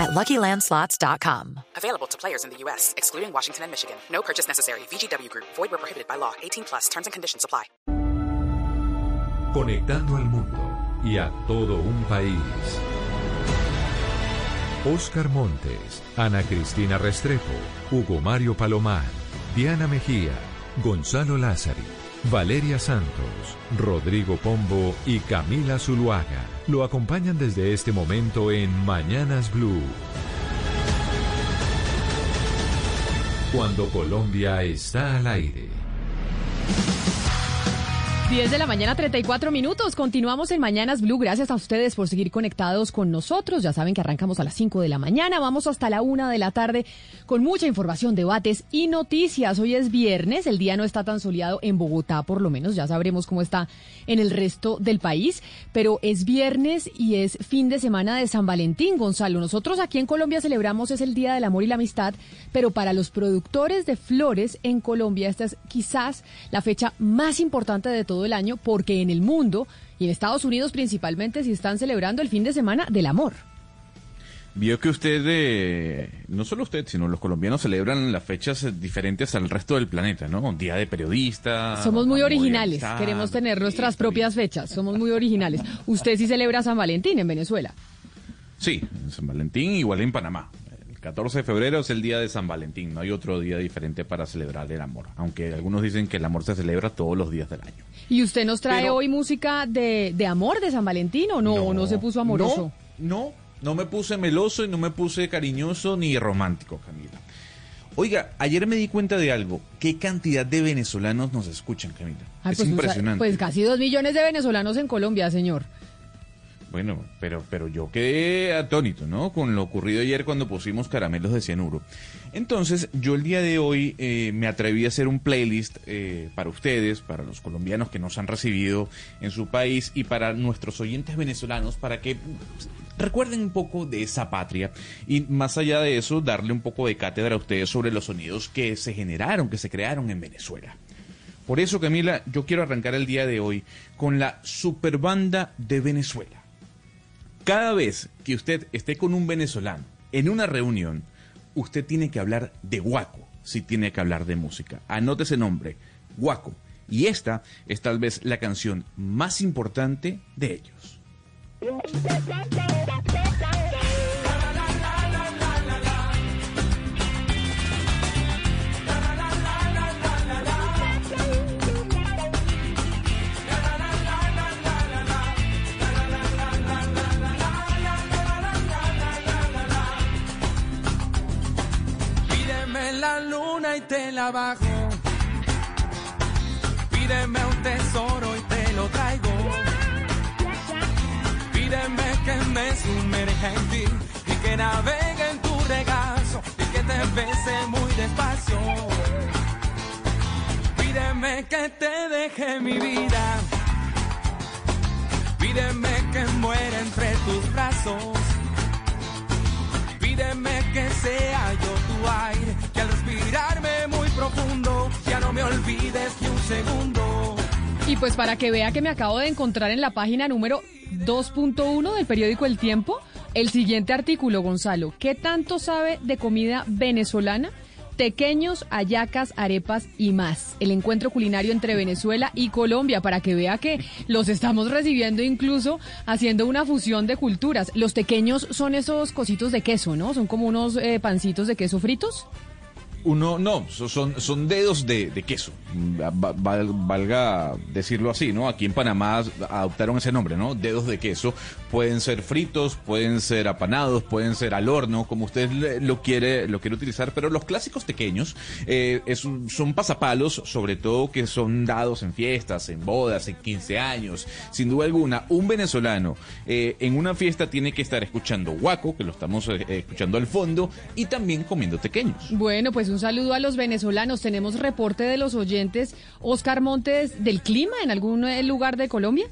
at LuckyLandSlots.com. Available to players in the U.S., excluding Washington and Michigan. No purchase necessary. VGW Group. Void where prohibited by law. 18 plus. Terms and conditions apply. Conectando al mundo y a todo un país. Oscar Montes, Ana Cristina Restrepo, Hugo Mario Palomar, Diana Mejía, Gonzalo Lázari, Valeria Santos, Rodrigo Pombo y Camila Zuluaga lo acompañan desde este momento en Mañanas Blue. Cuando Colombia está al aire. 10 de la mañana, 34 minutos. Continuamos en Mañanas Blue. Gracias a ustedes por seguir conectados con nosotros. Ya saben que arrancamos a las 5 de la mañana. Vamos hasta la 1 de la tarde con mucha información, debates y noticias. Hoy es viernes. El día no está tan soleado en Bogotá, por lo menos. Ya sabremos cómo está en el resto del país. Pero es viernes y es fin de semana de San Valentín, Gonzalo. Nosotros aquí en Colombia celebramos es el Día del Amor y la Amistad. Pero para los productores de flores en Colombia, esta es quizás la fecha más importante de todo el año porque en el mundo y en Estados Unidos principalmente se están celebrando el fin de semana del amor. Vio que usted, eh, no solo usted, sino los colombianos celebran las fechas eh, diferentes al resto del planeta, ¿no? Día de periodista. Somos muy originales, queremos tener nuestras propias fechas, somos muy originales. Usted sí celebra San Valentín en Venezuela. Sí, San Valentín igual en Panamá. 14 de febrero es el día de San Valentín, no hay otro día diferente para celebrar el amor, aunque algunos dicen que el amor se celebra todos los días del año. ¿Y usted nos trae hoy música de, de, amor de San Valentín o no, no, se puso amoroso? No, no, no me puse meloso y no me puse cariñoso ni romántico, Camila. Oiga, ayer me di cuenta de algo. ¿Qué cantidad de venezolanos nos escuchan, Camila? Ay, es pues, impresionante. Pues casi dos millones de venezolanos en Colombia, señor. Bueno, pero, pero yo quedé atónito, ¿no? Con lo ocurrido ayer cuando pusimos caramelos de cianuro. Entonces, yo el día de hoy eh, me atreví a hacer un playlist eh, para ustedes, para los colombianos que nos han recibido en su país y para nuestros oyentes venezolanos, para que recuerden un poco de esa patria y más allá de eso, darle un poco de cátedra a ustedes sobre los sonidos que se generaron, que se crearon en Venezuela. Por eso, Camila, yo quiero arrancar el día de hoy con la Superbanda de Venezuela. Cada vez que usted esté con un venezolano en una reunión, usted tiene que hablar de Guaco si tiene que hablar de música. Anote ese nombre, Guaco. Y esta es tal vez la canción más importante de ellos. La luna y te la bajo. Pídeme un tesoro y te lo traigo. Pídeme que me sumerja en ti y que navegue en tu regazo y que te bese muy despacio. Pídeme que te deje mi vida. Pídeme que muera entre tus brazos. Pídeme que sea yo al respirarme muy profundo ya no me olvides ni un segundo. Y pues para que vea que me acabo de encontrar en la página número 2.1 del periódico El Tiempo, el siguiente artículo, Gonzalo. ¿Qué tanto sabe de comida venezolana? Tequeños, ayacas, arepas y más. El encuentro culinario entre Venezuela y Colombia para que vea que los estamos recibiendo incluso haciendo una fusión de culturas. Los tequeños son esos cositos de queso, ¿no? Son como unos eh, pancitos de queso fritos. Uno, no, son, son dedos de, de queso, val, valga decirlo así, ¿no? Aquí en Panamá adoptaron ese nombre, ¿no? Dedos de queso. Pueden ser fritos, pueden ser apanados, pueden ser al horno, como usted lo quiere, lo quiere utilizar, pero los clásicos pequeños eh, son pasapalos, sobre todo que son dados en fiestas, en bodas, en 15 años. Sin duda alguna, un venezolano eh, en una fiesta tiene que estar escuchando guaco, que lo estamos eh, escuchando al fondo, y también comiendo pequeños. Bueno, pues un saludo a los venezolanos. Tenemos reporte de los oyentes. Oscar Montes, ¿del clima en algún eh, lugar de Colombia?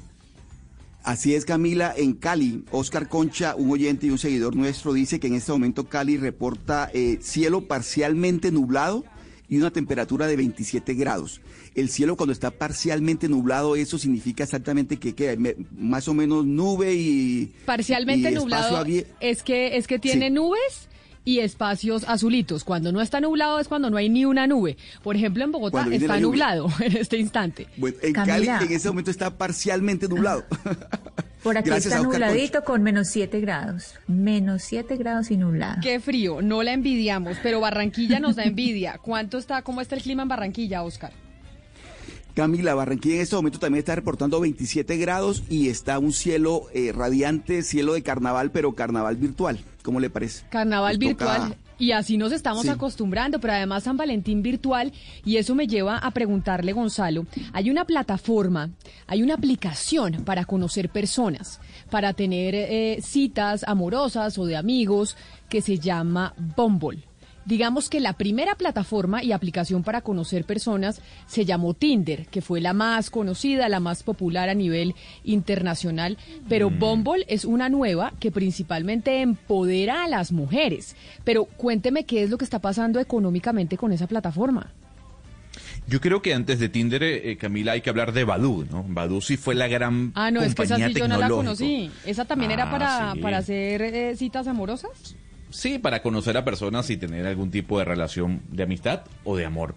Así es, Camila, en Cali, Oscar Concha, un oyente y un seguidor nuestro, dice que en este momento Cali reporta eh, cielo parcialmente nublado y una temperatura de 27 grados. El cielo cuando está parcialmente nublado, eso significa exactamente que, que me- más o menos nube y... Parcialmente y nublado es que es que tiene Sí. nubes y espacios azulitos. Cuando no está nublado es cuando no hay ni una nube. Por ejemplo, en Bogotá está nublado en este instante. Bueno, en Camila. Cali en ese momento está parcialmente nublado. Por aquí Gracias está nubladito con menos 7 grados. Menos 7 grados y nublado. Qué frío, no la envidiamos, pero Barranquilla nos da envidia. ¿Cuánto está, cómo está el clima en Barranquilla, Oscar? Camila, Barranquilla en este momento también está reportando 27 grados y está un cielo eh, radiante, cielo de carnaval, pero carnaval virtual. ¿Cómo le parece? Carnaval Nos toca- virtual. Y así nos estamos Sí. acostumbrando, pero además San Valentín virtual, y eso me lleva a preguntarle, Gonzalo, hay una plataforma, hay una aplicación para conocer personas, para tener eh, citas amorosas o de amigos, que se llama Bumble. Digamos que la primera plataforma y aplicación para conocer personas se llamó Tinder, que fue la más conocida, la más popular a nivel internacional, pero Bumble es una nueva que principalmente empodera a las mujeres. Pero cuénteme qué es lo que está pasando económicamente con esa plataforma. Yo creo que antes de Tinder, eh, Camila, hay que hablar de Badu, ¿no? Badu sí fue la gran Ah, no, es que esa compañía sí yo no la conocí. ¿Esa también era Ah, para, sí. para hacer eh, citas amorosas? Sí, para conocer a personas y tener algún tipo de relación de amistad o de amor.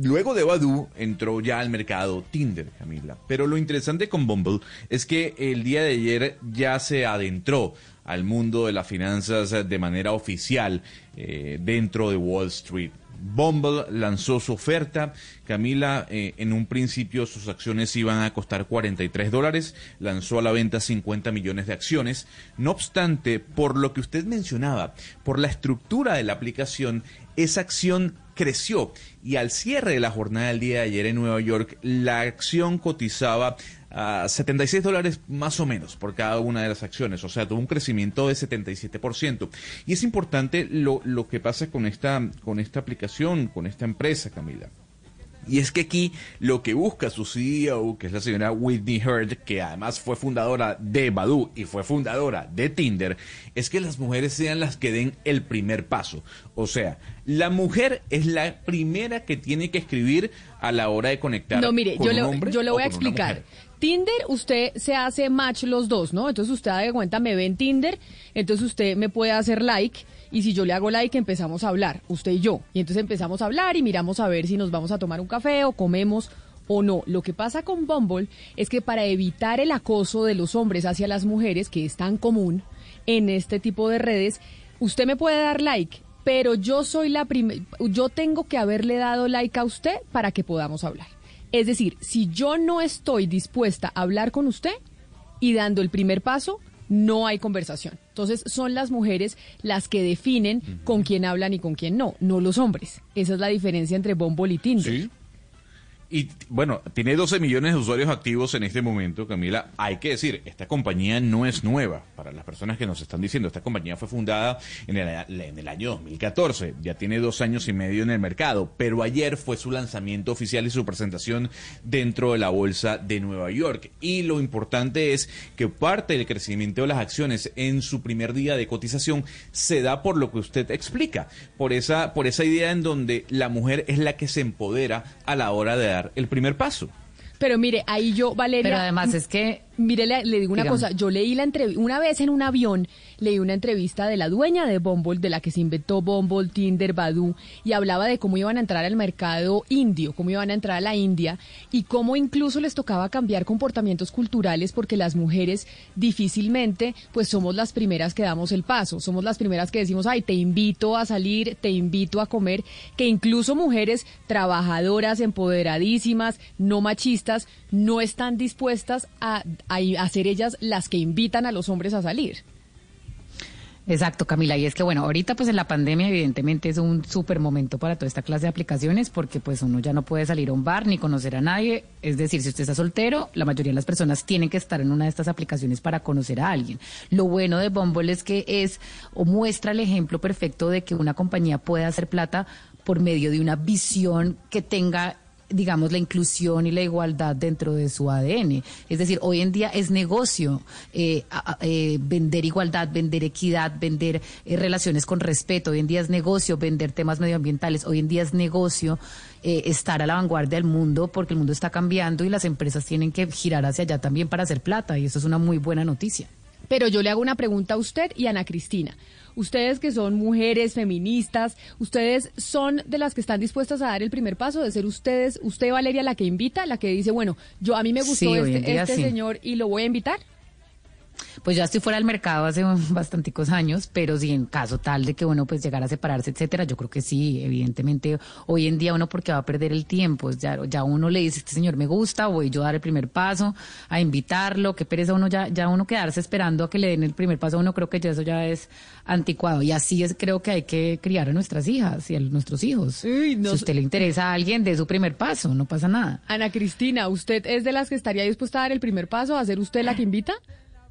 Luego de Badu entró ya al mercado Tinder, Camila. Pero lo interesante con Bumble es que el día de ayer ya se adentró al mundo de las finanzas de manera oficial eh, dentro de Wall Street. Bumble lanzó su oferta. Camila, eh, en un principio sus acciones iban a costar 43 dólares. Lanzó a la venta 50 millones de acciones. No obstante, por lo que usted mencionaba, por la estructura de la aplicación, esa acción creció y al cierre de la jornada del día de ayer en Nueva York, la acción cotizaba a 76 dólares más o menos por cada una de las acciones, o sea, tuvo un crecimiento de 77%. Y es importante lo, lo que pasa con esta, con esta aplicación, con esta empresa, Camila. Y es que aquí lo que busca su CEO, que es la señora Whitney Heard, que además fue fundadora de Badu y fue fundadora de Tinder, es que las mujeres sean las que den el primer paso. O sea, la mujer es la primera que tiene que escribir a la hora de conectar. No, mire, con yo un hombre yo le o voy a explicar. Tinder, usted se hace match los dos, ¿no? Entonces usted da de cuenta, me ve en Tinder, entonces usted me puede hacer like y si yo le hago like empezamos a hablar, usted y yo. Y entonces empezamos a hablar y miramos a ver si nos vamos a tomar un café o comemos o no. Lo que pasa con Bumble es que para evitar el acoso de los hombres hacia las mujeres, que es tan común en este tipo de redes, usted me puede dar like, pero yo soy la primera, yo tengo que haberle dado like a usted para que podamos hablar. Es decir, si yo no estoy dispuesta a hablar con usted y dando el primer paso, no hay conversación. Entonces son las mujeres las que definen con quién hablan y con quién no, no los hombres. Esa es la diferencia entre Bumble y Tinder. Sí. Y bueno, tiene 12 millones de usuarios activos en este momento, Camila. Hay que decir, esta compañía no es nueva. Para las personas que nos están diciendo, esta compañía fue fundada en el, en el año 2014. Ya tiene dos años y medio en el mercado. Pero ayer fue su lanzamiento oficial y su presentación dentro de la bolsa de Nueva York. Y lo importante es que parte del crecimiento de las acciones en su primer día de cotización se da por lo que usted explica. Por esa, por esa idea en donde la mujer es la que se empodera a la hora de dar el primer paso. Pero mire, ahí yo, Valeria... Pero además es que Mire, le, le digo una cosa, yo leí la entrevista, una vez en un avión, leí una entrevista de la dueña de Bumble, de la que se inventó Bumble, Tinder, Badu, y hablaba de cómo iban a entrar al mercado indio, cómo iban a entrar a la India, y cómo incluso les tocaba cambiar comportamientos culturales porque las mujeres difícilmente, pues somos las primeras que damos el paso, somos las primeras que decimos, ay, te invito a salir, te invito a comer, que incluso mujeres trabajadoras, empoderadísimas, no machistas, no están dispuestas a, a, a ser ellas las que invitan a los hombres a salir. Exacto, Camila. Y es que, bueno, ahorita pues en la pandemia evidentemente es un súper momento para toda esta clase de aplicaciones porque pues uno ya no puede salir a un bar ni conocer a nadie. Es decir, si usted está soltero, la mayoría de las personas tienen que estar en una de estas aplicaciones para conocer a alguien. Lo bueno de Bumble es que es o muestra el ejemplo perfecto de que una compañía puede hacer plata por medio de una visión que tenga digamos, la inclusión y la igualdad dentro de su ADN. Es decir, hoy en día es negocio eh, eh, vender igualdad, vender equidad, vender eh, relaciones con respeto. Hoy en día es negocio vender temas medioambientales. Hoy en día es negocio eh, estar a la vanguardia del mundo porque el mundo está cambiando y las empresas tienen que girar hacia allá también para hacer plata. Y eso es una muy buena noticia. Pero yo le hago una pregunta a usted y a Ana Cristina. Ustedes que son mujeres feministas, ¿ustedes son de las que están dispuestas a dar el primer paso de ser ustedes, usted Valeria la que invita, la que dice, bueno, yo a mí me gustó Sí, este, este sí. señor y lo voy a invitar? Pues ya estoy fuera del mercado hace bastanticos años, pero si en caso tal de que uno pues llegara a separarse, etcétera, yo creo que sí, evidentemente hoy en día uno porque va a perder el tiempo, ya, ya uno le dice, este señor me gusta, voy yo a dar el primer paso, a invitarlo, qué pereza uno ya, ya uno quedarse esperando a que le den el primer paso, uno creo que ya eso ya es anticuado y así es creo que hay que criar a nuestras hijas y a nuestros hijos. Uy, no si a usted le interesa a alguien, de su primer paso, no pasa nada. Ana Cristina, ¿usted es de las que estaría dispuesta a dar el primer paso, a ser usted la que invita?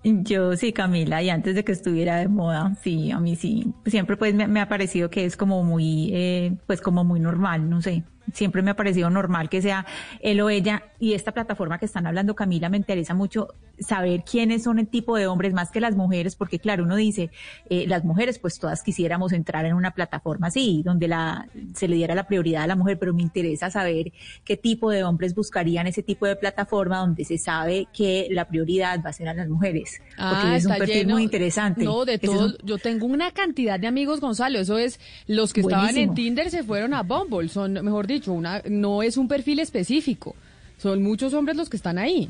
Yo sí, Camila, y antes de que estuviera de moda, sí, a mí sí. Siempre pues me, me ha parecido que es como muy, eh, pues como muy normal, no sé. Siempre me ha parecido normal que sea él o ella. Y esta plataforma que están hablando, Camila, me interesa mucho saber quiénes son el tipo de hombres más que las mujeres, porque claro, uno dice, eh, las mujeres pues todas quisiéramos entrar en una plataforma así, donde la, se le diera la prioridad a la mujer, pero me interesa saber qué tipo de hombres buscarían ese tipo de plataforma donde se sabe que la prioridad va a ser a las mujeres. Porque es un Ah, perfil lleno- muy interesante. No, de Ese todo. un- Yo tengo una cantidad de amigos, Gonzalo. Eso es, los que estaban en. Tinder se fueron a Bumble. Son, mejor dicho, una, no es un perfil específico. Son muchos hombres los que están ahí.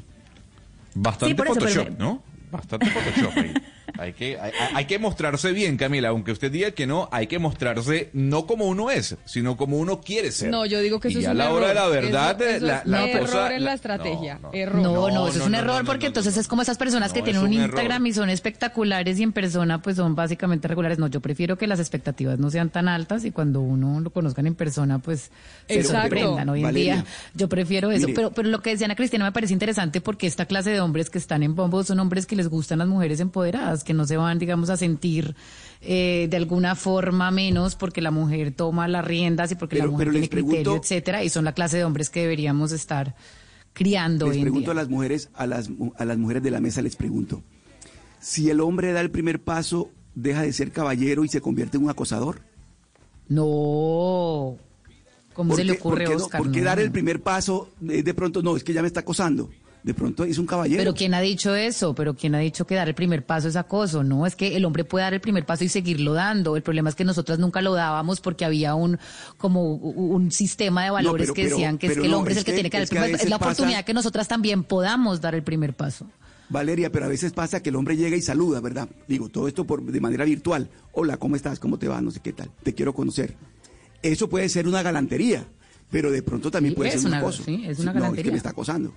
Bastante Sí, por eso, pero Photoshop, ¿no? Bastante Photoshop ahí. Hay que, hay, hay que mostrarse bien, Camila. Aunque usted diga que no, hay que mostrarse no como uno es, sino como uno quiere ser. No, yo digo que eso y es a un la error. hora de la verdad, Eso- eso la, es la error cosa- en la estrategia. no, no. Error. No, no, No, eso es un no, error no, no, porque no, entonces no. es como esas personas que tienen un, error. Instagram y son espectaculares y en persona pues son básicamente regulares. No, yo prefiero que las expectativas no sean tan altas y cuando uno lo conozcan en persona pues se sorprendan. Hoy en Valeria, día yo prefiero eso. mire. Pero, pero lo que decía Ana Cristina me parece interesante porque esta clase de hombres que están en Bombo son hombres que les gustan las mujeres empoderadas, que no se van digamos a sentir eh, de alguna forma menos porque la mujer toma las riendas y porque la mujer tiene les pregunto- criterio, etcétera, y son la clase de hombres que deberíamos estar criando Les hoy en pregunto día. a las mujeres, a las, a las mujeres de la mesa les pregunto, si el hombre da el primer paso, deja de ser caballero y se convierte en un acosador. No. ¿Cómo ¿Por se le ocurre, por qué no- Oscar? ¿Por qué No. dar el primer paso eh, de pronto? No, es que ya me está acosando. De pronto es un caballero. Pero ¿quién ha dicho eso? Pero ¿quién ha dicho que dar el primer paso es acoso? No, es que el hombre puede dar el primer paso y seguirlo dando. El problema es que nosotras nunca lo dábamos porque había un como un sistema de valores pero- que decían que es que el hombre es es el que, que- tiene que dar el primer paso. Es la pasa- oportunidad que nosotras también podamos dar el primer paso. Valeria, pero a veces pasa que el hombre llega y saluda, ¿verdad? Digo, todo esto por, de manera virtual. Hola, ¿cómo estás? ¿Cómo te va? No sé qué tal. Te quiero conocer. Eso puede ser una galantería, pero de pronto también Sí, puede ser un acoso. sí, es una No, es que galantería. me está acosando.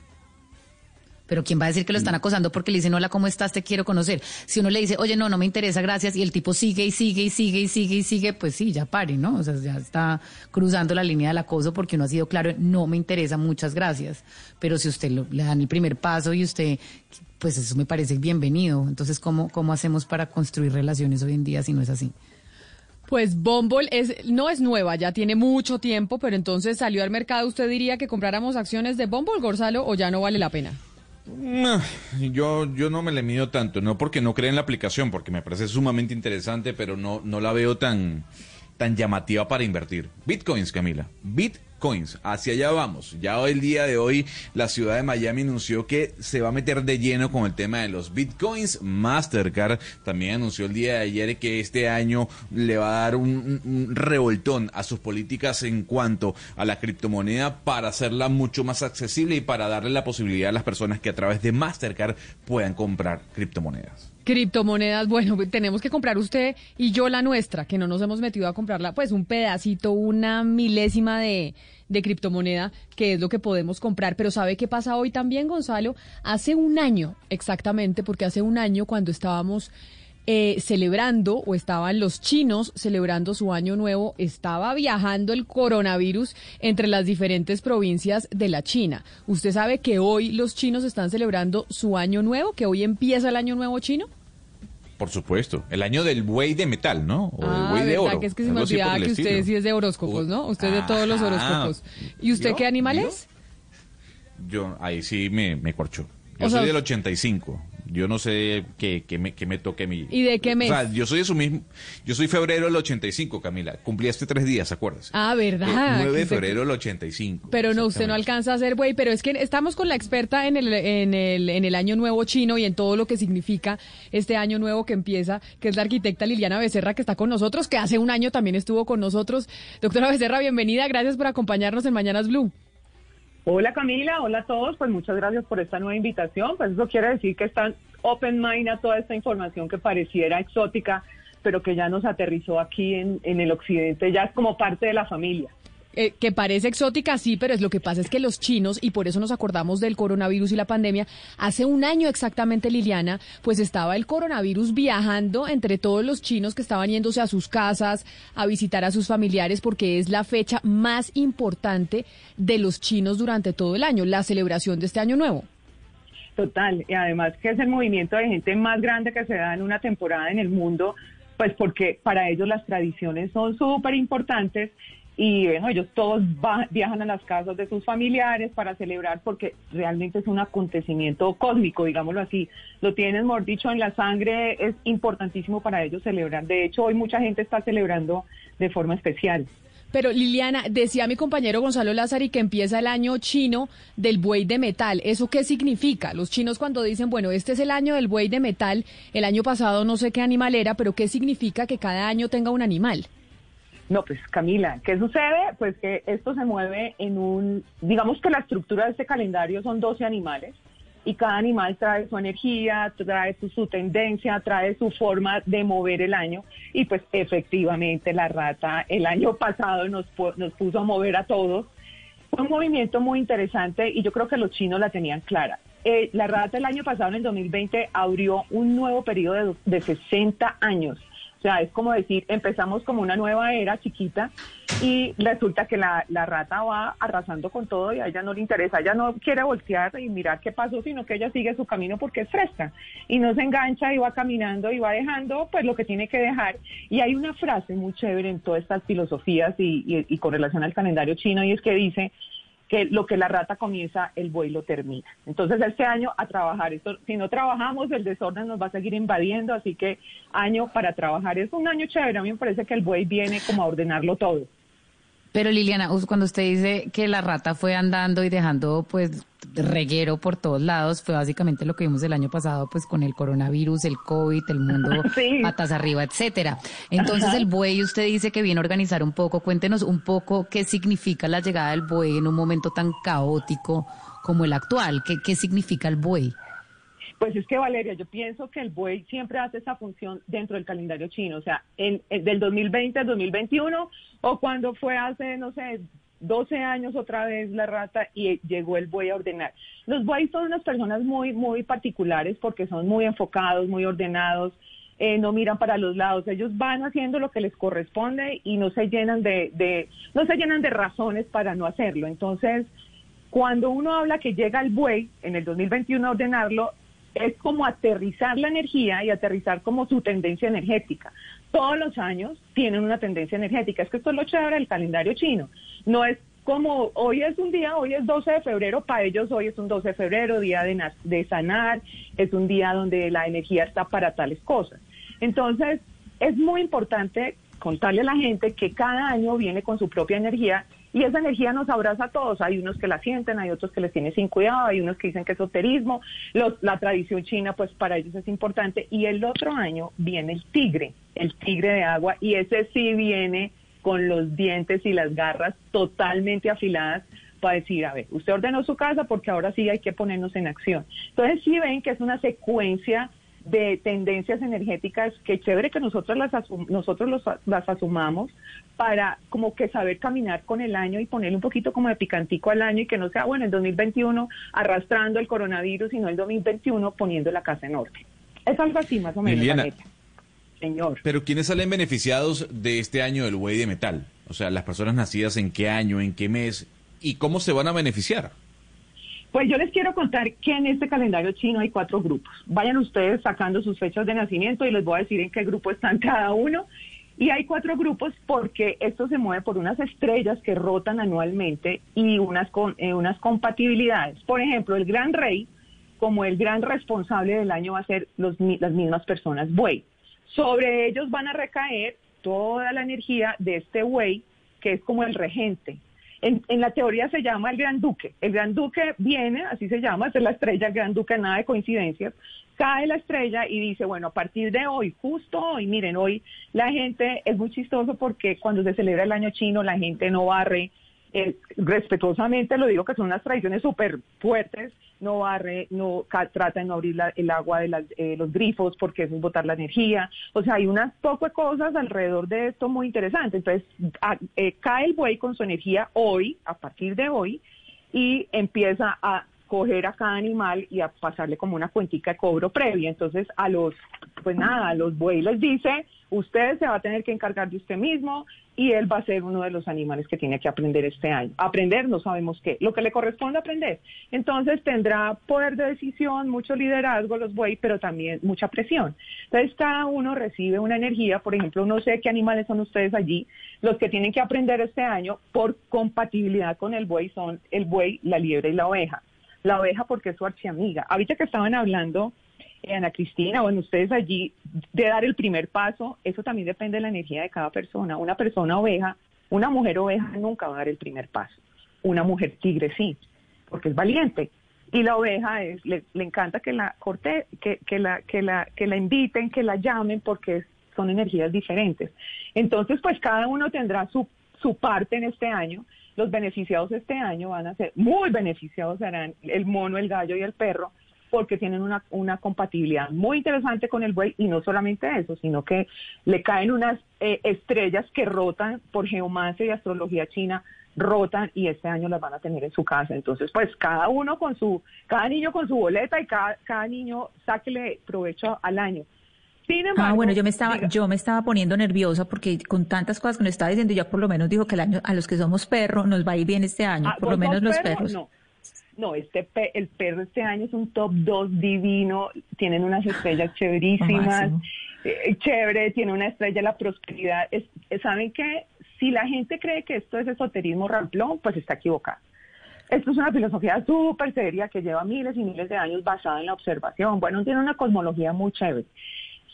Pero ¿quién va a decir que lo Mm. están acosando porque le dicen, hola, ¿cómo estás? Te quiero conocer. Si uno le dice, oye, no, no me interesa, gracias, y el tipo sigue y sigue y sigue y sigue y sigue, pues sí, ya pare, ¿no? O sea, ya está cruzando la línea del acoso porque uno ha sido claro, no me interesa, muchas gracias. Pero si usted lo- le dan el primer paso y usted, pues eso me parece bienvenido. Entonces, ¿cómo, ¿cómo hacemos para construir relaciones hoy en día si no es así? Pues Bumble es, no es nueva, ya tiene mucho tiempo, pero entonces salió al mercado. ¿Usted diría que compráramos acciones de Bumble, Gonzalo, o ya no vale la pena? No, yo, yo no me le mido tanto, no porque no crea en la aplicación, porque me parece sumamente interesante, pero no, no la veo tan, tan llamativa para invertir. Bitcoins, Camila. Bitcoins, hacia allá vamos. Ya el día de hoy, la ciudad de Miami anunció que se va a meter de lleno con el tema de los Bitcoins. Mastercard también anunció el día de ayer que este año le va a dar un- un revoltón a sus políticas en cuanto a la criptomoneda para hacerla mucho más accesible y para darle la posibilidad a las personas que a través de Mastercard puedan comprar criptomonedas. Criptomonedas, bueno, tenemos que comprar usted y yo la nuestra, que no nos hemos metido a comprarla, pues un pedacito, una milésima de, de criptomoneda, que es lo que podemos comprar. Pero ¿sabe qué pasa hoy también, Gonzalo? Hace un año, exactamente, porque hace un año cuando estábamos eh, celebrando, o estaban los chinos celebrando su año nuevo, estaba viajando el coronavirus entre las diferentes provincias de la China. ¿Usted sabe que hoy los chinos están celebrando su año nuevo, que hoy empieza el año nuevo chino? Por supuesto. El año del buey de metal, ¿no? O ah, del buey de oro. que es que se me olvidaba que usted estilo. sí es de horóscopos, ¿no? Usted es de todos los horóscopos. ¿Y usted qué animal ¿Vio? es? Yo, ahí sí me, me corchó. Yo O soy sea, del 85. Yo no sé qué, qué me, qué me toque a mí. ¿Y de qué mes? O sea, yo soy de su mismo. Yo soy febrero del 85, Camila. Cumplí hace tres días, acuérdese. Ah, Eh, ¿verdad? 9 de Que usted- febrero del 85. Pero no, usted no alcanza a ser buey, pero es que estamos con la experta en el, en el, en el año nuevo chino y en todo lo que significa este año nuevo que empieza, que es la arquitecta Liliana Becerra que está con nosotros, que hace un año también estuvo con nosotros. Doctora Becerra, bienvenida, gracias por acompañarnos en Mañanas Blue. Hola Camila, hola a todos, pues muchas gracias por esta nueva invitación. Pues eso quiere decir que están open mind a toda esta información que pareciera exótica, pero que ya nos aterrizó aquí en, el occidente, ya es como parte de la familia. Eh, que parece exótica, sí, pero es lo que pasa es que los chinos, y por eso nos acordamos del coronavirus y la pandemia, hace un año exactamente, Liliana, pues estaba el coronavirus viajando entre todos los chinos que estaban yéndose a sus casas, a visitar a sus familiares, porque es la fecha más importante de los chinos durante todo el año, la celebración de este año nuevo. Total, y además que es el movimiento de gente más grande que se da en una temporada en el mundo, pues porque para ellos las tradiciones son súper importantes y bueno, ellos todos viajan a las casas de sus familiares para celebrar porque realmente es un acontecimiento cósmico, digámoslo así. Lo tienen, mejor dicho, en la sangre, es importantísimo para ellos celebrar. De hecho, hoy mucha gente está celebrando de forma especial. Pero Liliana, decía mi compañero Gonzalo Lázari que empieza el año chino del buey de metal. ¿Eso qué significa? Los chinos cuando dicen, bueno, este es el año del buey de metal, el año pasado no sé qué animal era, pero ¿qué significa que cada año tenga un animal? No, pues Camila, ¿qué sucede? Pues que esto se mueve en un, digamos que la estructura de este calendario son 12 animales y cada animal trae su energía, trae su, tendencia, trae su forma de mover el año y pues efectivamente la rata el año pasado nos, nos puso a mover a todos. Fue un movimiento muy interesante y yo creo que los chinos la tenían clara. Eh, la rata el año pasado, en el 2020, abrió un nuevo periodo de, de 60 años. O sea, es como decir, empezamos como una nueva era chiquita y resulta que la, la rata va arrasando con todo y a ella no le interesa, ella no quiere voltear y mirar qué pasó, sino que ella sigue su camino porque es fresca y no se engancha y va caminando y va dejando pues lo que tiene que dejar. Y hay una frase muy chévere en todas estas filosofías y, y- y con relación al calendario chino y es que dice que lo que la rata comienza, el buey lo termina. Entonces este año a trabajar. Esto, si no trabajamos, el desorden nos va a seguir invadiendo, así que año para trabajar. Es un año chévere, a mí me parece que el buey viene como a ordenarlo todo. Pero Liliana, cuando usted dice que la rata fue andando y dejando pues reguero por todos lados, fue básicamente lo que vimos el año pasado pues con el coronavirus, el COVID, el mundo Sí. patas arriba, etcétera. Entonces el buey usted dice que viene a organizar un poco, cuéntenos un poco qué significa la llegada del buey en un momento tan caótico como el actual, qué, qué significa el buey. Pues es que Valeria, yo pienso que el buey siempre hace esa función dentro del calendario chino, o sea, en, en- del 2020 al 2021 o cuando fue hace, no sé, 12 años otra vez la rata y llegó el buey a ordenar. Los bueyes son unas personas muy, muy particulares porque son muy enfocados, muy ordenados, eh, no miran para los lados, ellos van haciendo lo que les corresponde y no se llenan de, de, no se llenan de razones para no hacerlo. Entonces, cuando uno habla que llega el buey en el 2021 a ordenarlo, es como aterrizar la energía y aterrizar como su tendencia energética. Todos los años tienen una tendencia energética. Es que esto es lo chévere del calendario chino. No es como hoy es un día, hoy es 12 de febrero, para ellos hoy es un 12 de febrero, día de, de sanar, es un día donde la energía está para tales cosas. Entonces, es muy importante contarle a la gente que cada año viene con su propia energía y esa energía nos abraza a todos. Hay unos que la sienten, hay otros que les tienen sin cuidado, hay unos que dicen que es esoterismo. Los- la tradición china, pues para ellos es importante. Y el otro año viene el tigre, el tigre de agua, y ese sí viene con los dientes y las garras totalmente afiladas para decir, a ver, usted ordenó su casa porque ahora sí hay que ponernos en acción. Entonces sí ven que es una secuencia de tendencias energéticas que chévere que nosotros las asum- nosotros los- las asumamos para como que saber caminar con el año y ponerle un poquito como de picantico al año y que no sea bueno el 2021 arrastrando el coronavirus sino el 2021 poniendo la casa en orden. Es algo así más o menos. Liliana. Señor. Pero ¿quiénes salen beneficiados de este año del buey de metal? O sea, las personas nacidas en qué año, en qué mes y cómo se van a beneficiar. Pues yo les quiero contar que en este calendario chino hay cuatro grupos. Vayan ustedes sacando sus fechas de nacimiento y les voy a decir en qué grupo están cada uno. Y hay cuatro grupos porque esto se mueve por unas estrellas que rotan anualmente y unas, con, eh, unas compatibilidades. Por ejemplo, el gran rey, como el gran responsable del año, va a ser los, las mismas personas buey. Sobre ellos van a recaer toda la energía de este buey, que es como el regente. En, la teoría se llama el Gran Duque. El Gran Duque viene, así se llama, es la estrella, el Gran Duque, nada de coincidencias. Cae la estrella y dice, bueno, a partir de hoy, justo hoy, miren, hoy la gente es muy chistoso porque cuando se celebra el año chino, la gente no barre, eh, respetuosamente lo digo que son unas tradiciones súper fuertes, no barre, no trata de no abrir el agua de eh, los grifos porque es botar la energía. O sea, hay unas pocas cosas alrededor de esto muy interesantes. Entonces, eh, cae el buey con su energía hoy, a partir de hoy, y empieza a coger a cada animal y a pasarle como una cuentica de cobro previa. Entonces, a los, pues nada, a los bueyes les dice, usted se va a tener que encargar de usted mismo y él va a ser uno de los animales que tiene que aprender este año. Aprender, no sabemos qué, lo que le corresponde aprender. Entonces tendrá poder de decisión, mucho liderazgo los bueyes, pero también mucha presión. Entonces cada uno recibe una energía, por ejemplo, no sé qué animales son ustedes allí, los que tienen que aprender este año por compatibilidad con el buey son el buey, la liebre y la oveja. La oveja porque es su archiamiga. Ahorita que estaban hablando eh, Ana Cristina, bueno, ustedes allí, de dar el primer paso, eso también depende de la energía de cada persona. Una persona oveja, una mujer oveja nunca va a dar el primer paso. Una mujer tigre sí, porque es valiente. Y la oveja es, le, encanta que la corte, que, que, la, que, la, que la inviten, que la llamen, porque son energías diferentes. Entonces, pues cada uno tendrá su, su parte en este año. Los beneficiados este año van a ser, muy beneficiados serán el mono, el gallo y el perro, porque tienen una, una compatibilidad muy interesante con el buey y no solamente eso, sino que le caen unas eh, estrellas que rotan por geomancia y astrología china rotan y este año las van a tener en su casa. Entonces, pues cada uno con su, cada niño con su boleta y cada, cada niño sáquele provecho al año. Sin ah, embargo, ah, bueno, yo me estaba, yo me estaba poniendo nerviosa porque con tantas cosas que nos estaba diciendo, ya por lo menos dijo que el año, a los que somos perros nos va a ir bien este año, ah, por lo menos los perros. No no, este el perro este año es un top 2 divino, tienen unas estrellas chéverísimas, eh, chévere, tiene una estrella la prosperidad. Es, ¿Saben qué? Si la gente cree que esto es esoterismo ramplón, pues está equivocada. Esto es una filosofía súper seria que lleva miles y miles de años basada en la observación. Bueno, tiene una cosmología muy chévere.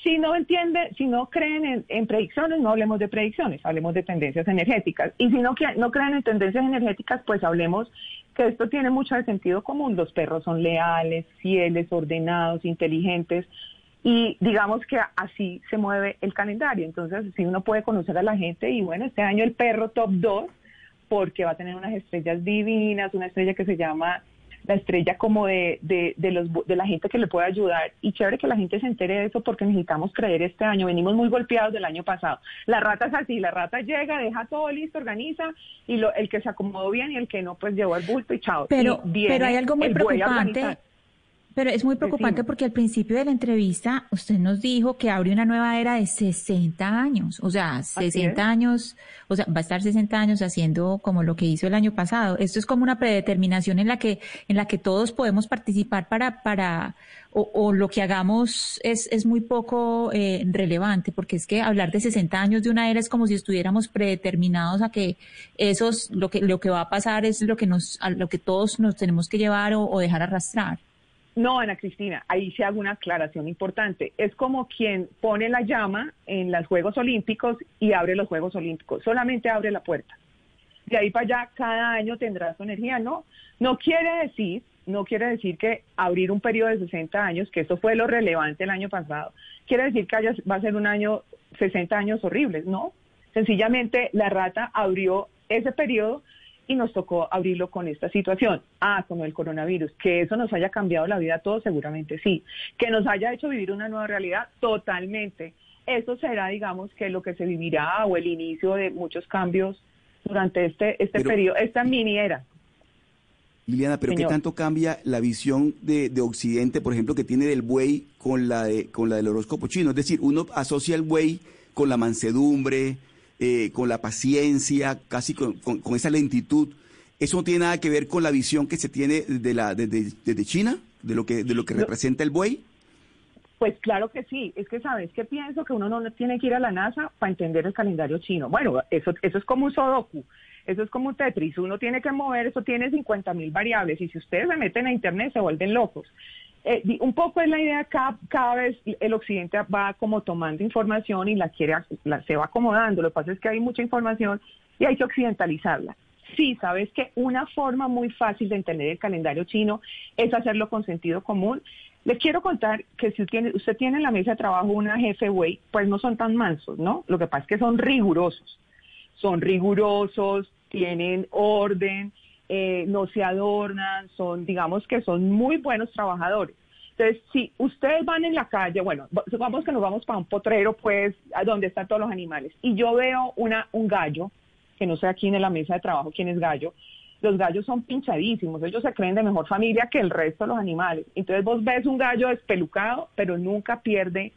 Si no entiende, si no creen en, predicciones, no hablemos de predicciones, hablemos de tendencias energéticas. Y si no, no creen en tendencias energéticas, pues hablemos que esto tiene mucho de sentido común. Los perros son leales, fieles, ordenados, inteligentes. Y digamos que así se mueve el calendario. Entonces, si uno puede conocer a la gente y bueno, este año el perro top 2, porque va a tener unas estrellas divinas, una estrella que se llama la estrella como de, de, de, los, de la gente que le puede ayudar. Y chévere que la gente se entere de eso porque necesitamos creer este año. Venimos muy golpeados del año pasado. La rata es así, la rata llega, deja todo listo, organiza y lo, el que se acomodó bien y el que no, pues llevó el bulto y chao. Pero, pero hay algo muy preocupante pero es muy preocupante porque al principio de la entrevista usted nos dijo que abre una nueva era de 60 años, o sea, 60 años, o sea, va a estar 60 años haciendo como lo que hizo el año pasado. Esto es como una predeterminación en la que en la que todos podemos participar para para o, lo que hagamos es, es muy poco eh, relevante, porque es que hablar de 60 años de una era es como si estuviéramos predeterminados a que esos lo que lo que va a pasar es lo que nos a lo que todos nos tenemos que llevar o dejar arrastrar. No, Ana Cristina, ahí se hago una aclaración importante. Es como quien pone la llama en los Juegos Olímpicos y abre los Juegos Olímpicos. Solamente abre la puerta. De ahí para allá, cada año tendrá su energía. No, no quiere decir, no quiere decir que abrir un periodo de 60 años, que eso fue lo relevante el año pasado, quiere decir que va a ser un año, 60 años horribles. No, sencillamente la rata abrió ese periodo y nos tocó abrirlo con esta situación. Ah, con el coronavirus. Que eso nos haya cambiado la vida a todos, seguramente sí. Que nos haya hecho vivir una nueva realidad, totalmente. Eso será, digamos, que lo que se vivirá o el inicio de muchos cambios durante este, este periodo, esta mini era. Liliana, pero ¿qué tanto cambia la visión de, de, Occidente, por ejemplo, que tiene del buey con la, de, con la del horóscopo chino? Es decir, uno asocia el buey con la mansedumbre, eh, con la paciencia, casi con, esa lentitud. ¿Eso no tiene nada que ver con la visión que se tiene de la, desde, desde China, de lo que, de lo que representa el buey? Pues claro que sí, es que sabes que pienso que uno no tiene que ir a la NASA para entender el calendario chino. Bueno, eso, eso es como un sudoku, eso es como un Tetris, uno tiene que mover, eso tiene 50 mil variables y si ustedes se meten a Internet se vuelven locos. Eh, un poco es la idea, cada, cada vez el occidente va como tomando información y la quiere, se va acomodando, lo que pasa es que hay mucha información y hay que occidentalizarla. Sí, sabes que una forma muy fácil de entender el calendario chino es hacerlo con sentido común. Les quiero contar que si usted tiene, usted tiene en la mesa de trabajo una jefe güey, pues no son tan mansos, ¿no? Lo que pasa es que son rigurosos. Son rigurosos, tienen orden, eh, no se adornan, son, digamos que son muy buenos trabajadores. Entonces, si ustedes van en la calle, bueno, supongamos que nos vamos para un potrero, pues, a donde están todos los animales, y yo veo una, un gallo, que no sé aquí en la mesa de trabajo quién es gallo, los gallos son pinchadísimos, ellos se creen de mejor familia que el resto de los animales. Entonces vos ves un gallo despelucado, pero nunca pierde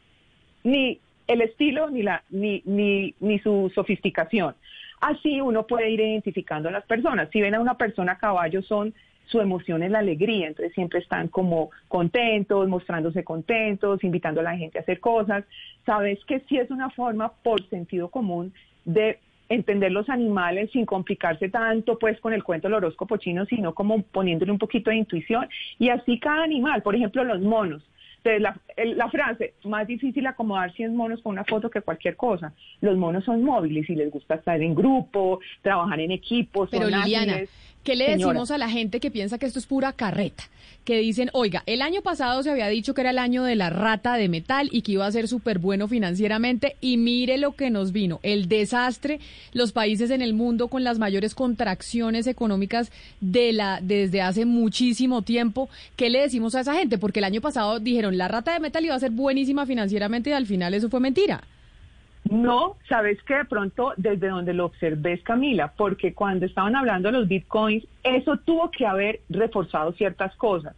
ni el estilo ni, la, ni, ni, ni su sofisticación. Así uno puede ir identificando a las personas. Si ven a una persona a caballo, son su emoción es la alegría, entonces siempre están como contentos, mostrándose contentos, invitando a la gente a hacer cosas. Sabes que sí es una forma por sentido común de entender los animales sin complicarse tanto pues con el cuento del horóscopo chino, sino como poniéndole un poquito de intuición. Y así cada animal, por ejemplo los monos. Entonces, la, la, frase, más difícil acomodar 100 monos con una foto que cualquier cosa. Los monos son móviles y les gusta estar en grupo, trabajar en. Pero Liliana, ¿qué le decimos a la gente que piensa que esto es pura carreta? Que dicen, oiga, el año pasado se había dicho que era el año de la rata de metal y que iba a ser súper bueno financieramente y mire lo que nos vino, el desastre, los países en el mundo con las mayores contracciones económicas de la desde hace muchísimo tiempo. ¿Qué le decimos a esa gente? Porque el año pasado dijeron, la rata de metal iba a ser buenísima financieramente y al final eso fue mentira. No, sabes que de pronto desde donde lo observé Camila, porque cuando estaban hablando de los bitcoins, eso tuvo que haber reforzado ciertas cosas.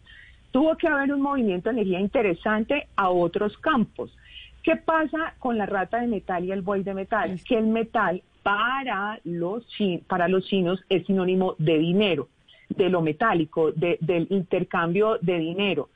Tuvo que haber un movimiento de energía interesante a otros campos. ¿Qué pasa con la rata de metal y el buey de metal? Que el metal para los, para los chinos es sinónimo de dinero, de lo metálico, del intercambio de dinero.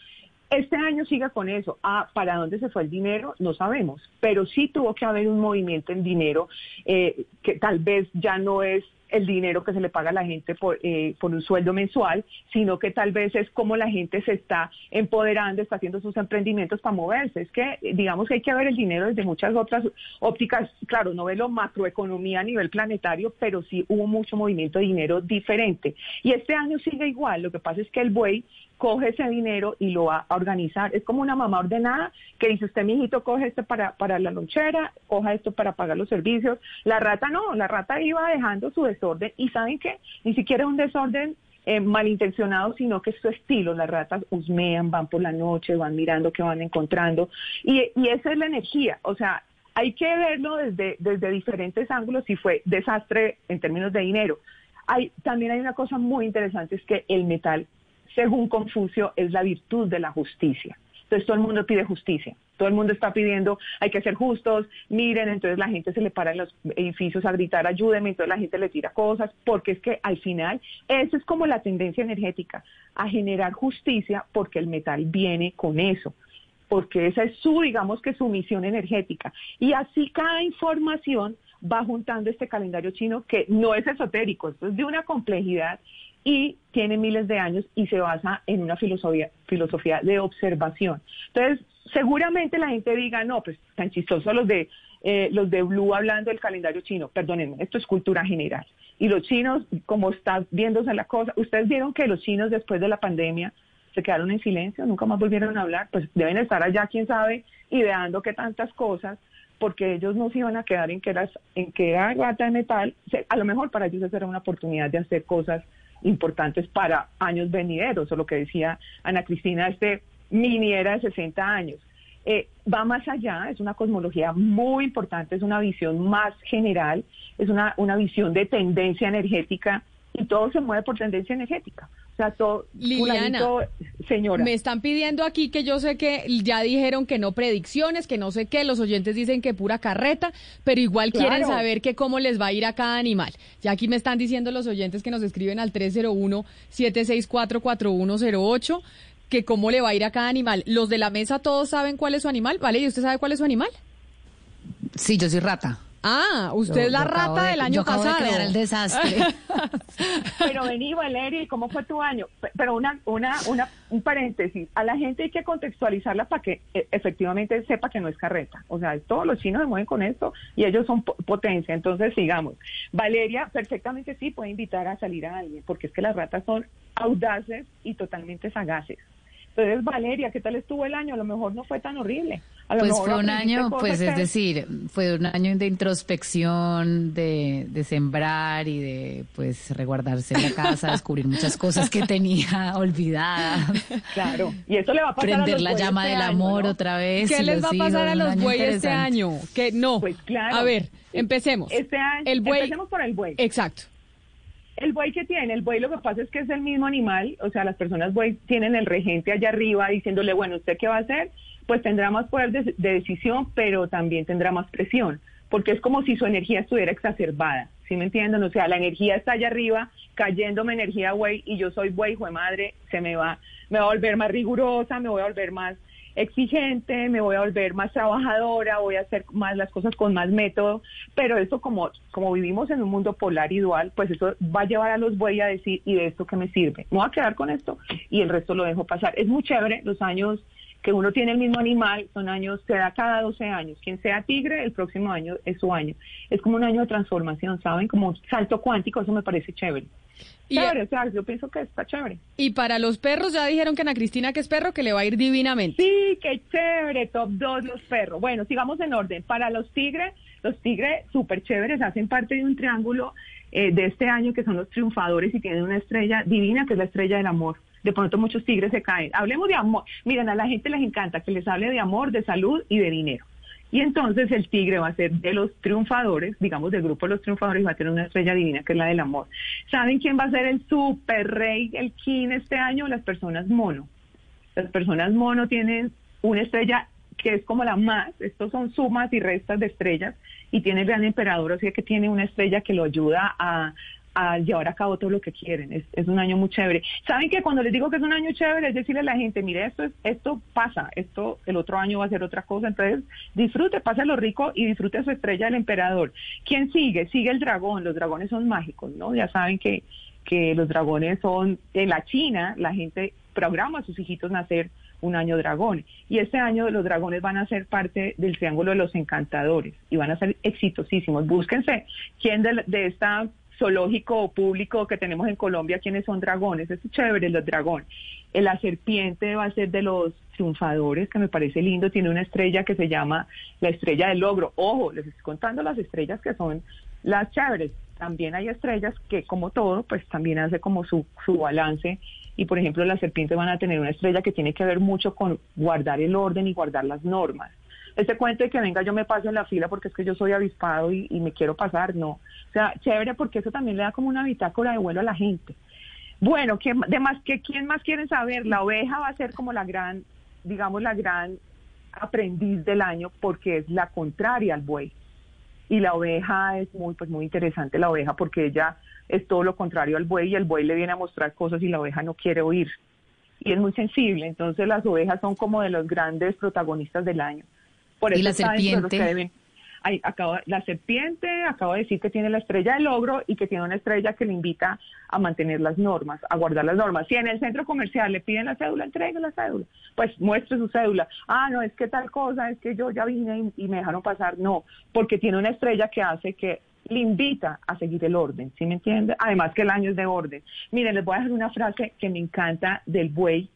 Este año siga con eso. Ah, ¿para dónde se fue el dinero? No sabemos, pero sí tuvo que haber un movimiento en dinero eh, que tal vez ya no es el dinero que se le paga a la gente por, eh, por un sueldo mensual, sino que tal vez es como la gente se está empoderando, está haciendo sus emprendimientos para moverse. Es que digamos que hay que ver el dinero desde muchas otras ópticas. Claro, no ve lo macroeconomía a nivel planetario, pero sí hubo mucho movimiento de dinero diferente. Y este año sigue igual. Lo que pasa es que el buey coge ese dinero y lo va a organizar. Es como una mamá ordenada que dice, usted, mi hijito, coge esto para, para la lonchera, coja esto para pagar los servicios. La rata no, la rata iba dejando su desorden y ¿saben qué? Ni siquiera es un desorden eh, malintencionado, sino que es su estilo. Las ratas husmean, van por la noche, van mirando qué van encontrando. Y, y esa es la energía. O sea, hay que verlo desde, desde diferentes ángulos si fue desastre en términos de dinero. Hay, también hay una cosa muy interesante, es que el metal según Confucio, es la virtud de la justicia. Entonces todo el mundo pide justicia, todo el mundo está pidiendo, hay que ser justos, miren, entonces la gente se le para en los edificios a gritar, ayúdenme, entonces la gente le tira cosas, porque es que al final esa es como la tendencia energética, a generar justicia porque el metal viene con eso porque esa es su, digamos que su misión energética. Y así cada información va juntando este calendario chino que no es esotérico, esto es de una complejidad y tiene miles de años y se basa en una filosofía, filosofía de observación. Entonces, seguramente la gente diga, no, pues tan chistosos los de, eh, los de Blue hablando del calendario chino. Perdónenme, esto es cultura general. Y los chinos, como está viéndose la cosa, ustedes vieron que los chinos después de la pandemia se quedaron en silencio, nunca más volvieron a hablar, pues deben estar allá, quién sabe, ideando que tantas cosas, porque ellos no se iban a quedar en que, era, en que era rata de metal, a lo mejor para ellos esa era una oportunidad de hacer cosas importantes para años venideros, o lo que decía Ana Cristina, este mini era de 60 años. Eh, va más allá, es una cosmología muy importante, es una visión más general, es una, una visión de tendencia energética y todo se mueve por tendencia energética. O sea, todo, Liliana, fulanito, señora. Me están pidiendo aquí que yo sé que ya dijeron que no predicciones, que no sé qué, los oyentes dicen que pura carreta, pero igual quieren saber que cómo les va a ir a cada animal. Ya aquí me están diciendo los oyentes que nos escriben al 301-764-4108 que cómo le va a ir a cada animal. Los de la mesa todos saben cuál es su animal, ¿vale? ¿Y usted sabe cuál es su animal? Sí, yo soy rata. Ah, usted es la rata de- del año yo acabo de pasado. crear el desastre. Pero vení, Valeria, ¿y cómo fue tu año? Pe- Pero una, una, una, un paréntesis. A la gente hay que contextualizarla para que eh, efectivamente sepa que no es carreta. O sea, todos los chinos se mueven con esto y ellos son po- potencia. Entonces, sigamos. Valeria, perfectamente sí puede invitar a salir a alguien, porque es que las ratas son audaces y totalmente sagaces. Entonces, Valeria, ¿qué tal estuvo el año? A lo mejor no fue tan horrible. A lo Pues mejor fue un año, pues es que- decir, fue un año de introspección, de, de sembrar y de pues reguardarse en la casa, descubrir muchas cosas que tenía olvidadas, Claro. Y eso le va a pasar a prender los la bueyes llama este del año, amor ¿no? otra vez. ¿Qué les va a pasar a los bueyes este año? Que no. Pues claro. A ver, empecemos. Este año, El buey. empecemos por el buey. Exacto. El buey que tiene, el buey lo que pasa es que es el mismo animal, o sea, las personas buey tienen el regente allá arriba diciéndole, bueno, ¿usted qué va a hacer? Pues tendrá más poder de, de decisión, pero también tendrá más presión, porque es como si su energía estuviera exacerbada, ¿sí me entienden? O sea, la energía está allá arriba, cayéndome energía buey, y yo soy buey, hijo de madre, se me va, me va a volver más rigurosa, me voy a volver más exigente, me voy a volver más trabajadora, voy a hacer más las cosas con más método, pero eso como, como vivimos en un mundo polar y dual, pues eso va a llevar a los bueyes a decir, ¿y de esto qué me sirve? Me voy a quedar con esto y el resto lo dejo pasar. Es muy chévere los años que uno tiene el mismo animal, son años, se da cada 12 años. Quien sea tigre, el próximo año es su año. Es como un año de transformación, ¿saben? Como un salto cuántico, eso me parece chévere. Y- Chévere, o sea, yo pienso que está chévere. Y para los perros ya dijeron que Ana Cristina, que es perro, que le va a ir divinamente. Sí, qué chévere, top 2 los perros. Bueno, sigamos en orden. Para los tigres, los tigres súper chéveres hacen parte de un triángulo eh, de este año que son los triunfadores y tienen una estrella divina que es la estrella del amor. De pronto muchos tigres se caen. Hablemos de amor. Miren, a la gente les encanta que les hable de amor, de salud y de dinero. Y entonces el tigre va a ser de los triunfadores, digamos del grupo de los triunfadores, va a tener una estrella divina que es la del amor. ¿Saben quién va a ser el super rey, el king este año? Las personas mono. Las personas mono tienen una estrella que es como la más, estos son sumas y restas de estrellas, y tiene el gran emperador, o sea que tiene una estrella que lo ayuda a, a llevar a cabo todo lo que quieren. Es, es un año muy chévere. Saben que cuando les digo que es un año chévere, es decirle a la gente, mire, esto es, esto pasa, esto el otro año va a ser otra cosa, entonces disfrute, pase lo rico y disfrute su estrella del emperador. ¿Quién sigue? Sigue el dragón, los dragones son mágicos, ¿no? Ya saben que, que los dragones son, en la China, la gente programa a sus hijitos nacer un año dragón. Y este año los dragones van a ser parte del triángulo de los encantadores y van a ser exitosísimos. Búsquense quién de, de esta zoológico público que tenemos en Colombia, quiénes son dragones. Es chévere los dragones. Eh, La serpiente va a ser de los triunfadores, que me parece lindo. Tiene una estrella que se llama la estrella del logro. Ojo, les estoy contando las estrellas que son las chéveres. También hay estrellas que, como todo, pues también hace como su, su balance. Y, por ejemplo, las serpientes van a tener una estrella que tiene que ver mucho con guardar el orden y guardar las normas. Este cuento de que venga yo me paso en la fila porque es que yo soy avispado y, me quiero pasar, no. O sea, chévere porque eso también le da como una bitácora de vuelo a la gente. Bueno, ¿quién, de más, que, ¿quién más quieren saber? La oveja va a ser como la gran, digamos, la gran aprendiz del año porque es la contraria al buey. Y la oveja es muy, pues muy interesante la oveja porque ella es todo lo contrario al buey y el buey le viene a mostrar cosas y la oveja no quiere oír. Y es muy sensible, entonces las ovejas son como de los grandes protagonistas del año. Por ¿Y eso la los que serpiente? Ay, acabo- la serpiente acabo de decir que tiene la estrella del logro y que tiene una estrella que le invita a mantener las normas, a guardar las normas. Si en el centro comercial le piden la cédula, entregue la cédula. Pues muestre su cédula. Ah, no, es que tal cosa, es que yo ya vine y, y me dejaron pasar. No, porque tiene una estrella que hace que le invita a seguir el orden, ¿sí me entiende? Además que el año es de orden. Miren, les voy a dejar una frase que me encanta del buey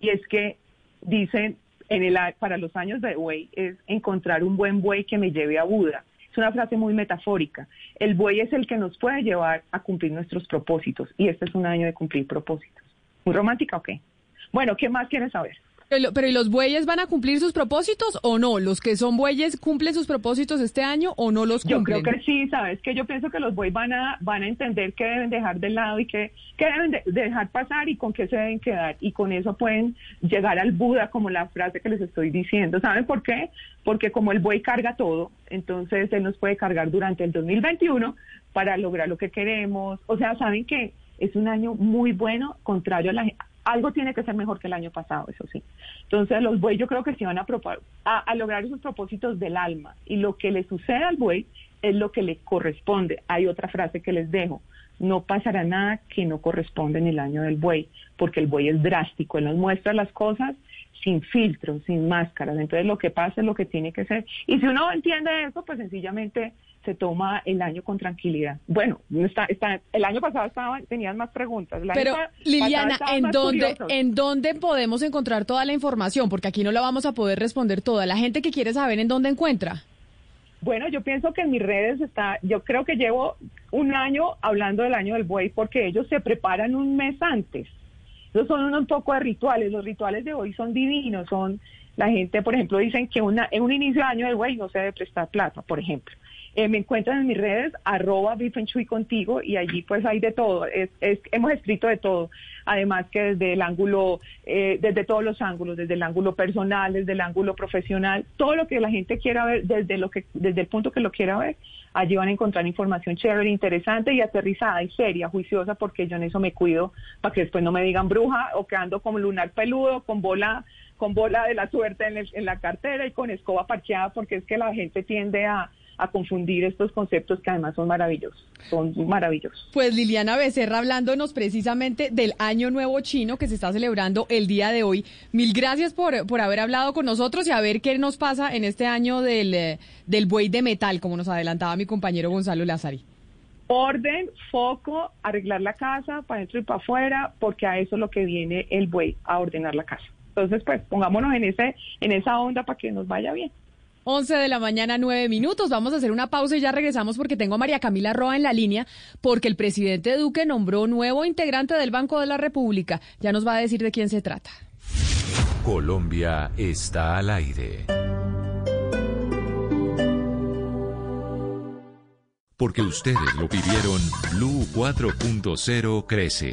y es que dicen en el para los años de buey es encontrar un buen buey que me lleve a Buda. Es una frase muy metafórica. El buey es el que nos puede llevar a cumplir nuestros propósitos y este es un año de cumplir propósitos. ¿Muy romántica o qué? Bueno, ¿qué más quieren saber? Pero, pero ¿y los bueyes van a cumplir sus propósitos o no? ¿Los que son bueyes cumplen sus propósitos este año o no los Yo cumplen? creo que sí, sabes que yo pienso que los bueyes van a van a entender que deben dejar de lado y que, que deben de- dejar pasar y con qué se deben quedar y con eso pueden llegar al Buda como la frase que les estoy diciendo. ¿Saben por qué? Porque como el buey carga todo, entonces él nos puede cargar durante el 2021 para lograr lo que queremos. O sea, saben que es un año muy bueno, contrario a la algo tiene que ser mejor que el año pasado, eso sí. Entonces los bueyes yo creo que sí van a, a lograr esos propósitos del alma y lo que le sucede al buey es lo que le corresponde. Hay otra frase que les dejo, no pasará nada que no corresponde en el año del buey, porque el buey es drástico, él nos muestra las cosas sin filtros, sin máscaras, entonces lo que pasa es lo que tiene que ser. Y si uno entiende eso, pues sencillamente se toma el año con tranquilidad. Bueno, no está, está, el año pasado estaban, tenían más preguntas. El Pero Liliana, ¿en dónde, curiosos. ¿en dónde podemos encontrar toda la información? Porque aquí no la vamos a poder responder toda. La gente que quiere saber en dónde encuentra. Bueno, yo pienso que en mis redes está, yo creo que llevo un año hablando del año del buey porque ellos se preparan un mes antes. Esos son un poco de rituales. Los rituales de hoy son divinos. Son la gente, por ejemplo, dicen que una, en un inicio de año del buey no se debe prestar plata, por ejemplo. Eh, me encuentran en mis redes, arroba Bifenchui contigo, y allí pues hay de todo. Es, es- hemos escrito de todo. Además que desde el ángulo, eh, desde todos los ángulos, desde el ángulo personal, desde el ángulo profesional, todo lo que la gente quiera ver, desde lo que, desde el punto que lo quiera ver, allí van a encontrar información chévere, interesante y aterrizada y seria, juiciosa, porque yo en eso me cuido para que después no me digan bruja o que ando como lunar peludo, con bola, con bola de la suerte en, el- en la cartera y con escoba parqueada, porque es que la gente tiende a, a confundir estos conceptos que además son maravillosos, son maravillosos. Pues Liliana Becerra hablándonos precisamente del Año Nuevo Chino que se está celebrando el día de hoy. Mil gracias por, por haber hablado con nosotros y a ver qué nos pasa en este año del, eh, del buey de metal, como nos adelantaba mi compañero Gonzalo Lázari. Orden, foco, arreglar la casa para adentro y para afuera, porque a eso es lo que viene el buey, a ordenar la casa. Entonces, pues pongámonos en ese en esa onda para que nos vaya bien. 11 de la mañana, 9 minutos. Vamos a hacer una pausa y ya regresamos porque tengo a María Camila Roa en la línea porque el presidente Duque nombró nuevo integrante del Banco de la República. Ya nos va a decir de quién se trata. Colombia está al aire. Porque ustedes lo pidieron, Blue 4.0 crece.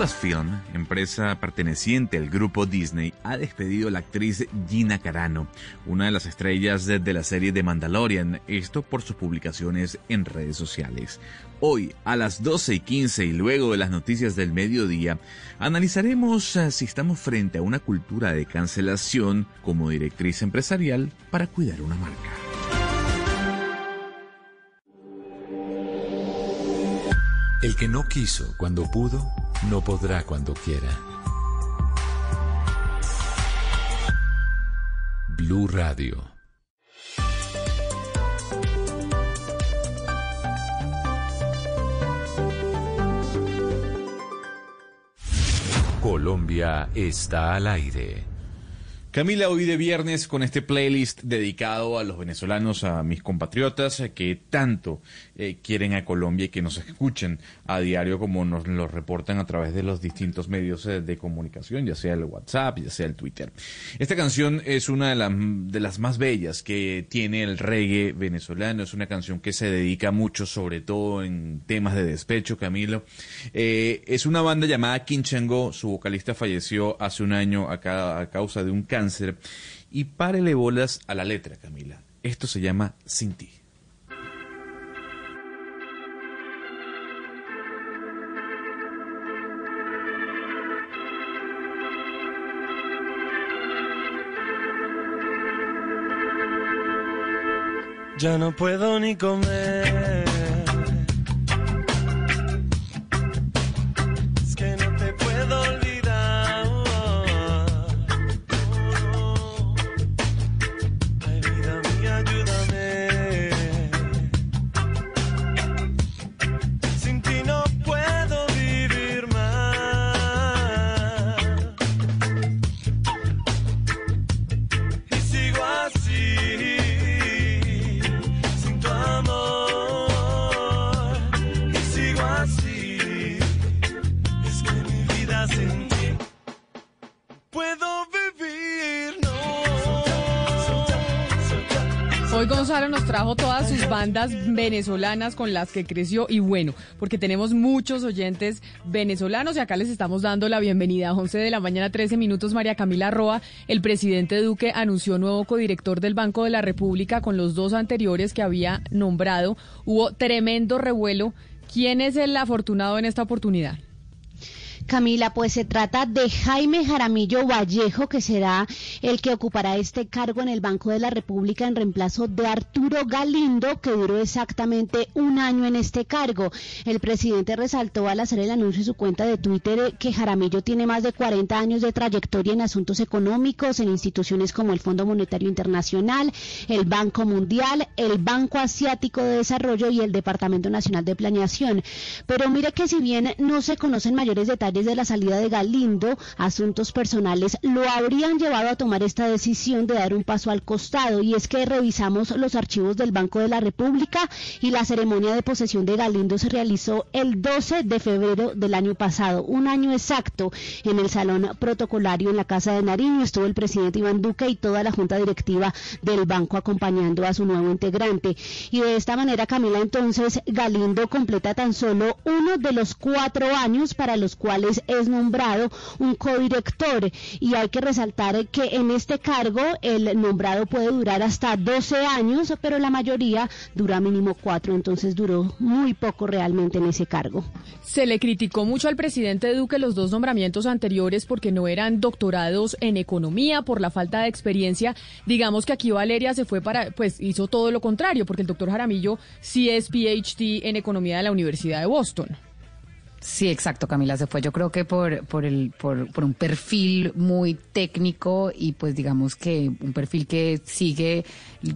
Lucasfilm, empresa perteneciente al grupo Disney, ha despedido a la actriz Gina Carano, una de las estrellas de, la serie de Mandalorian, esto por sus publicaciones en redes sociales. Hoy, a las 12 y 15 y luego de las noticias del mediodía, analizaremos eh, si estamos frente a una cultura de cancelación como directriz empresarial para cuidar una marca. El que no quiso cuando pudo, no podrá cuando quiera. Blue Radio. Colombia está al aire. Camila, hoy de viernes con este playlist dedicado a los venezolanos, a mis compatriotas eh, que tanto eh, quieren a Colombia y que nos escuchan a diario como nos lo reportan a través de los distintos medios eh, de comunicación, ya sea el WhatsApp, ya sea el Twitter. Esta canción es una de, las de las más bellas que tiene el reggae venezolano, es una canción que se dedica mucho, sobre todo en temas de despecho, Camilo. Eh, es una banda llamada Quinchango, su vocalista falleció hace un año a causa de un cáncer. Y párele bolas a la letra, Camila. Esto se llama Sin ti. Ya no puedo ni comer. Nos trajo todas sus bandas venezolanas con las que creció y bueno, porque tenemos muchos oyentes venezolanos y acá les estamos dando la bienvenida a 11 de la mañana, 13 minutos. María Camila Roa, el presidente Duque anunció nuevo codirector del Banco de la República con los dos anteriores que había nombrado. Hubo tremendo revuelo. ¿Quién es el afortunado en esta oportunidad? Camila, pues se trata de Jaime Jaramillo Vallejo, que será el que ocupará este cargo en el Banco de la República en reemplazo de Arturo Galindo, que duró exactamente un año en este cargo. El presidente resaltó al hacer el anuncio en su cuenta de Twitter que Jaramillo tiene más de 40 años de trayectoria en asuntos económicos, en instituciones como el Fondo Monetario Internacional, el Banco Mundial, el Banco Asiático de Desarrollo y el Departamento Nacional de Planeación. Pero mire que si bien no se conocen mayores detalles, de la salida de Galindo, asuntos personales lo habrían llevado a tomar esta decisión de dar un paso al costado. Y es que revisamos los archivos del Banco de la República y la ceremonia de posesión de Galindo se realizó el 12 de febrero del año pasado, un año exacto, en el salón protocolario en la Casa de Nariño. Estuvo el presidente Iván Duque y toda la junta directiva del banco acompañando a su nuevo integrante. Y de esta manera, Camila, entonces Galindo completa tan solo uno de los cuatro años para los cuales es nombrado un codirector y hay que resaltar que en este cargo el nombrado puede durar hasta 12 años, pero la mayoría dura mínimo cuatro, entonces duró muy poco realmente en ese cargo. Se le criticó mucho al presidente Duque los dos nombramientos anteriores porque no eran doctorados en economía por la falta de experiencia. Digamos que aquí Valeria se fue para, pues hizo todo lo contrario, porque el doctor Jaramillo sí es PhD en economía de la Universidad de Boston. Sí, exacto, Camila. Se fue yo creo que por, por, el, por, por un perfil muy técnico y pues digamos que un perfil que sigue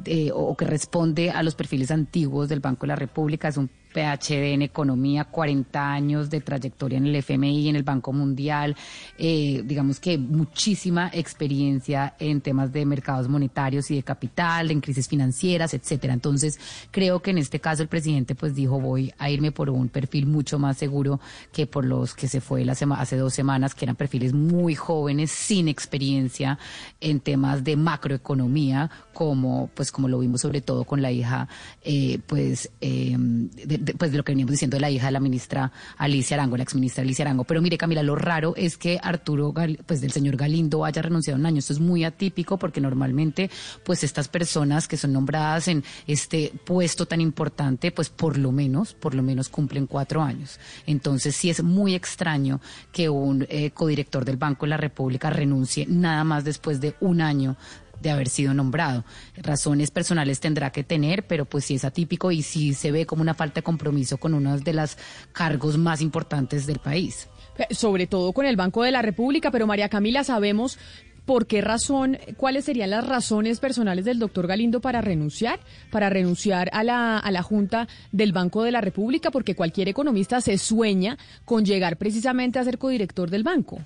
eh, o que responde a los perfiles antiguos del Banco de la República. Es un PhD en economía, 40 años de trayectoria en el FMI, en el Banco Mundial, eh, digamos que muchísima experiencia en temas de mercados monetarios y de capital, en crisis financieras, etcétera. Entonces, creo que en este caso el presidente pues dijo voy a irme por un perfil mucho más seguro que por los que se fue la hace dos semanas, que eran perfiles muy jóvenes, sin experiencia en temas de macroeconomía, como pues como lo vimos sobre todo con la hija eh, pues eh, de, pues de lo que veníamos diciendo de la hija de la ministra Alicia Arango, la exministra Alicia Arango. Pero mire, Camila, lo raro es que Arturo, pues del señor Galindo haya renunciado un año. Esto es muy atípico porque normalmente, pues estas personas que son nombradas en este puesto tan importante, pues por lo menos, por lo menos cumplen cuatro años. Entonces sí es muy extraño que un eh, codirector del Banco de la República renuncie nada más después de un año de haber sido nombrado. Razones personales tendrá que tener, pero pues sí es atípico y sí se ve como una falta de compromiso con uno de los cargos más importantes del país. Eh, sobre todo con el Banco de la República, pero María Camila, sabemos ¿Por qué razón, cuáles serían las razones personales del doctor Galindo para renunciar, para renunciar a la, a la Junta del Banco de la República? Porque cualquier economista se sueña con llegar precisamente a ser codirector del banco.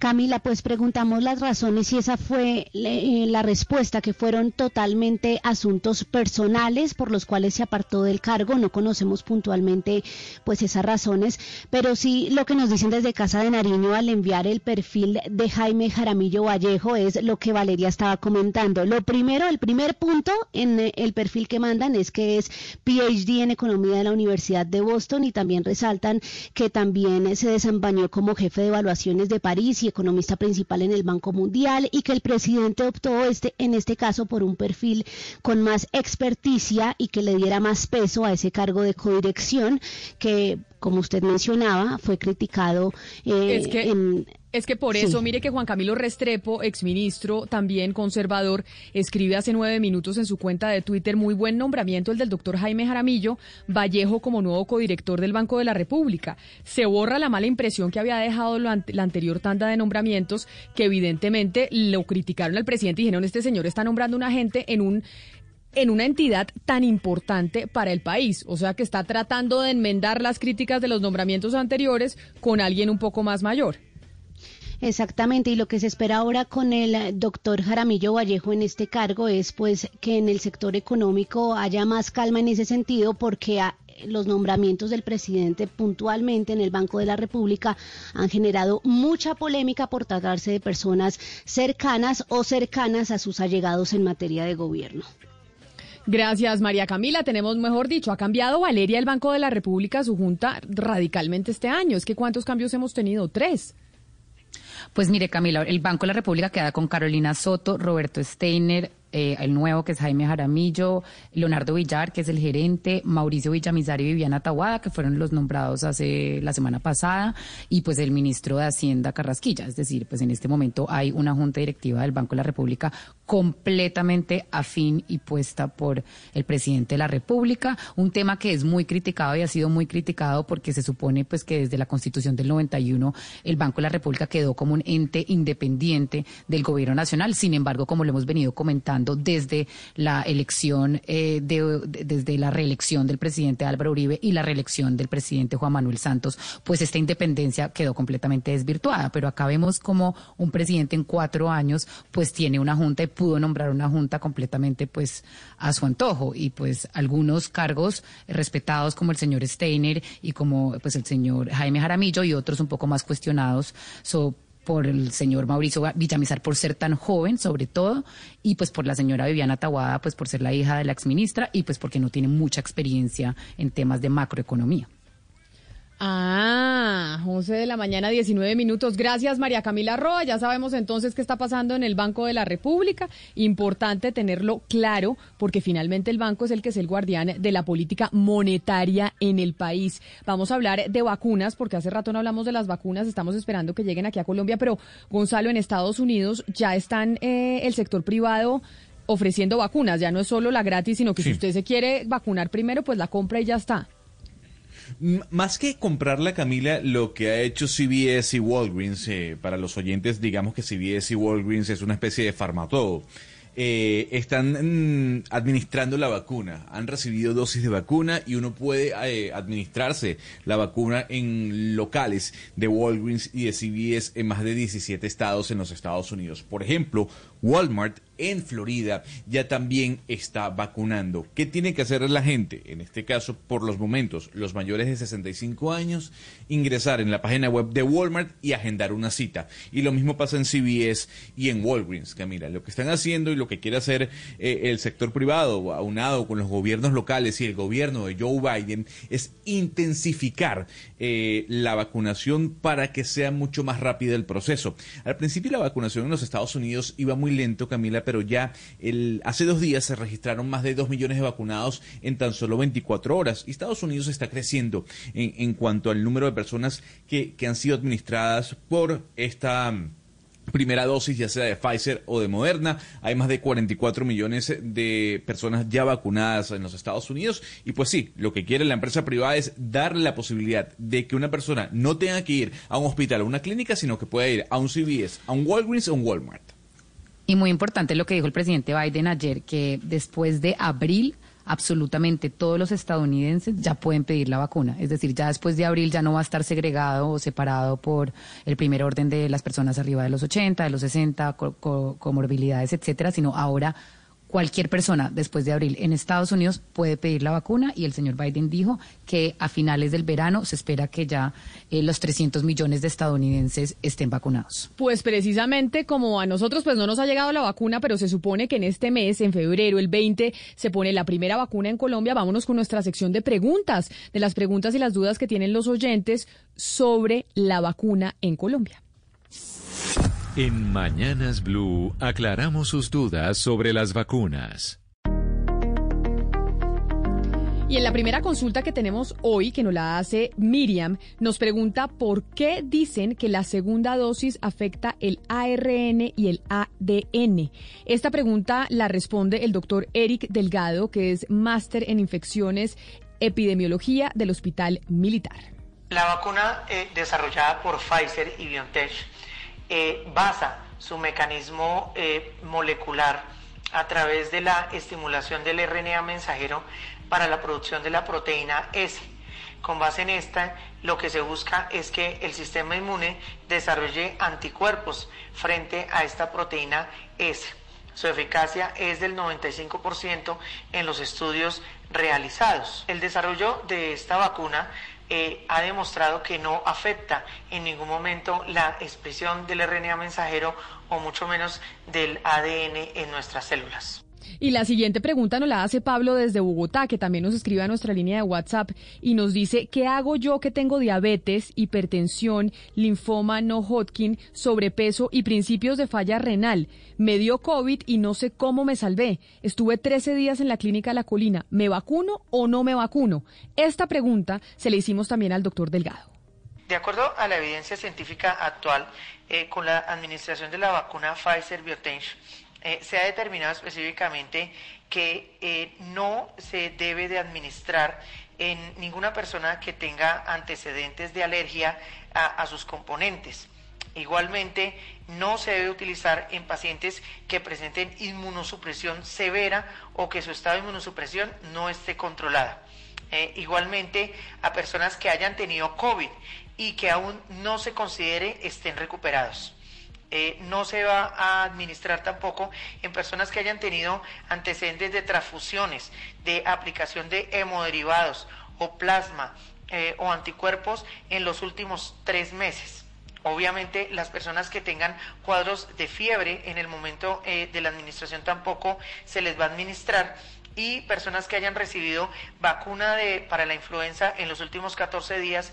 Camila, pues preguntamos las razones y esa fue eh, la respuesta, que fueron totalmente asuntos personales por los cuales se apartó del cargo. No conocemos puntualmente pues esas razones, pero sí lo que nos dicen desde Casa de Nariño al enviar el perfil de Jaime Jaramillo Vallejo es lo que Valeria estaba comentando. Lo primero, el primer punto en eh, el perfil que mandan es que es PhD en Economía de la Universidad de Boston y también resaltan que también se desempeñó como jefe de evaluaciones de París y economista principal en el Banco Mundial y que el presidente optó este, en este caso por un perfil con más experticia y que le diera más peso a ese cargo de codirección que, como usted mencionaba, fue criticado eh, en es que por eso, mire que Juan Camilo Restrepo, exministro, también conservador, escribe hace nueve minutos en su cuenta de Twitter, muy buen nombramiento el del doctor Jaime Jaramillo Vallejo como nuevo codirector del Banco de la República. Se borra la mala impresión que había dejado la, anterior tanda de nombramientos, que evidentemente lo criticaron al presidente y dijeron, este señor está nombrando una gente en un en una entidad tan importante para el país. O sea que está tratando de enmendar las críticas de los nombramientos anteriores con alguien un poco más mayor. Exactamente, y lo que se espera ahora con el doctor Jaramillo Vallejo en este cargo es pues que en el sector económico haya más calma en ese sentido porque los nombramientos del presidente puntualmente en el Banco de la República han generado mucha polémica por tratarse de personas cercanas o cercanas a sus allegados en materia de gobierno. Gracias, María Camila. Tenemos, mejor dicho, ha cambiado Valeria el Banco de la República, su junta, radicalmente este año. Es que ¿cuántos cambios hemos tenido? Tres. Pues mire, Camila, el Banco de la República queda con Carolina Soto, Roberto Steiner, eh, el nuevo que es Jaime Jaramillo, Leonardo Villar, que es el gerente, Mauricio Villamizar y Viviana Tawada, que fueron los nombrados hace la semana pasada, y pues el ministro de Hacienda Carrasquilla. Es decir, pues en este momento hay una junta directiva del Banco de la República completamente afín y puesta por el presidente de la República, un tema que es muy criticado y ha sido muy criticado porque se supone pues que desde la Constitución del 91 el Banco de la República quedó como un ente independiente del gobierno nacional. Sin embargo, como lo hemos venido comentando desde la elección eh, de, desde la reelección del presidente Álvaro Uribe y la reelección del presidente Juan Manuel Santos, pues esta independencia quedó completamente desvirtuada. Pero acá vemos como un presidente en cuatro años pues tiene una junta y pudo nombrar una junta completamente pues a su antojo y pues algunos cargos respetados como el señor Steiner y como pues el señor Jaime Jaramillo y otros un poco más cuestionados por el señor Mauricio Villamizar por ser tan joven, sobre todo, y pues por la señora Viviana Taguada, pues por ser la hija de la exministra y pues porque no tiene mucha experiencia en temas de macroeconomía. Ah, 11 de la mañana, 19 minutos. Gracias, María Camila Roa. Ya sabemos entonces qué está pasando en el Banco de la República. Importante tenerlo claro, porque finalmente el banco es el que es el guardián de la política monetaria en el país. Vamos a hablar de vacunas, porque hace rato no hablamos de las vacunas. Estamos esperando que lleguen aquí a Colombia, pero Gonzalo, en Estados Unidos ya están eh, el sector privado ofreciendo vacunas. Ya no es solo la gratis, sino que si usted se quiere vacunar primero, pues la compra y ya está. Más que comprar la Camila, lo que ha hecho CBS y Walgreens, eh, para los oyentes, digamos que CBS y Walgreens es una especie de farmatodo. Eh, están mm, administrando la vacuna, han recibido dosis de vacuna y uno puede eh, administrarse la vacuna en locales de Walgreens y de CVS en más de 17 estados en los Estados Unidos. Por ejemplo, Walmart en Florida ya también está vacunando. ¿Qué tiene que hacer la gente? En este caso, por los momentos, los mayores de 65 años, ingresar en la página web de Walmart y agendar una cita. Y lo mismo pasa en CVS y en Walgreens, Camila. Lo que están haciendo y lo que quiere hacer eh, el sector privado, aunado con los gobiernos locales y el gobierno de Joe Biden, es intensificar eh, la vacunación para que sea mucho más rápido el proceso. Al principio la vacunación en los Estados Unidos iba lento, Camila, pero ya el, hace dos días se registraron más de dos millones de vacunados en tan solo 24 horas. Y Estados Unidos está creciendo en, en cuanto al número de personas que, han sido administradas por esta primera dosis, ya sea de Pfizer o de Moderna. Hay más de 44 millones de personas ya vacunadas en los Estados Unidos. Y pues sí, lo que quiere la empresa privada es darle la posibilidad de que una persona no tenga que ir a un hospital o una clínica, sino que pueda ir a un CVS, a un Walgreens o un Walmart. Y muy importante lo que dijo el presidente Biden ayer, que después de abril absolutamente todos los estadounidenses ya pueden pedir la vacuna. Es decir, ya después de abril ya no va a estar segregado o separado por el primer orden de las personas arriba de los 80, de los 60, comorbilidades, etcétera, sino ahora cualquier persona después de abril en Estados Unidos puede pedir la vacuna y el señor Biden dijo que a finales del verano se espera que ya eh, los 300 millones de estadounidenses estén vacunados. Pues precisamente como a nosotros pues no nos ha llegado la vacuna, pero se supone que en este mes, en febrero, el 20, se pone la primera vacuna en Colombia. Vámonos con nuestra sección de preguntas, de las preguntas y las dudas que tienen los oyentes sobre la vacuna en Colombia. En Mañanas Blue aclaramos sus dudas sobre las vacunas. Y en la primera consulta que tenemos hoy, que nos la hace Miriam, nos pregunta por qué dicen que la segunda dosis afecta el ARN y el ADN. Esta pregunta la responde el doctor Eric Delgado, que es máster en infecciones epidemiología del Hospital Militar. La vacuna eh, desarrollada por Pfizer y BioNTech eh, basa su mecanismo eh, molecular a través de la estimulación del RNA mensajero para la producción de la proteína S. Con base en esta, lo que se busca es que el sistema inmune desarrolle anticuerpos frente a esta proteína S. Su eficacia es del 95% en los estudios realizados. El desarrollo de esta vacuna eh, ha demostrado que no afecta en ningún momento la expresión del RNA mensajero o mucho menos del ADN en nuestras células. Y la siguiente pregunta nos la hace Pablo desde Bogotá, que también nos escribe a nuestra línea de WhatsApp y nos dice, ¿qué hago yo que tengo diabetes, hipertensión, linfoma no Hodgkin, sobrepeso y principios de falla renal? Me dio COVID y no sé cómo me salvé. Estuve 13 días en la clínica La Colina. ¿Me vacuno o no me vacuno? Esta pregunta se le hicimos también al doctor Delgado. De acuerdo a la evidencia científica actual, eh, con la administración de la vacuna Pfizer BioNTech, eh, se ha determinado específicamente que eh, no se debe de administrar en ninguna persona que tenga antecedentes de alergia a, sus componentes. Igualmente, no se debe utilizar en pacientes que presenten inmunosupresión severa o que su estado de inmunosupresión no esté controlada. Eh, igualmente, a personas que hayan tenido COVID y que aún no se considere estén recuperados. Eh, no se va a administrar tampoco en personas que hayan tenido antecedentes de transfusiones, de aplicación de hemoderivados o plasma eh, o anticuerpos en los últimos tres meses. Obviamente las personas que tengan cuadros de fiebre en el momento eh, de la administración tampoco se les va a administrar y personas que hayan recibido vacuna de, para la influenza en los últimos 14 días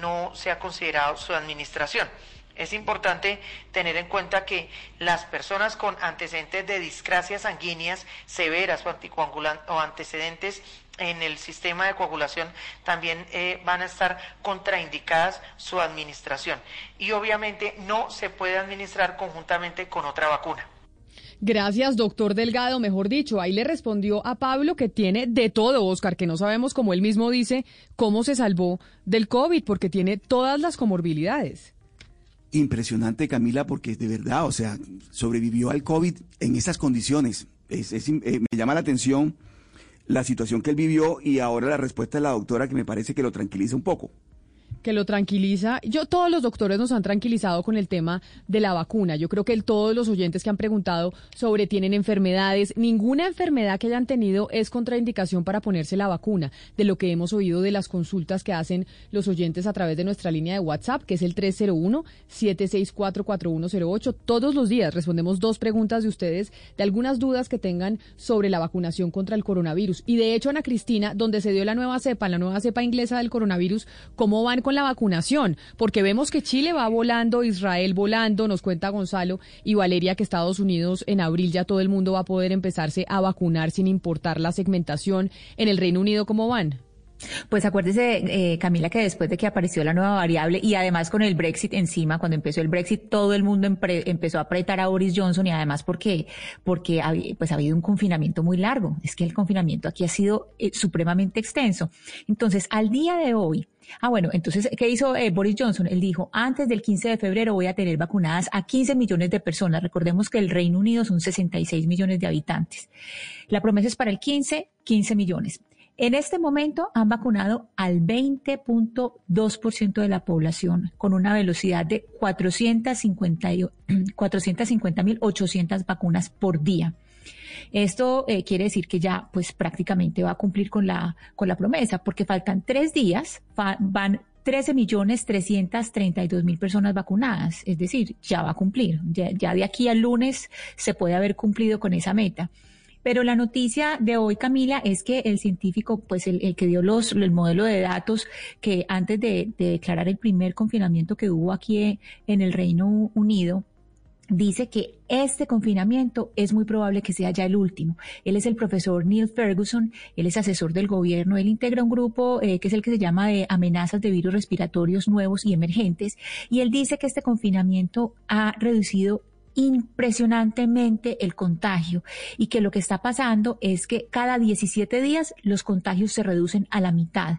no se ha considerado su administración. Es importante tener en cuenta que las personas con antecedentes de discrasias sanguíneas severas o, antecedentes en el sistema de coagulación también eh, van a estar contraindicadas su administración. Y obviamente no se puede administrar conjuntamente con otra vacuna. Gracias, doctor Delgado. Mejor dicho, ahí le respondió a Pablo que tiene de todo, Oscar, que no sabemos, como él mismo dice, cómo se salvó del COVID, porque tiene todas las comorbilidades impresionante, Camila, porque de verdad, o sea, sobrevivió al COVID en esas condiciones. Es, eh, me llama la atención la situación que él vivió y ahora la respuesta de la doctora que me parece que lo tranquiliza un poco que lo tranquiliza. Yo, todos los doctores nos han tranquilizado con el tema de la vacuna. Yo creo que todos los oyentes que han preguntado sobre tienen enfermedades, ninguna enfermedad que hayan tenido es contraindicación para ponerse la vacuna. De lo que hemos oído de las consultas que hacen los oyentes a través de nuestra línea de WhatsApp, que es el 301-764-4108. Todos los días respondemos dos preguntas de ustedes de algunas dudas que tengan sobre la vacunación contra el coronavirus. Y de hecho, Ana Cristina, donde se dio la nueva cepa, la nueva cepa inglesa del coronavirus, ¿cómo van con la vacunación? Porque vemos que Chile va volando, Israel volando, nos cuenta Gonzalo y Valeria que Estados Unidos en abril ya todo el mundo va a poder empezarse a vacunar sin importar la segmentación. En el Reino Unido, ¿cómo van? Pues acuérdese, eh, Camila, que después de que apareció la nueva variable y además con el Brexit encima, cuando empezó el Brexit, todo el mundo empezó a apretar a Boris Johnson y además porque, porque ha, pues ha habido un confinamiento muy largo. Es que el confinamiento aquí ha sido eh, supremamente extenso. Entonces, al día de hoy, Ah, bueno, entonces, ¿qué hizo eh, Boris Johnson? Él dijo, antes del 15 de febrero voy a tener vacunadas a 15 millones de personas. Recordemos que el Reino Unido son 66 millones de habitantes. La promesa es para el 15, 15 millones. En este momento han vacunado al 20.2% de la población con una velocidad de 450.800 vacunas por día. Esto eh, quiere decir que ya pues prácticamente va a cumplir con la, con la promesa porque faltan tres días, van 13 millones 332 mil personas vacunadas, es decir, ya va a cumplir, ya, ya de aquí al lunes se puede haber cumplido con esa meta. Pero la noticia de hoy, Camila, es que el científico, pues el, que dio los, el modelo de datos, que antes de, declarar el primer confinamiento que hubo aquí en el Reino Unido, dice que este confinamiento es muy probable que sea ya el último. Él es el profesor Neil Ferguson, él es asesor del gobierno, él integra un grupo eh, que es el que se llama de amenazas de virus respiratorios nuevos y emergentes, y él dice que este confinamiento ha reducido impresionantemente el contagio y que lo que está pasando es que cada 17 días los contagios se reducen a la mitad.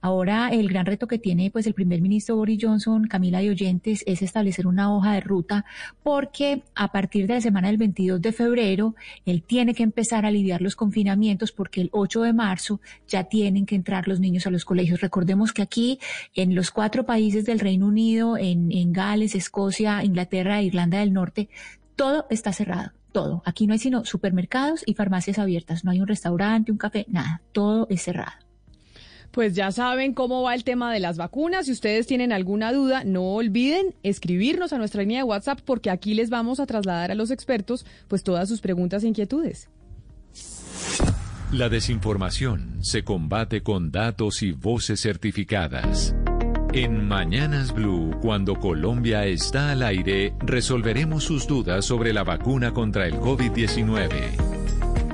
Ahora el gran reto que tiene pues el primer ministro Boris Johnson, Camila y oyentes, es establecer una hoja de ruta porque a partir de la semana del 22 de febrero él tiene que empezar a aliviar los confinamientos porque el 8 de marzo ya tienen que entrar los niños a los colegios. Recordemos que aquí en los cuatro países del Reino Unido, en, en Gales, Escocia, Inglaterra e Irlanda del Norte, todo está cerrado todo. Aquí no hay sino supermercados y farmacias abiertas. No hay un restaurante, un café, nada. Todo es cerrado. Pues ya saben cómo va el tema de las vacunas. Si ustedes tienen alguna duda, no olviden escribirnos a nuestra línea de WhatsApp porque aquí les vamos a trasladar a los expertos pues todas sus preguntas e inquietudes. La desinformación se combate con datos y voces certificadas. En Mañanas Blue, cuando Colombia está al aire, resolveremos sus dudas sobre la vacuna contra el COVID-19.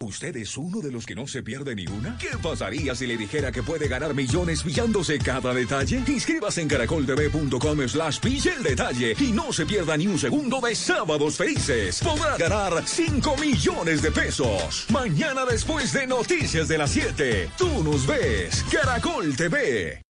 ¿Usted es uno de los que no se pierde ni una? ¿Qué pasaría si le dijera que puede ganar millones pillándose cada detalle? Inscríbase en caracoltv.com slash pille el detalle y no se pierda ni un segundo de Sábados Felices. Podrá ganar 5 millones de pesos. Mañana después de Noticias de las 7. Tú nos ves. Caracol TV.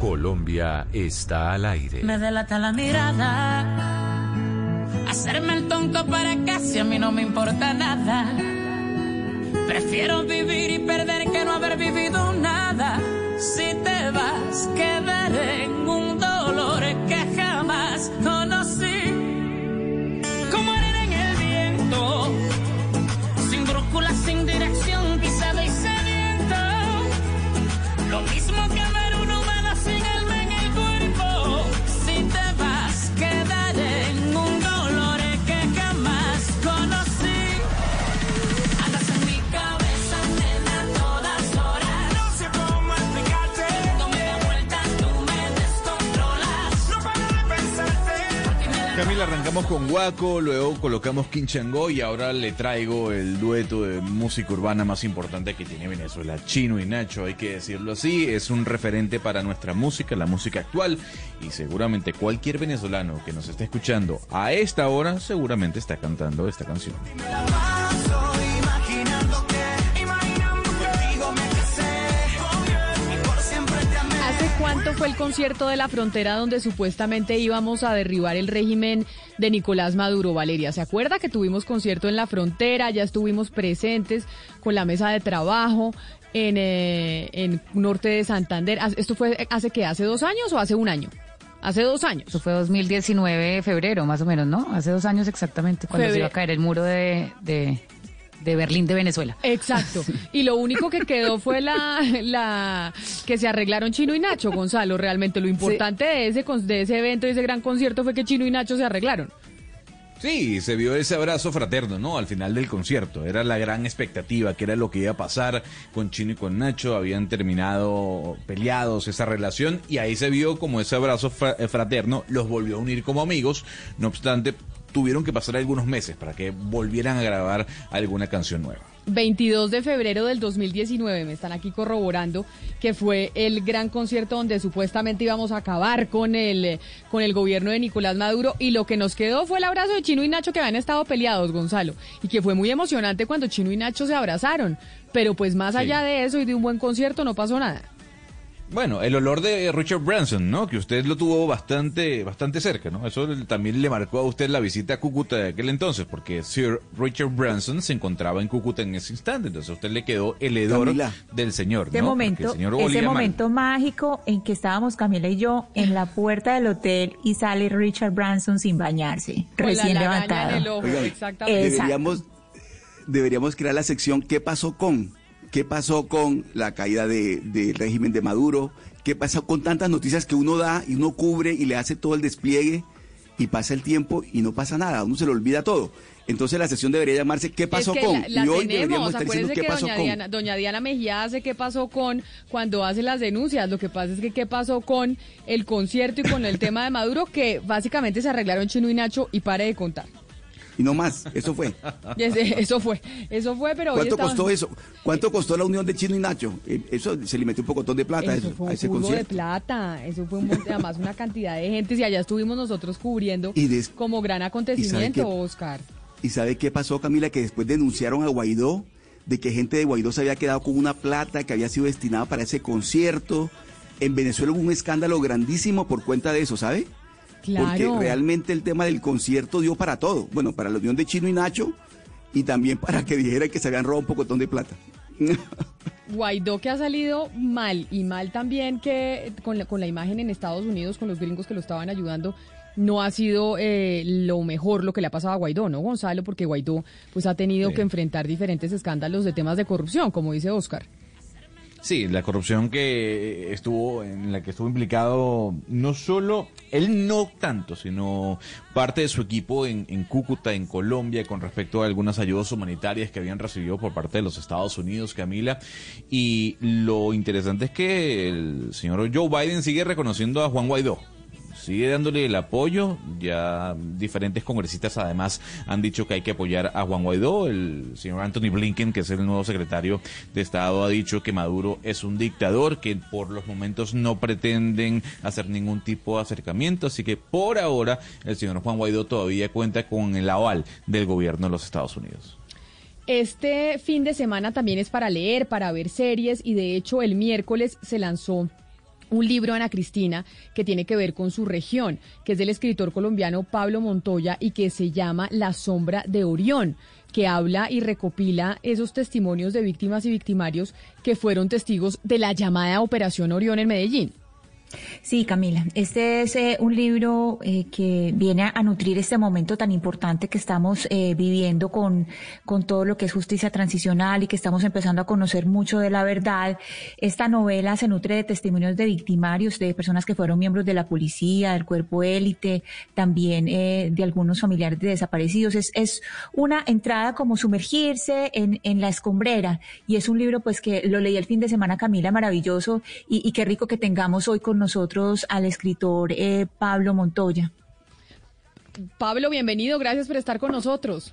Colombia está al aire. Me delata la mirada. Hacerme el tonto para casi a mí no me importa nada. Prefiero vivir y perder que no haber vivido nada. Si te vas, quedaré en arrancamos con Guaco, luego colocamos Quinchango y ahora le traigo el dueto de música urbana más importante que tiene Venezuela, Chino y Nacho, hay que decirlo así, es un referente para nuestra música, la música actual y seguramente cualquier venezolano que nos esté escuchando a esta hora seguramente está cantando esta canción. Fue el concierto de la frontera donde supuestamente íbamos a derribar el régimen de Nicolás Maduro, Valeria? ¿Se acuerda que tuvimos concierto en la frontera? Ya estuvimos presentes con la mesa de trabajo en, eh, en norte de Santander. ¿Esto fue hace qué? ¿Hace dos años o hace un año? Hace dos años. Eso fue 2019, febrero, más o menos, ¿no? Hace dos años exactamente, cuando se iba a caer el muro de, de, de Berlín de Venezuela. Exacto. Y lo único que quedó fue la, la que se arreglaron Chino y Nacho, Gonzalo. Realmente lo importante de ese con- de ese evento y ese gran concierto fue que Chino y Nacho se arreglaron. Sí, se vio ese abrazo fraterno, ¿no? Al final del concierto. Era la gran expectativa, que era lo que iba a pasar con Chino y con Nacho. Habían terminado peleados esa relación y ahí se vio como ese abrazo eh, fraterno los volvió a unir como amigos. No obstante, tuvieron que pasar algunos meses para que volvieran a grabar alguna canción nueva. 22 de febrero del 2019, me están aquí corroborando que fue el gran concierto donde supuestamente íbamos a acabar con el, con el gobierno de Nicolás Maduro y lo que nos quedó fue el abrazo de Chino y Nacho que habían estado peleados, Gonzalo, y que fue muy emocionante cuando Chino y Nacho se abrazaron, pero pues más Sí. allá de eso y de un buen concierto no pasó nada. Bueno, el olor de Richard Branson, ¿no? Que usted lo tuvo bastante, bastante cerca, ¿no? Eso también le marcó a usted la visita a Cúcuta de aquel entonces, porque Sir Richard Branson se encontraba en Cúcuta en ese instante, entonces a usted le quedó el hedor Camila. del señor, De ¿no? Porque momento, el señor ese mal. momento mágico en que estábamos Camila y yo en la puerta del hotel y sale Richard Branson sin bañarse, Con recién levantado. en el ojo, Oigan, exactamente. Exacto. Deberíamos, deberíamos crear la sección ¿Qué pasó con? ¿Qué pasó con la caída de- del régimen de Maduro? ¿Qué pasó con tantas noticias que uno da y uno cubre y le hace todo el despliegue y pasa el tiempo y no pasa nada? Uno se le olvida todo. Entonces la sección debería llamarse ¿Qué pasó es que con? La, la y hoy tenemos, deberíamos estar diciendo ¿Qué que pasó doña con? Diana, doña Diana Mejía hace qué pasó con cuando hace las denuncias. Lo que pasa es que qué pasó con el concierto y con el tema de Maduro, que básicamente se arreglaron Chino y Nacho y pare de contar. Y no más, eso fue. Eso fue, eso fue, pero ¿Cuánto costó eso? ¿Cuánto costó la unión de Chino y Nacho? Eh, Eso se le metió un pocotón de plata Eso eso, fue a un ese cubo de plata, eso fue un mon- además una cantidad de gente y allá estuvimos nosotros cubriendo Y des- como gran ¿Y sabe acontecimiento? Oscar. ¿Y sabe qué pasó, Camila? Que después denunciaron a Guaidó de que gente de Guaidó se había quedado con una plata que había sido destinada para ese concierto. En Venezuela hubo un escándalo grandísimo por cuenta de eso, ¿sabe? Porque realmente el tema del concierto dio para todo. Bueno, para la unión de Chino y Nacho y también para que dijera que se habían robado un pocotón de plata. Guaidó que ha salido mal y mal también que con la, con la imagen en Estados Unidos, con los gringos que lo estaban ayudando, no ha sido eh, lo mejor lo que le ha pasado a Guaidó, ¿no, Gonzalo? Porque Guaidó pues ha tenido que enfrentar diferentes escándalos de temas de corrupción, como dice Oscar. Sí, la corrupción que estuvo, en la que estuvo implicado no solo, él no tanto, sino parte de su equipo en, en, Cúcuta, en Colombia, con respecto a algunas ayudas humanitarias que habían recibido por parte de los Estados Unidos, Camila. Y lo interesante es que el señor Joe Biden sigue reconociendo a Juan Guaidó sigue dándole el apoyo. Ya diferentes congresistas además han dicho que hay que apoyar a Juan Guaidó. El señor Anthony Blinken, que es el nuevo secretario de Estado, ha dicho que Maduro es un dictador, que por los momentos no pretenden hacer ningún tipo de acercamiento. Así que por ahora el señor Juan Guaidó todavía cuenta con el aval del gobierno de los Estados Unidos. Este fin de semana también es para leer, para ver series y de hecho el miércoles se lanzó un libro, Ana Cristina, que tiene que ver con su región, que es del escritor colombiano Pablo Montoya y que se llama La sombra de Orión que habla y recopila esos testimonios de víctimas y victimarios que fueron testigos de la llamada Operación Orión en Medellín. Sí, Camila, este es eh, un libro eh, que viene a, nutrir este momento tan importante que estamos eh, viviendo con, con todo lo que es justicia transicional y que estamos empezando a conocer mucho de la verdad. Esta novela se nutre de testimonios de victimarios, de personas que fueron miembros de la policía, del cuerpo élite, también de algunos familiares de desaparecidos. Es, es una entrada como sumergirse en, en la escombrera y es un libro pues que lo leí el fin de semana, Camila, maravilloso y, y qué rico que tengamos hoy con nosotros al escritor eh, Pablo Montoya. Pablo, bienvenido, gracias por estar con nosotros.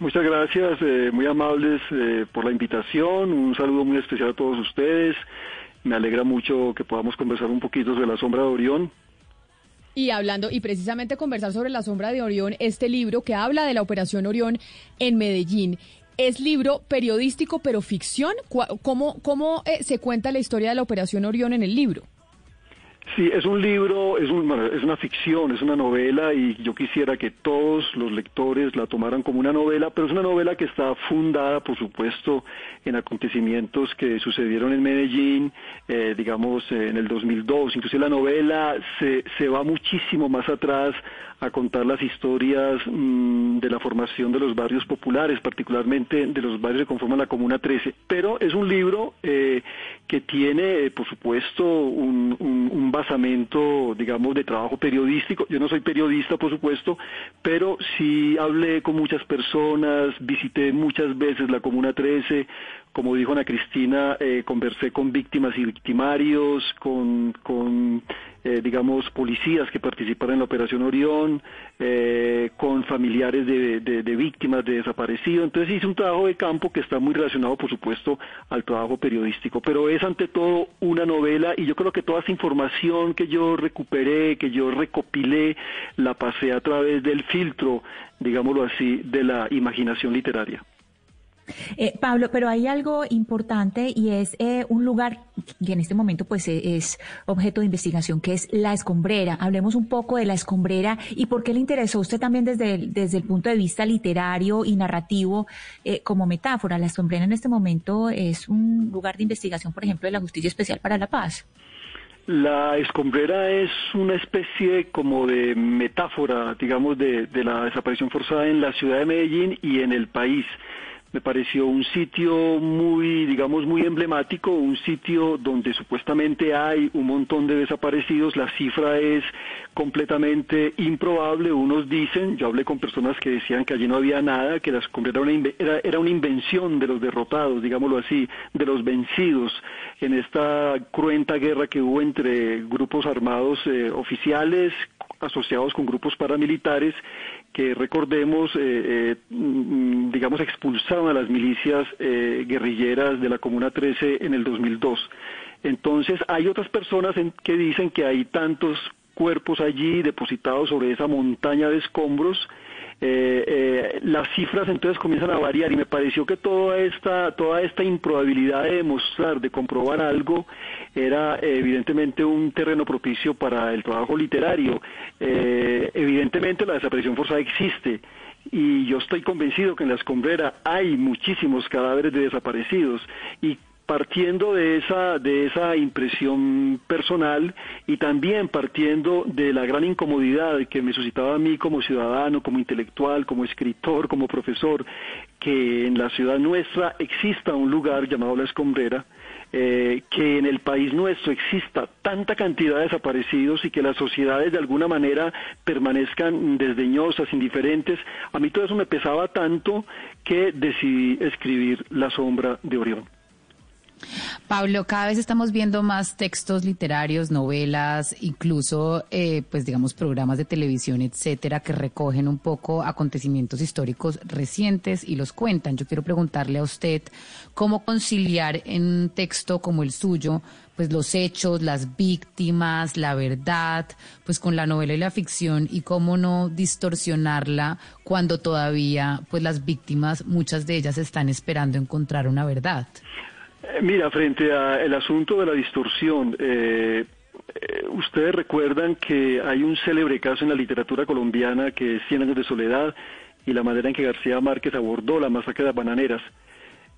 Muchas gracias, eh, muy amables eh, por la invitación, un saludo muy especial a todos ustedes. Me alegra mucho que podamos conversar un poquito sobre la sombra de Orión. Y hablando, y precisamente conversar sobre la sombra de Orión, este libro que habla de la Operación Orión en Medellín. Es libro periodístico, pero ficción. ¿Cómo, cómo se cuenta la historia de la Operación Orión en el libro? Sí, es un libro, es, es una ficción, es una novela y yo quisiera que todos los lectores la tomaran como una novela, pero es una novela que está fundada, por supuesto, en acontecimientos que sucedieron en Medellín, eh, digamos, en el 2002. Incluso la novela se, se va muchísimo más atrás a contar las historias mm, de la formación de los barrios populares, particularmente de los barrios que conforman la Comuna 13. Pero es un libro eh, que tiene, eh, por supuesto, un, un, basamento, digamos, de trabajo periodístico. Yo no soy periodista, por supuesto, pero sí hablé con muchas personas, visité muchas veces la Comuna 13, como dijo Ana Cristina, eh, conversé con víctimas y victimarios, con, con eh, digamos, policías que participaron en la Operación Orión, eh, con familiares de, víctimas de desaparecidos. Entonces hice un trabajo de campo que está muy relacionado, por supuesto, al trabajo periodístico. Pero es ante todo una novela y yo creo que toda esa información que yo recuperé, que yo recopilé, la pasé a través del filtro, digámoslo así, de la imaginación literaria. Eh, Pablo, pero hay algo importante y es eh, un lugar que en este momento pues eh, es objeto de investigación, que es la escombrera. Hablemos un poco de la escombrera y por qué le interesó a usted también desde el, desde el punto de vista literario y narrativo como metáfora. La escombrera en este momento es un lugar de investigación, por ejemplo, de la Justicia Especial para la Paz. La escombrera es una especie como de metáfora, digamos, de la desaparición forzada en la ciudad de Medellín y en el país me pareció un sitio muy, digamos, muy emblemático, un sitio donde supuestamente hay un montón de desaparecidos, la cifra es completamente improbable, unos dicen, yo hablé con personas que decían que allí no había nada, que la era una, era, era una invención de los derrotados, digámoslo así, de los vencidos. En esta cruenta guerra que hubo entre grupos armados eh, oficiales asociados con grupos paramilitares que recordemos, eh, eh, mm, digamos, expulsaron a las milicias eh, guerrilleras de la Comuna 13 en el 2002. Entonces, hay otras personas que dicen que hay tantos cuerpos allí depositados sobre esa montaña de escombros eh, eh, las cifras entonces comienzan a variar y me pareció que toda esta, toda esta improbabilidad de demostrar, de comprobar algo, era evidentemente un terreno propicio para el trabajo literario. evidentemente la desaparición forzada existe y yo estoy convencido que en la escombrera hay muchísimos cadáveres de desaparecidos y partiendo de esa, de esa impresión personal y también partiendo de la gran incomodidad que me suscitaba a mí como ciudadano, como intelectual, como escritor, como profesor, que en la ciudad nuestra exista un lugar llamado La Escombrera, eh, que en el país nuestro exista tanta cantidad de desaparecidos y que las sociedades de alguna manera permanezcan desdeñosas, indiferentes, a mí todo eso me pesaba tanto que decidí escribir La sombra de Orión. Pablo, cada vez estamos viendo más textos literarios, novelas, incluso, eh, pues digamos, programas de televisión, etcétera, que recogen un poco acontecimientos históricos recientes y los cuentan. Yo quiero preguntarle a usted cómo conciliar en un texto como el suyo, pues los hechos, las víctimas, la verdad, pues con la novela y la ficción y cómo no distorsionarla cuando todavía, pues las víctimas, muchas de ellas están esperando encontrar una verdad. Eh, mira, frente al asunto de la distorsión, eh, eh, ustedes recuerdan que hay un célebre caso en la literatura colombiana que es Cien años de soledad y la manera en que García Márquez abordó la masacre de las bananeras.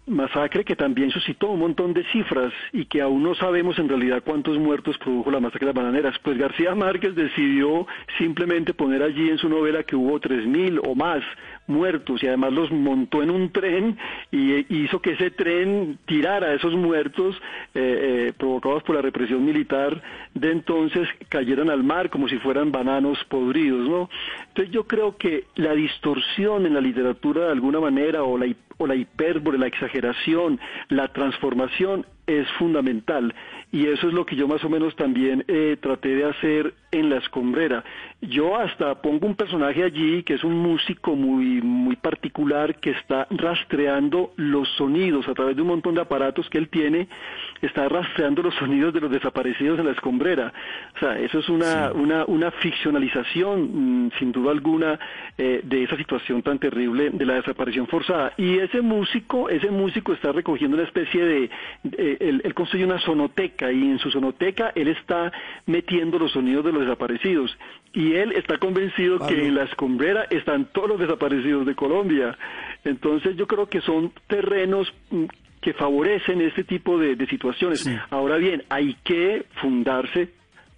Masacre que también suscitó un montón de cifras y que aún no sabemos en realidad cuántos muertos produjo la masacre de las bananeras. Pues García Márquez decidió simplemente poner allí en su novela que hubo tres mil o más muertos y además los montó en un tren y eh, hizo que ese tren tirara a esos muertos eh, eh, provocados por la represión militar de entonces cayeran al mar como si fueran bananos podridos, ¿no? Entonces yo creo que la distorsión en la literatura de alguna manera o la, o la hipérbole, la exageración, la transformación es fundamental y eso es lo que yo más o menos también eh, traté de hacer en La Escombrera. Yo hasta pongo un personaje allí que es un músico muy, muy particular que está rastreando los sonidos a través de un montón de aparatos que él tiene, está rastreando los sonidos de los desaparecidos en La Escombrera. O sea, eso es una, una, una ficcionalización, mm, sin duda alguna, eh, de esa situación tan terrible de la desaparición forzada. Y ese músico, ese músico está recogiendo una especie de, él, él construye una sonoteca y en su sonoteca él está metiendo los sonidos de los desaparecidos y él está convencido que en la escombrera están todos los desaparecidos de Colombia. Entonces yo creo que son terrenos mm, que favorecen este tipo de, situaciones. Ahora bien, hay que fundarse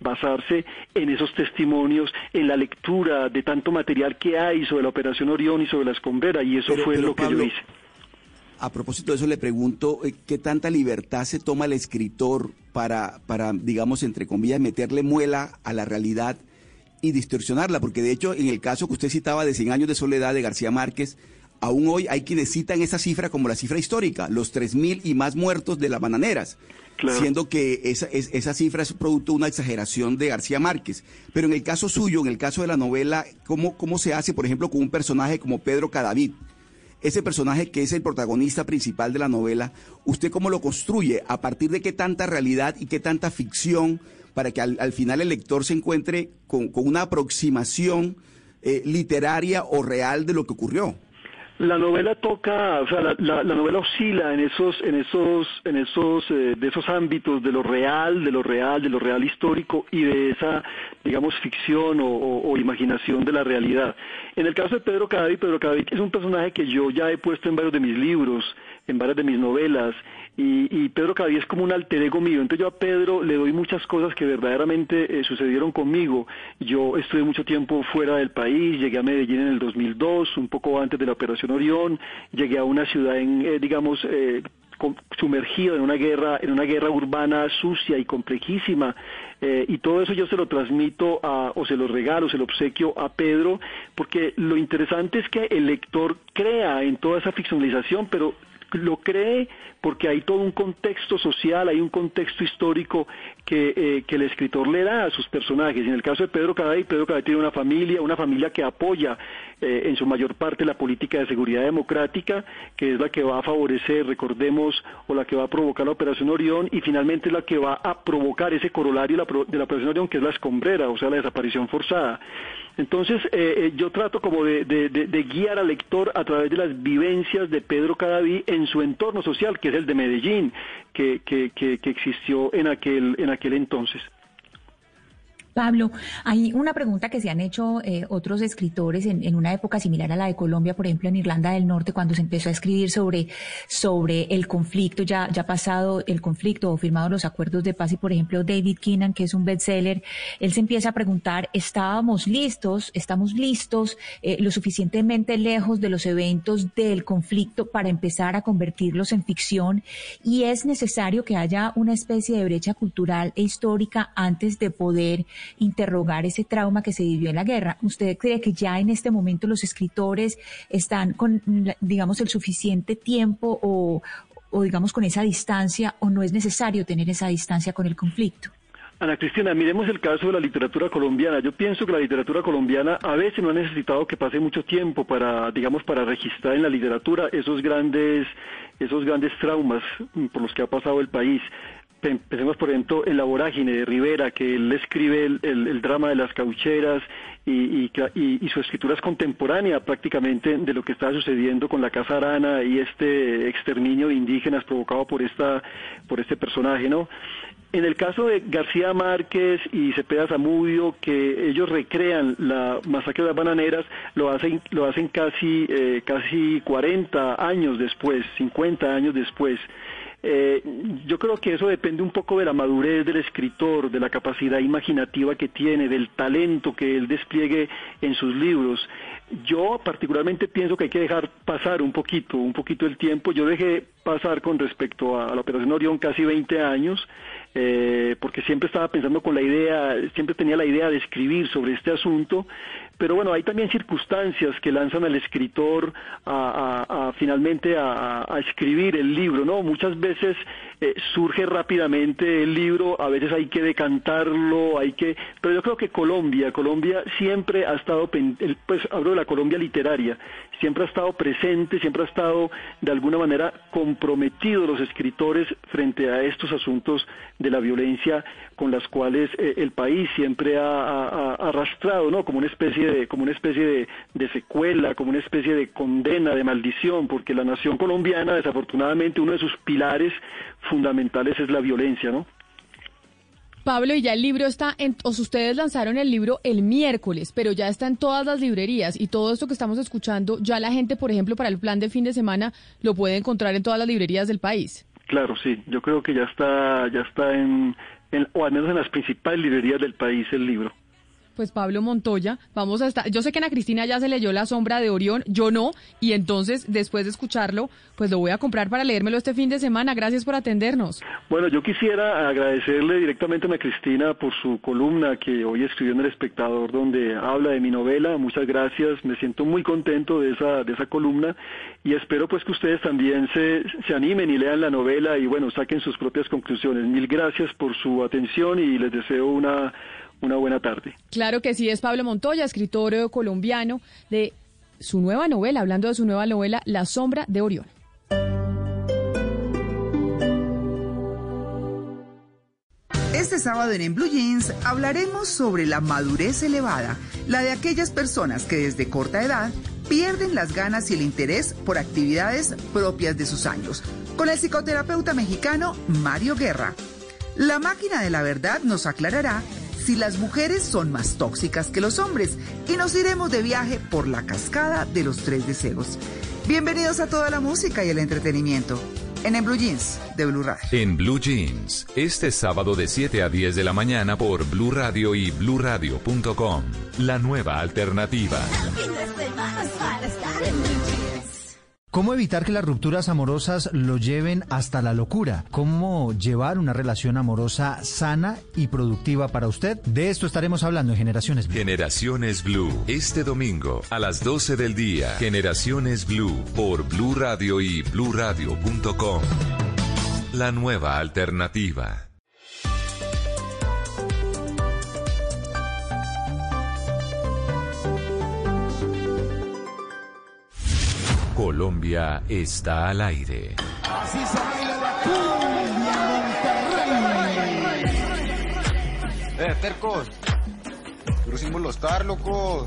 basarse en esos testimonios, en la lectura de tanto material que hay sobre la Operación Orión y sobre la escombrera, y eso fue lo que yo hice. A propósito de eso, le pregunto, eh, ¿qué tanta libertad se toma el escritor para, para, digamos, entre comillas, meterle muela a la realidad y distorsionarla? Porque de hecho, en el caso que usted citaba de 100 años de soledad de García Márquez, aún hoy hay quienes citan esa cifra como la cifra histórica, los 3.000 y más muertos de las bananeras. siendo que esa, esa cifra es producto de una exageración de García Márquez. Pero en el caso suyo, en el caso de la novela, ¿cómo, cómo se hace, por ejemplo, con un personaje como Pedro Cadavid? ese personaje que es el protagonista principal de la novela, ¿usted cómo lo construye? ¿A partir de qué tanta realidad y qué tanta ficción para que al, final el lector se encuentre con, una aproximación eh, literaria o real de lo que ocurrió? La novela toca, o sea, la, novela oscila en esos, en esos, en esos, eh, de esos ámbitos de lo real, de lo real, de lo real histórico y de esa, digamos, ficción o, imaginación de la realidad. En el caso de Pedro Cadavid, Pedro Cadavid es un personaje que yo ya he puesto en varios de mis libros, en varias de mis novelas, y, Pedro Cadavid es como un alter ego mío. Entonces yo a Pedro le doy muchas cosas que verdaderamente eh, sucedieron conmigo. Yo estuve mucho tiempo fuera del país, llegué a Medellín en el 2002, un poco antes de la Operación Orión, llegué a una ciudad en, eh, digamos, eh, sumergido en una guerra, en una guerra urbana sucia y complejísima. y todo eso yo se lo transmito a, o se lo regalo, se lo obsequio a Pedro, porque lo interesante es que el lector crea en toda esa ficcionalización, pero lo cree porque hay todo un contexto social, hay un contexto histórico que, eh, que el escritor le da a sus personajes. En el caso de Pedro Caday, Pedro Caday tiene una familia, una familia que apoya eh, en su mayor parte la política de seguridad democrática, que es la que va a favorecer, recordemos, o la que va a provocar la Operación Orión, y finalmente la que va a provocar ese corolario de la Operación Orión, que es la escombrera, o sea, la desaparición forzada. Entonces, eh, eh, yo trato como de, de, guiar al lector a través de las vivencias de Pedro Cadaví en su entorno social, que es el de Medellín, que, que, que, que existió en aquel, en aquel entonces. Pablo, hay una pregunta que se han hecho eh, otros escritores en, una época similar a la de Colombia, por ejemplo, en Irlanda del Norte, cuando se empezó a escribir sobre, sobre el conflicto, ya, ya pasado el conflicto o firmado los acuerdos de paz, y por ejemplo, David Keenan, que es un bestseller, él se empieza a preguntar, ¿estábamos listos? ¿Estamos listos eh, lo suficientemente lejos de los eventos del conflicto para empezar a convertirlos en ficción? Y es necesario que haya una especie de brecha cultural e histórica antes de poder interrogar ese trauma que se vivió en la guerra. ¿Usted cree que ya en este momento los escritores están con, digamos, el suficiente tiempo o, digamos, con esa distancia o no es necesario tener esa distancia con el conflicto? Ana Cristina, miremos el caso de la literatura colombiana. Yo pienso que la literatura colombiana a veces no ha necesitado que pase mucho tiempo para, digamos, para registrar en la literatura esos grandes, esos grandes traumas por los que ha pasado el país. Empecemos, por ejemplo, en La Vorágine de Rivera, que él escribe el, drama de las caucheras y, su escritura es contemporánea prácticamente de lo que está sucediendo con la Casa Arana y este exterminio de indígenas provocado por, esta, por este personaje, ¿no? En el caso de García Márquez y Cepeda Zamudio, que ellos recrean la masacre de las bananeras, lo hacen, lo hacen casi, eh, casi 40 años después, 50 años después. Eh, yo creo que eso depende un poco de la madurez del escritor, de la capacidad imaginativa que tiene, del talento que él despliegue en sus libros. Yo particularmente pienso que hay que dejar pasar un poquito, un poquito el tiempo. Yo dejé pasar con respecto a la Operación Orión casi 20 años, eh, porque siempre estaba pensando con la idea, siempre tenía la idea de escribir sobre este asunto, pero bueno, hay también circunstancias que lanzan al escritor a, finalmente a, escribir el libro, ¿no? Muchas veces eh, surge rápidamente el libro, a veces hay que decantarlo, hay que, pero yo creo que Colombia, Colombia siempre ha estado, pues hablo de la Colombia literaria, siempre ha estado presente, siempre ha estado de alguna manera comprometido los escritores frente a estos asuntos de la violencia con las cuales eh, el país siempre ha, arrastrado, ¿no? Como una especie de, como una especie de, secuela, como una especie de condena, de maldición, porque la nación colombiana, desafortunadamente, uno de sus pilares fundamentales es la violencia, ¿no? Pablo, y ya el libro está, en, o ustedes lanzaron el libro el miércoles, pero ya está en todas las librerías y todo esto que estamos escuchando, ya la gente, por ejemplo, para el plan de fin de semana, lo puede encontrar en todas las librerías del país. Claro, sí, yo creo que ya está, ya está en, o al menos en las principales librerías del país el libro pues Pablo Montoya, vamos a estar, yo sé que Ana Cristina ya se leyó La sombra de Orión, yo no, y entonces después de escucharlo, pues lo voy a comprar para leérmelo este fin de semana. Gracias por atendernos. Bueno, yo quisiera agradecerle directamente a Ana Cristina por su columna que hoy escribió en El Espectador, donde habla de mi novela. Muchas gracias, me siento muy contento de esa, de esa columna y espero pues que ustedes también se, se animen y lean la novela y bueno, saquen sus propias conclusiones. Mil gracias por su atención y les deseo una una buena tarde. Claro que sí, es Pablo Montoya, escritor colombiano de su nueva novela, hablando de su nueva novela, La sombra de Orión. Este sábado en, en Blue Jeans hablaremos sobre la madurez elevada, la de aquellas personas que desde corta edad pierden las ganas y el interés por actividades propias de sus años, con el psicoterapeuta mexicano Mario Guerra. La máquina de la verdad nos aclarará si las mujeres son más tóxicas que los hombres y nos iremos de viaje por la cascada de los tres deseos. Bienvenidos a toda la música y el entretenimiento en, en Blue Jeans de Blue Radio. En Blue Jeans, este sábado de 7 a 10 de la mañana por Blue Radio y bluradio.com. La nueva alternativa. ¿Cómo evitar que las rupturas amorosas lo lleven hasta la locura? ¿Cómo llevar una relación amorosa sana y productiva para usted? De esto estaremos hablando en Generaciones Blue. Generaciones Blue, este domingo a las 12 del día. Generaciones Blue por Blue Radio y bluradio.com. La nueva alternativa. Colombia está al aire. Así se baila la cumbia Monterrey. Eh, tercos. Pero sin molestar, loco.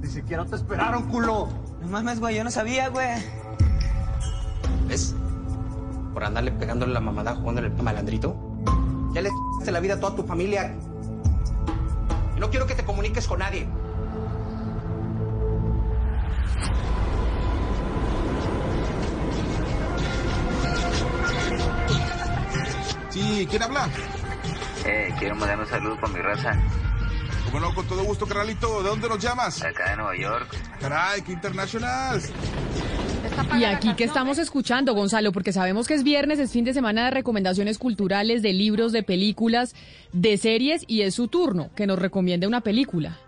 Ni siquiera te esperaron, culo. No mames, güey, yo no sabía, güey. ¿Ves? Por andarle pegándole la mamada jugándole el malandrito. Ya le c***aste la vida a toda tu familia. Y no quiero que te comuniques con nadie. Sí, ¿quién habla? Eh, quiero mandar un saludo para mi raza. Como no, con todo gusto, carnalito. ¿De dónde nos llamas? Acá de Nueva York. Caray, qué internacional. Y aquí que estamos escuchando, Gonzalo, porque sabemos que es viernes, es fin de semana de recomendaciones culturales, de libros, de películas, de series, y es su turno que nos recomiende una película.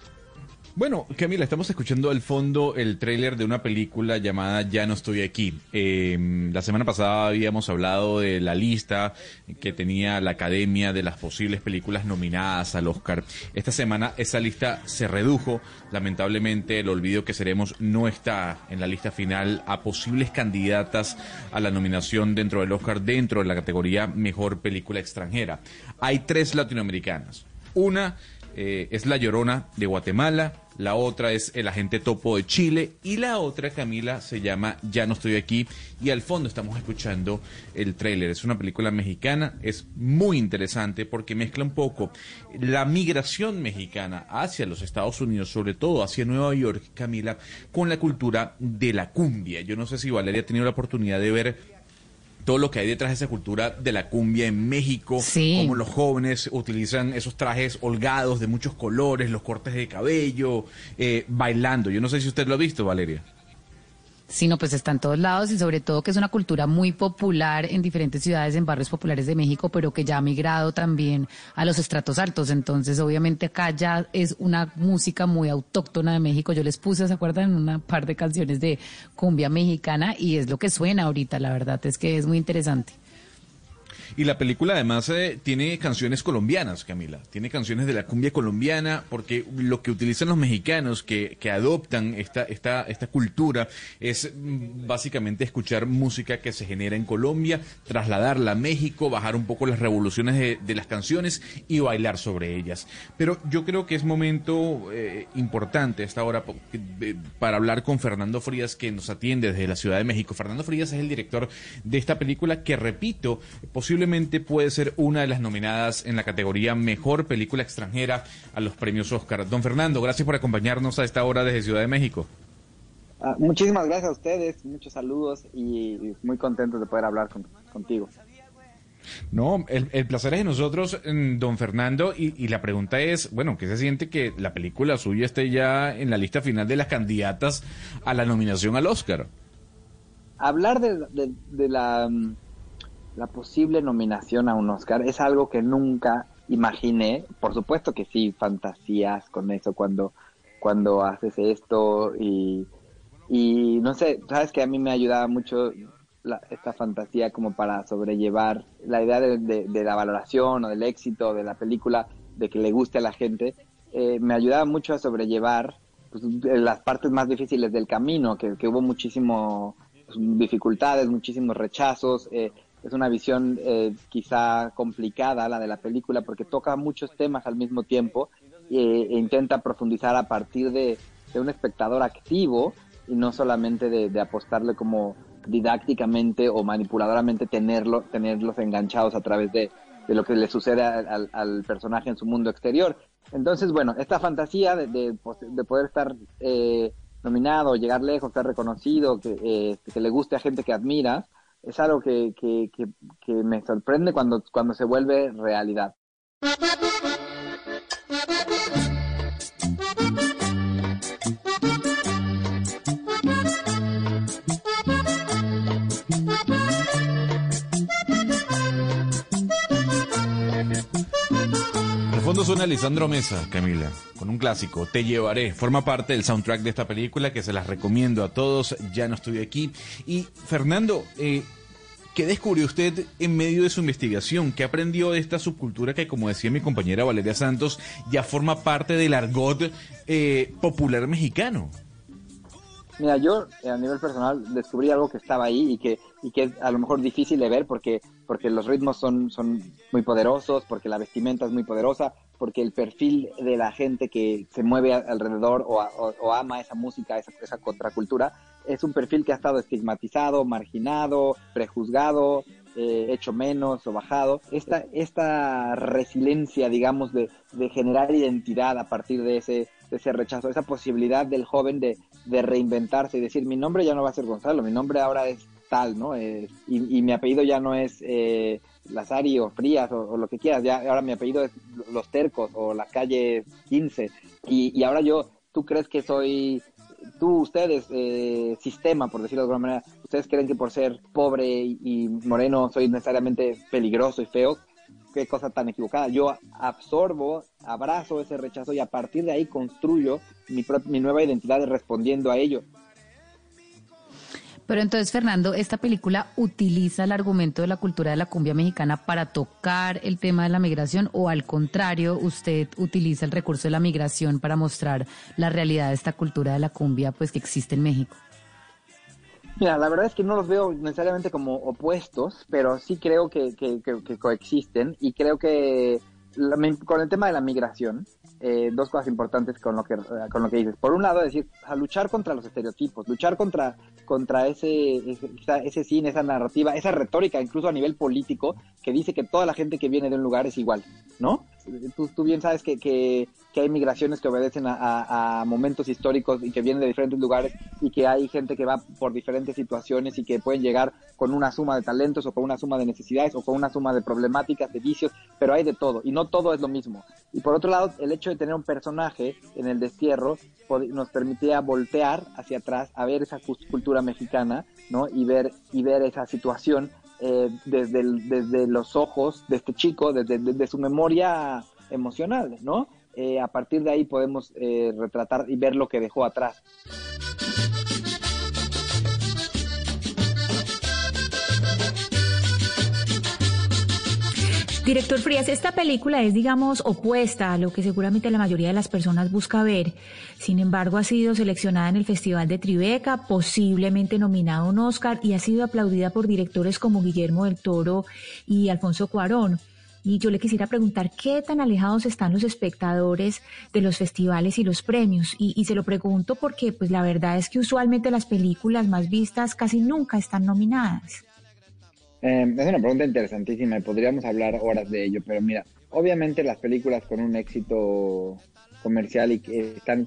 Bueno, Camila, estamos escuchando al fondo el tráiler de una película llamada Ya no estoy aquí. Eh, la semana pasada habíamos hablado de la lista que tenía la Academia de las posibles películas nominadas al Oscar. Esta semana esa lista se redujo. Lamentablemente el olvido que seremos no está en la lista final a posibles candidatas a la nominación dentro del Oscar dentro de la categoría Mejor Película Extranjera. Hay tres latinoamericanas. Una eh, es La Llorona de Guatemala, la otra es El Agente Topo de Chile y la otra, Camila, se llama Ya no estoy aquí y al fondo estamos escuchando el tráiler. Es una película mexicana, es muy interesante porque mezcla un poco la migración mexicana hacia los Estados Unidos, sobre todo hacia Nueva York, Camila, con la cultura de la cumbia. Yo no sé si Valeria ha tenido la oportunidad de ver todo lo que hay detrás de esa cultura de la cumbia en México, como los jóvenes utilizan esos trajes holgados de muchos colores, los cortes de cabello, eh, bailando. Yo no sé si usted lo ha visto, Valeria. Sino pues está en todos lados y sobre todo que es una cultura muy popular en diferentes ciudades, en barrios populares de México, pero que ya ha migrado también a los estratos altos. Entonces, obviamente acá ya es una música muy autóctona de México. Yo les puse, ¿se acuerdan? Una par de canciones de cumbia mexicana y es lo que suena ahorita, la verdad es que es muy interesante. Y la película además eh, tiene canciones colombianas, Camila. Tiene canciones de la cumbia colombiana, porque lo que utilizan los mexicanos que, que adoptan esta, esta, esta cultura es mm, básicamente escuchar música que se genera en Colombia, trasladarla a México, bajar un poco las revoluciones de, de las canciones y bailar sobre ellas. Pero yo creo que es momento eh, importante a esta hora para hablar con Fernando Frías, que nos atiende desde la Ciudad de México. Fernando Frías es el director de esta película que, repito, posiblemente puede ser una de las nominadas en la categoría Mejor Película Extranjera a los premios Oscar. Don Fernando, gracias por acompañarnos a esta hora desde Ciudad de México. Ah, muchísimas gracias a ustedes, muchos saludos y muy contentos de poder hablar con- contigo. No, el, el placer es de nosotros, mm, don Fernando, y, y la pregunta es, bueno, ¿qué se siente que la película suya esté ya en la lista final de las candidatas a la nominación al Oscar? Hablar de, de- de la, mm, la posible nominación a un Oscar es algo que nunca imaginé. Por supuesto que sí, fantasías con eso cuando, cuando haces esto y, y no sé, sabes que a mí me ayudaba mucho la- esta fantasía como para sobrellevar la idea de, la valoración o del éxito de la película, de que le guste a la gente, eh, me ayudaba mucho a sobrellevar pues, las partes más difíciles del camino, que, hubo muchísimo pues, dificultades, muchísimos rechazos. eh, es una visión eh, quizá complicada la de la película porque toca muchos temas al mismo tiempo eh, e intenta profundizar a partir de, de un espectador activo y no solamente de, de apostarle como didácticamente o manipuladoramente tenerlo, tenerlos enganchados a través de, de lo que le sucede al, al- personaje en su mundo exterior. Entonces, bueno, esta fantasía de, de, de poder estar eh, nominado, llegar lejos, ser reconocido, que, eh, que le guste a gente que admira, es algo que, que, que, que me sorprende cuando, cuando se vuelve realidad. Fondo suena Lisandro Mesa, Camila, con un clásico, Te llevaré. Forma parte del soundtrack de esta película que se las recomiendo a todos. Ya no estoy aquí. Y Fernando, eh, ¿Qué descubrió usted en medio de su investigación? ¿Qué aprendió de esta subcultura que, como decía mi compañera Valeria Santos, ya forma parte del argot eh, popular mexicano? Mira, yo eh, a nivel personal descubrí algo que estaba ahí y que, y que es a lo mejor difícil de ver porque, porque los ritmos son, son muy poderosos, porque la vestimenta es muy poderosa, porque el perfil de la gente que se mueve alrededor o, o, ama esa música, esa, esa contracultura, es un perfil que ha estado estigmatizado, marginado, prejuzgado, eh, hecho menos o bajado. Esta, esta resiliencia, digamos, de, de generar identidad a partir de ese, de ese rechazo, esa posibilidad del joven de, de reinventarse y decir, mi nombre ya no va a ser Gonzalo, mi nombre ahora es tal, ¿no? Eh, y, mi apellido ya no es eh, Lazari o Frías o, lo que quieras, ya ahora mi apellido es Los Tercos o la calle 15. Y, y ahora yo, ¿tú crees que soy tú, ustedes, eh, sistema, por decirlo de alguna manera, ustedes creen que por ser pobre y, moreno soy necesariamente peligroso y feo, qué cosa tan equivocada. Yo absorbo, abrazo ese rechazo y a partir de ahí construyo mi, mi nueva identidad respondiendo a ello. Pero entonces, Fernando, ¿esta película utiliza el argumento de la cultura de la cumbia mexicana para tocar el tema de la migración o al contrario, usted utiliza el recurso de la migración para mostrar la realidad de esta cultura de la cumbia pues que existe en México? Mira, la verdad es que no los veo necesariamente como opuestos, pero sí creo que, que, que, que coexisten y creo que la, con el tema de la migración, eh, dos cosas importantes con lo que con lo que dices. Por un lado, decir, a luchar contra los estereotipos, luchar contra contra ese ese, ese cine, esa narrativa, esa retórica, incluso a nivel político, que dice que toda la gente que viene de un lugar es igual, ¿no? Tú, bien sabes que, que, hay migraciones que obedecen a, a, a, momentos históricos y que vienen de diferentes lugares y que hay gente que va por diferentes situaciones y que pueden llegar con una suma de talentos o con una suma de necesidades o con una suma de problemáticas, de vicios, pero hay de todo y no todo es lo mismo. Y por otro lado, el hecho de tener un personaje en el destierro nos permitía voltear hacia atrás a ver esa cultura mexicana, ¿no? Y ver, y ver esa situación eh, desde, desde los ojos de este chico, desde, desde su memoria emocional, ¿no? Eh, a partir de ahí podemos eh, retratar y ver lo que dejó atrás. Director Frías, esta película es, digamos, opuesta a lo que seguramente la mayoría de las personas busca ver. Sin embargo, ha sido seleccionada en el Festival de Tribeca, posiblemente nominada a un Oscar y ha sido aplaudida por directores como Guillermo del Toro y Alfonso Cuarón. Y yo le quisiera preguntar qué tan alejados están los espectadores de los festivales y los premios. Y, y, se lo pregunto porque, pues, la verdad es que usualmente las películas más vistas casi nunca están nominadas. Eh, es una pregunta interesantísima y podríamos hablar horas de ello, pero mira, obviamente las películas con un éxito comercial y que están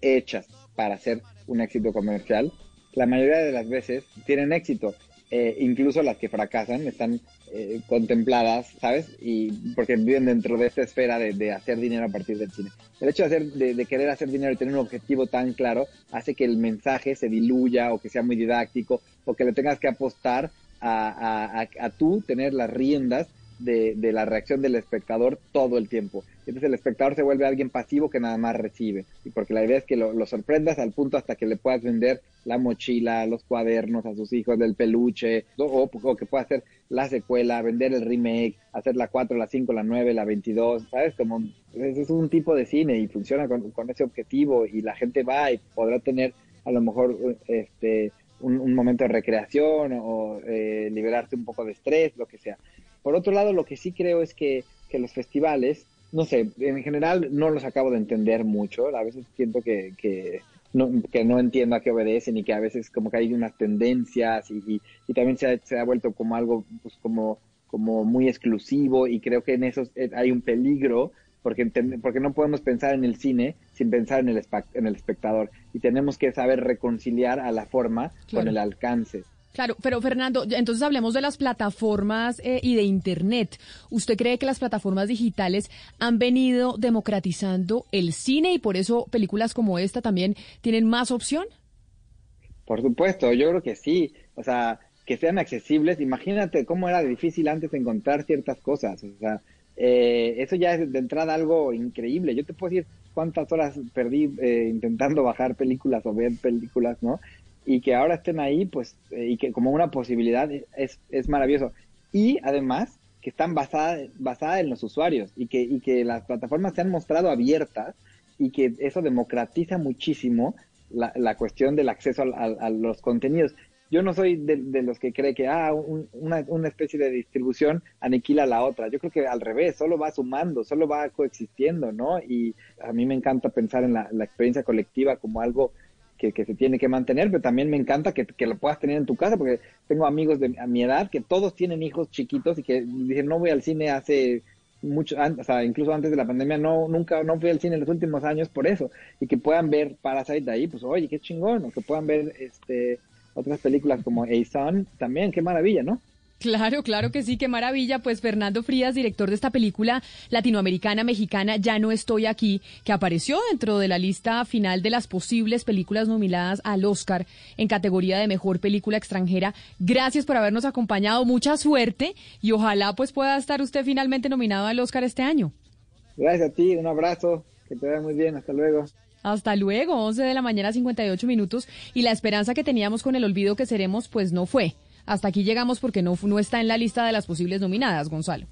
hechas para hacer un éxito comercial, la mayoría de las veces tienen éxito. Eh, incluso las que fracasan están eh, contempladas, ¿sabes? Y porque viven dentro de esta esfera de, de, hacer dinero a partir del cine. El hecho de, hacer, de, de, querer hacer dinero y tener un objetivo tan claro hace que el mensaje se diluya o que sea muy didáctico o que le tengas que apostar a, a, a, tú tener las riendas de, de, la reacción del espectador todo el tiempo. Entonces el espectador se vuelve alguien pasivo que nada más recibe. Y porque la idea es que lo, sorprendas al punto hasta que le puedas vender la mochila, los cuadernos a sus hijos del peluche, o, o que pueda hacer la secuela, vender el remake, hacer la 4, la 5, la 9, la 22, ¿sabes? Como es un tipo de cine y funciona con, con ese objetivo y la gente va y podrá tener a lo mejor este un, momento de recreación o eh, liberarte un poco de estrés, lo que sea. Por otro lado, lo que sí creo es que, que, los festivales, no sé, en general no los acabo de entender mucho, a veces siento que, que, no, que no entiendo a qué obedecen y que a veces como que hay unas tendencias y, y, también se ha, se ha, vuelto como algo pues como, como muy exclusivo y creo que en eso hay un peligro porque, porque no podemos pensar en el cine sin pensar en el, en el espectador y tenemos que saber reconciliar a la forma claro. con el alcance. Claro, pero Fernando, entonces hablemos de las plataformas eh, y de Internet. ¿Usted cree que las plataformas digitales han venido democratizando el cine y por eso películas como esta también tienen más opción? Por supuesto, yo creo que sí. O sea, que sean accesibles. Imagínate cómo era difícil antes encontrar ciertas cosas. O sea, eh, eso ya es de entrada algo increíble. Yo te puedo decir cuántas horas perdí eh, intentando bajar películas o ver películas, ¿no? y que ahora estén ahí, pues, eh, y que como una posibilidad es, es maravilloso. Y además que están basadas basada en los usuarios y que, y que las plataformas se han mostrado abiertas y que eso democratiza muchísimo la, la cuestión del acceso a los contenidos. Yo no soy de, de los que cree que ah, un- una, una especie de distribución aniquila a la otra. Yo creo que al revés, solo va sumando, solo va coexistiendo, ¿no? Y a mí me encanta pensar en la, la experiencia colectiva como algo que, que se tiene que mantener, pero también me encanta que, que lo puedas tener en tu casa, porque tengo amigos de a mi edad que todos tienen hijos chiquitos y que dicen, no voy al cine hace mucho, o sea, incluso antes de la pandemia, no, nunca, no fui al cine en los últimos años por eso, y que puedan ver Parasite de ahí, pues oye, qué chingón, o que puedan ver este otras películas como A Son, también, qué maravilla, ¿no? Claro, claro que sí, qué maravilla. Pues Fernando Frías, director de esta película latinoamericana mexicana, Ya no estoy aquí, que apareció dentro de la lista final de las posibles películas nominadas al Oscar en categoría de mejor película extranjera. Gracias por habernos acompañado, mucha suerte y ojalá pues pueda estar usted finalmente nominado al Oscar este año. Gracias a ti, un abrazo, que te vaya muy bien, hasta luego. Hasta luego, 11 de la mañana, 58 minutos. Y la esperanza que teníamos con el olvido que seremos, pues no fue. Hasta aquí llegamos porque no, no está en la lista de las posibles nominadas, Gonzalo.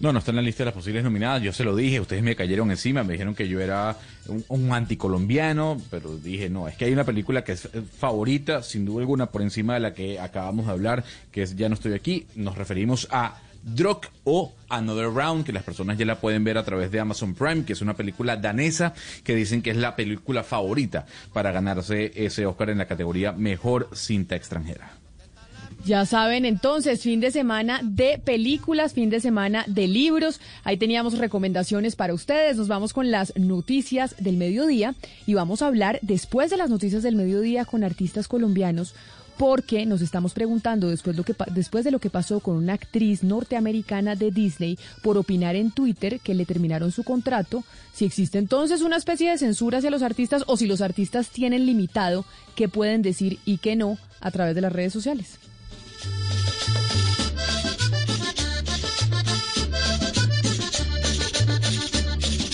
No, no está en la lista de las posibles nominadas. Yo se lo dije, ustedes me cayeron encima, me dijeron que yo era un, un anticolombiano, pero dije, no, es que hay una película que es eh, favorita, sin duda alguna, por encima de la que acabamos de hablar, que es Ya no estoy aquí. Nos referimos a Drog o Another Round, que las personas ya la pueden ver a través de Amazon Prime, que es una película danesa que dicen que es la película favorita para ganarse ese Oscar en la categoría Mejor Cinta Extranjera. Ya saben, entonces, fin de semana de películas, fin de semana de libros. Ahí teníamos recomendaciones para ustedes. Nos vamos con las noticias del mediodía y vamos a hablar después de las noticias del mediodía con artistas colombianos porque nos estamos preguntando después, de lo que pasó con una actriz norteamericana de Disney por opinar en Twitter que le terminaron su contrato, si existe entonces una especie de censura hacia los artistas o si los artistas tienen limitado qué pueden decir y qué no a través de las redes sociales.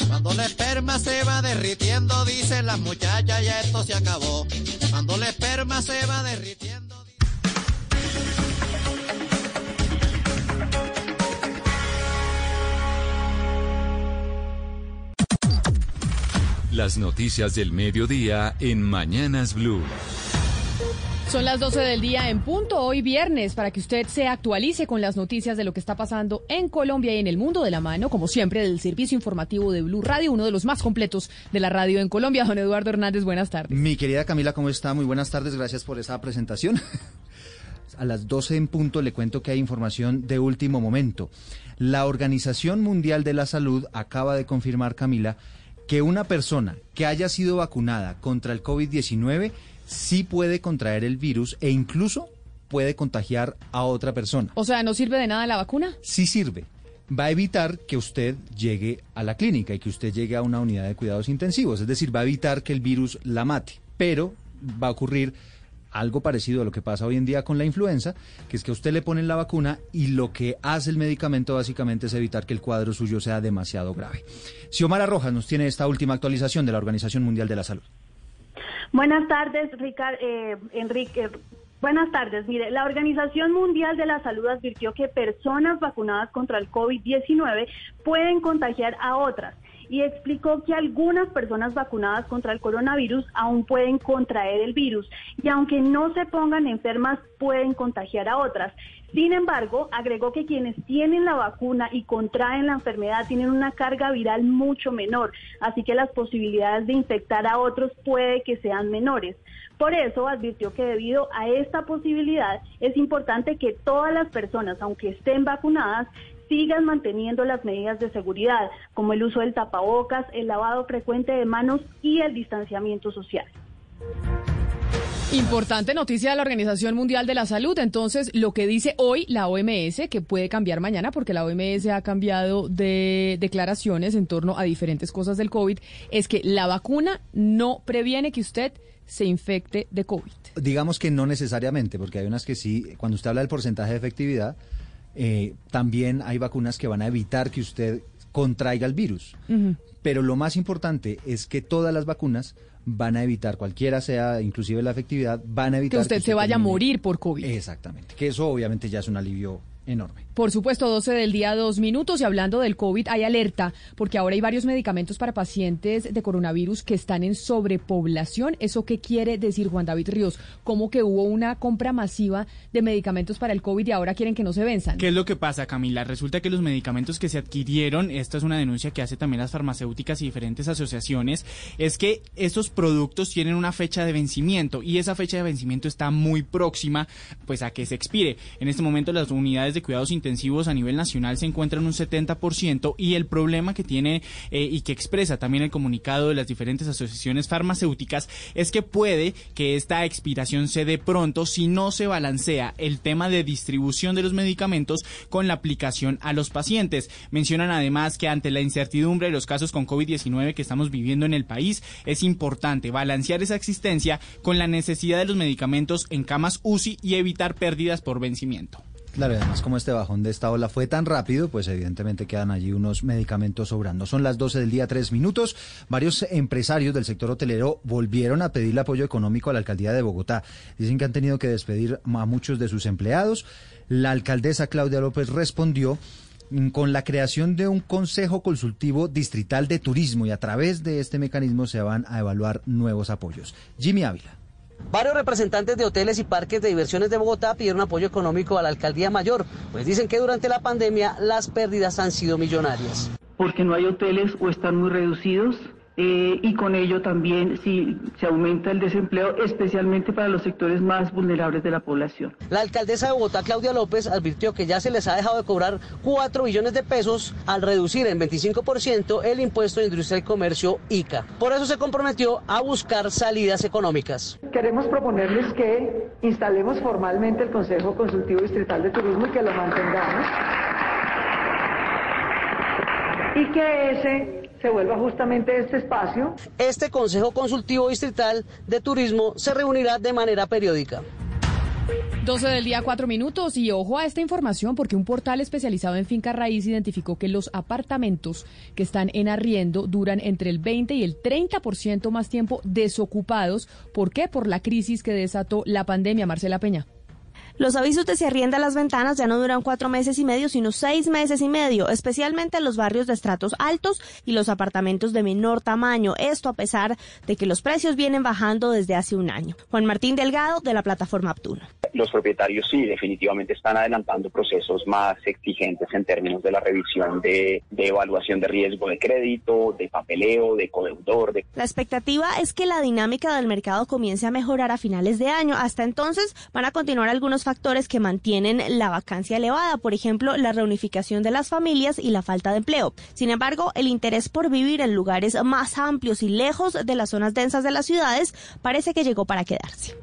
Cuando la esperma se va derritiendo, dicen las muchachas, ya esto se acabó. Cuando la esperma se va derritiendo. Las noticias del mediodía en Mañanas Blue. Son las 12 del día en punto, hoy viernes, para que usted se actualice con las noticias de lo que está pasando en Colombia y en el mundo de la mano, como siempre, del servicio informativo de Blue Radio, uno de los más completos de la radio en Colombia. Don Eduardo Hernández, buenas tardes. Mi querida Camila, ¿cómo está? Muy buenas tardes, gracias por esa presentación. A las 12 en punto le cuento que hay información de último momento. La Organización Mundial de la Salud acaba de confirmar, Camila, que una persona que haya sido vacunada contra el COVID-19 sí puede contraer el virus e incluso puede contagiar a otra persona. O sea, ¿no sirve de nada la vacuna? Sí sirve. Va a evitar que usted llegue a la clínica y que usted llegue a una unidad de cuidados intensivos. Es decir, va a evitar que el virus la mate. Pero va a ocurrir algo parecido a lo que pasa hoy en día con la influenza, que es que a usted le ponen la vacuna y lo que hace el medicamento básicamente es evitar que el cuadro suyo sea demasiado grave. Xiomara Rojas nos tiene esta última actualización de la Organización Mundial de la Salud. Buenas tardes, Ricard, eh, Enrique. Buenas tardes. Mire, la Organización Mundial de la Salud advirtió que personas vacunadas contra el COVID-19 pueden contagiar a otras y explicó que algunas personas vacunadas contra el coronavirus aún pueden contraer el virus y aunque no se pongan enfermas pueden contagiar a otras. Sin embargo, agregó que quienes tienen la vacuna y contraen la enfermedad tienen una carga viral mucho menor, así que las posibilidades de infectar a otros puede que sean menores. Por eso advirtió que debido a esta posibilidad es importante que todas las personas, aunque estén vacunadas, sigan manteniendo las medidas de seguridad, como el uso del tapabocas, el lavado frecuente de manos y el distanciamiento social. Importante noticia de la Organización Mundial de la Salud. Entonces, lo que dice hoy la OMS, que puede cambiar mañana, porque la OMS ha cambiado de declaraciones en torno a diferentes cosas del COVID, es que la vacuna no previene que usted se infecte de COVID. Digamos que no necesariamente, porque hay unas que sí, cuando usted habla del porcentaje de efectividad, eh, también hay vacunas que van a evitar que usted contraiga el virus. Pero lo más importante es que todas las vacunas van a evitar, cualquiera sea, inclusive la efectividad, van a evitar que usted se vaya a morir por COVID. Exactamente, que eso obviamente ya es un alivio enorme. Por supuesto, 12 del día, dos minutos. Y hablando del COVID, hay alerta, porque ahora hay varios medicamentos para pacientes de coronavirus que están en sobrepoblación. ¿Eso qué quiere decir, Juan David Ríos? ¿Cómo que hubo una compra masiva de medicamentos para el COVID y ahora quieren que no se venzan? ¿Qué es lo que pasa, Camila? Resulta que los medicamentos que se adquirieron, esta es una denuncia que hace también las farmacéuticas y diferentes asociaciones, es que estos productos tienen una fecha de vencimiento y esa fecha de vencimiento está muy próxima pues a que se expire. En este momento las unidades de cuidados intensivos a nivel nacional se encuentran un 70% y el problema que tiene eh, y que expresa también el comunicado de las diferentes asociaciones farmacéuticas es que puede que esta expiración se dé pronto si no se balancea el tema de distribución de los medicamentos con la aplicación a los pacientes. Mencionan además que ante la incertidumbre de los casos con COVID-19 que estamos viviendo en el país, es importante balancear esa existencia con la necesidad de los medicamentos en camas UCI y evitar pérdidas por vencimiento. Claro, y además como este bajón de esta ola fue tan rápido, pues evidentemente quedan allí unos medicamentos sobrando. Son las 12 del día, tres minutos. Varios empresarios del sector hotelero volvieron a pedirle apoyo económico a la alcaldía de Bogotá. Dicen que han tenido que despedir a muchos de sus empleados. La alcaldesa Claudia López respondió mm, con la creación de un consejo consultivo distrital de turismo y a través de este mecanismo se van a evaluar nuevos apoyos. Jimmy Ávila. Varios representantes de hoteles y parques de diversiones de Bogotá pidieron apoyo económico a la alcaldía mayor, pues dicen que durante la pandemia las pérdidas han sido millonarias. porque no hay hoteles o están muy reducidos eh, y con ello también si se aumenta el desempleo, especialmente para los sectores más vulnerables de la población. La alcaldesa de Bogotá, Claudia López, advirtió que ya se les ha dejado de cobrar 4 billones de pesos al reducir en 25% el impuesto de industria y comercio ICA. Por eso se comprometió a buscar salidas económicas. Queremos proponerles que instalemos formalmente el Consejo Consultivo Distrital de Turismo y que lo mantengamos. Y que ese se vuelva justamente este espacio. Este Consejo Consultivo Distrital de Turismo se reunirá de manera periódica. 12 del día, cuatro minutos. Y ojo a esta información porque un portal especializado en finca raíz identificó que los apartamentos que están en arriendo duran entre el 20 y el 30% más tiempo desocupados. ¿Por qué? Por la crisis que desató la pandemia. Marcela Peña. Los avisos de se arrienda las ventanas ya no duran cuatro meses y medio, sino seis meses y medio, especialmente en los barrios de estratos altos y los apartamentos de menor tamaño. Esto a pesar de que los precios vienen bajando desde hace un año. Juan Martín Delgado, de la plataforma Aptuno. Los propietarios sí, definitivamente están adelantando procesos más exigentes en términos de la revisión de, de evaluación de riesgo de crédito, de papeleo, de codeudor. De... La expectativa es que la dinámica del mercado comience a mejorar a finales de año. Hasta entonces van a continuar algunos factores que mantienen la vacancia elevada, por ejemplo, la reunificación de las familias y la falta de empleo. Sin embargo, el interés por vivir en lugares más amplios y lejos de las zonas densas de las ciudades parece que llegó para quedarse.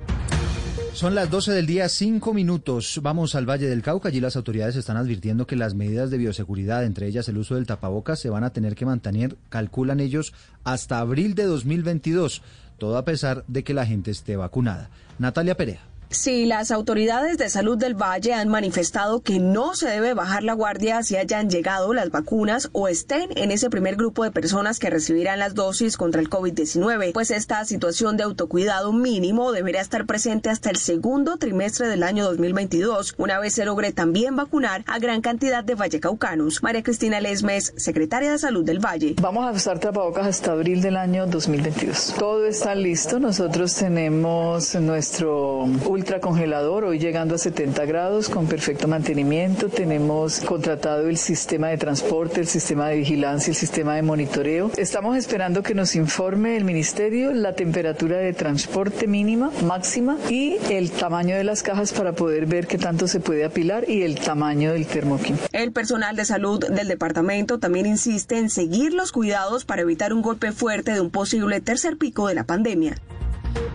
Son las 12 del día, 5 minutos. Vamos al Valle del Cauca. Allí las autoridades están advirtiendo que las medidas de bioseguridad, entre ellas el uso del tapabocas, se van a tener que mantener, calculan ellos, hasta abril de 2022. Todo a pesar de que la gente esté vacunada. Natalia Perea. Sí, las autoridades de salud del Valle han manifestado que no se debe bajar la guardia si hayan llegado las vacunas o estén en ese primer grupo de personas que recibirán las dosis contra el COVID-19, pues esta situación de autocuidado mínimo debería estar presente hasta el segundo trimestre del año 2022, una vez se logre también vacunar a gran cantidad de vallecaucanos. María Cristina Lesmes, secretaria de Salud del Valle. Vamos a usar tapabocas hasta abril del año 2022. Todo está listo. Nosotros tenemos nuestro ultracongelador, hoy llegando a 70 grados con perfecto mantenimiento. Tenemos contratado el sistema de transporte, el sistema de vigilancia, el sistema de monitoreo. Estamos esperando que nos informe el ministerio la temperatura de transporte mínima, máxima y el tamaño de las cajas para poder ver qué tanto se puede apilar y el tamaño del termoquín. El personal de salud del departamento también insiste en seguir los cuidados para evitar un golpe fuerte de un posible tercer pico de la pandemia.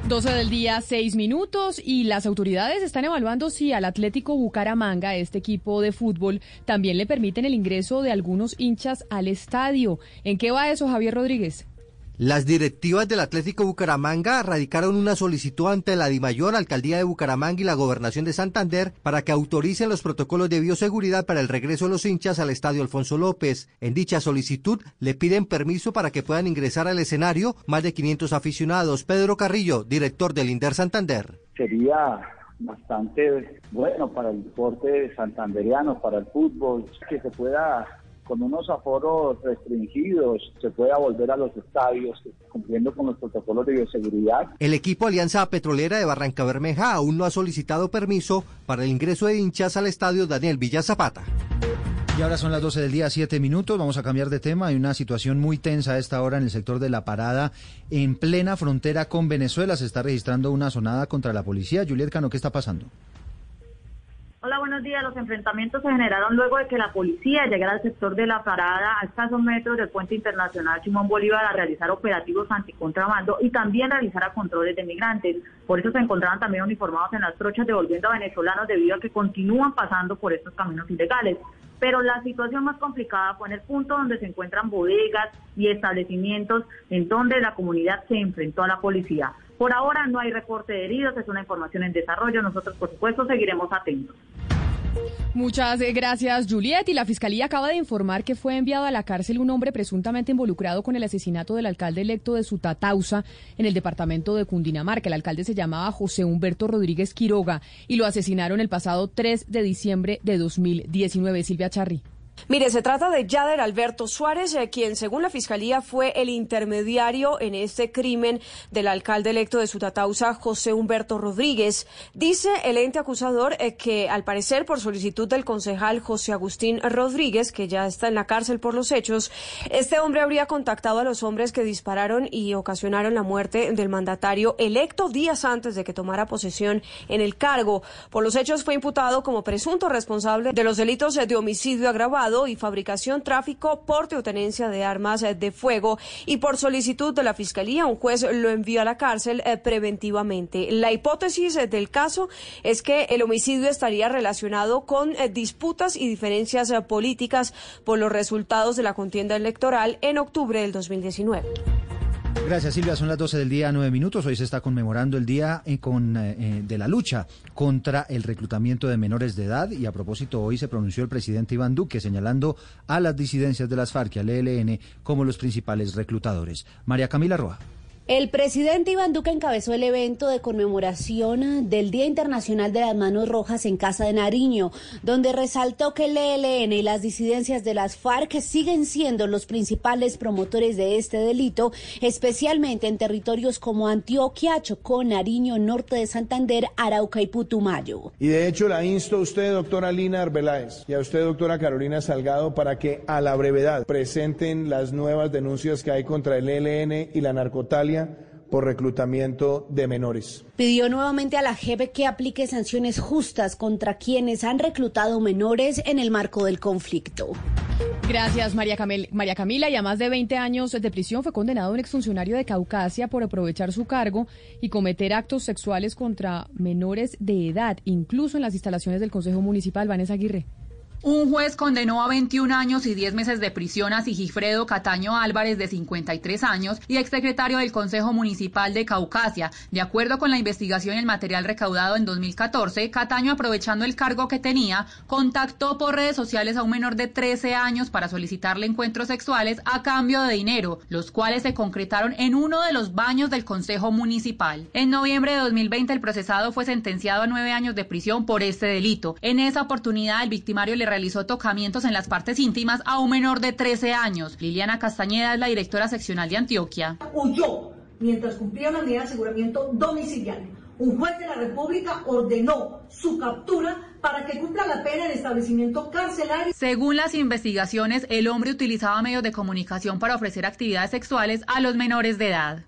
12 del día, 6 minutos y las autoridades están evaluando si al Atlético Bucaramanga, este equipo de fútbol, también le permiten el ingreso de algunos hinchas al estadio. ¿En qué va eso, Javier Rodríguez? Las directivas del Atlético Bucaramanga radicaron una solicitud ante la DIMAYOR, Alcaldía de Bucaramanga y la Gobernación de Santander para que autoricen los protocolos de bioseguridad para el regreso de los hinchas al Estadio Alfonso López. En dicha solicitud le piden permiso para que puedan ingresar al escenario más de 500 aficionados. Pedro Carrillo, director del INDER Santander. Sería bastante bueno para el deporte santanderiano, para el fútbol, que se pueda con unos aforos restringidos se pueda volver a los estadios cumpliendo con los protocolos de bioseguridad. El equipo Alianza Petrolera de Barranca Bermeja aún no ha solicitado permiso para el ingreso de hinchas al estadio Daniel Villa Zapata. Y ahora son las 12 del día, 7 minutos. Vamos a cambiar de tema. Hay una situación muy tensa a esta hora en el sector de la parada, en plena frontera con Venezuela. Se está registrando una sonada contra la policía. Juliet Cano, ¿qué está pasando? Hola, buenos días. Los enfrentamientos se generaron luego de que la policía llegara al sector de la parada a escasos metros del puente internacional Simón Bolívar a realizar operativos anticontrabando y también realizar controles de migrantes. Por eso se encontraban también uniformados en las trochas devolviendo a venezolanos debido a que continúan pasando por estos caminos ilegales. Pero la situación más complicada fue en el punto donde se encuentran bodegas y establecimientos en donde la comunidad se enfrentó a la policía. Por ahora no hay reporte de heridos, es una información en desarrollo. Nosotros, por supuesto, seguiremos atentos. Muchas gracias, Juliet. Y la Fiscalía acaba de informar que fue enviado a la cárcel un hombre presuntamente involucrado con el asesinato del alcalde electo de Sutatausa en el departamento de Cundinamarca. El alcalde se llamaba José Humberto Rodríguez Quiroga y lo asesinaron el pasado 3 de diciembre de 2019. Silvia Charri. Mire, se trata de Yader Alberto Suárez, eh, quien según la Fiscalía fue el intermediario en este crimen del alcalde electo de Sutatausa, José Humberto Rodríguez. Dice el ente acusador eh, que al parecer por solicitud del concejal José Agustín Rodríguez, que ya está en la cárcel por los hechos, este hombre habría contactado a los hombres que dispararon y ocasionaron la muerte del mandatario electo días antes de que tomara posesión en el cargo. Por los hechos fue imputado como presunto responsable de los delitos de homicidio agravado y fabricación, tráfico, porte o tenencia de armas eh, de fuego y por solicitud de la Fiscalía un juez lo envió a la cárcel eh, preventivamente. La hipótesis eh, del caso es que el homicidio estaría relacionado con disputas y diferencias políticas por los resultados de la contienda electoral en octubre del 2019. Gracias Silvia, son las 12 del día, 9 minutos. Hoy se está conmemorando el Día eh, eh, eh, de la lucha contra el reclutamiento de menores de edad y a propósito hoy se pronunció el presidente Iván Duque señalando a las disidencias de las FARC y al ELN como los principales reclutadores. María Camila Roa. El presidente Iván Duque encabezó el evento de conmemoración del Día Internacional de las Manos Rojas en Casa de Nariño, donde resaltó que el ELN y las disidencias de las FARC siguen siendo los principales promotores de este delito, especialmente en territorios como Antioquia, Chocó, Nariño, Norte de Santander, Arauca y Putumayo. Y de hecho la insto a usted, doctora Lina Arbeláez, y a usted, doctora Carolina Salgado, para que a la brevedad presenten las nuevas denuncias que hay contra el ELN y la narcotalia por reclutamiento de menores. Pidió nuevamente a la JEP que aplique sanciones justas contra quienes han reclutado menores en el marco del conflicto. Gracias, María, María Camila. Y a más de 20 años de prisión fue condenado un exfuncionario de Caucasia por aprovechar su cargo y cometer actos sexuales contra menores de edad, incluso en las instalaciones del Consejo Municipal. Vanessa Aguirre. Un juez condenó a 21 años y 10 meses de prisión a Sigifredo Cataño Álvarez, de 53 años, y exsecretario del Consejo Municipal de Caucasia. De acuerdo con la investigación y el material recaudado en 2014, Cataño, aprovechando el cargo que tenía, contactó por redes sociales a un menor de 13 años para solicitarle encuentros sexuales a cambio de dinero, los cuales se concretaron en uno de los baños del Consejo Municipal. En noviembre de 2020, el procesado fue sentenciado a nueve años de prisión por este delito. En esa oportunidad, el victimario le realizó tocamientos en las partes íntimas a un menor de 13 años. Liliana Castañeda es la directora seccional de Antioquia. Huyó mientras cumplía una medida de aseguramiento domiciliario. Un juez de la República ordenó su captura para que cumpla la pena en establecimiento carcelario. Según las investigaciones, el hombre utilizaba medios de comunicación para ofrecer actividades sexuales a los menores de edad.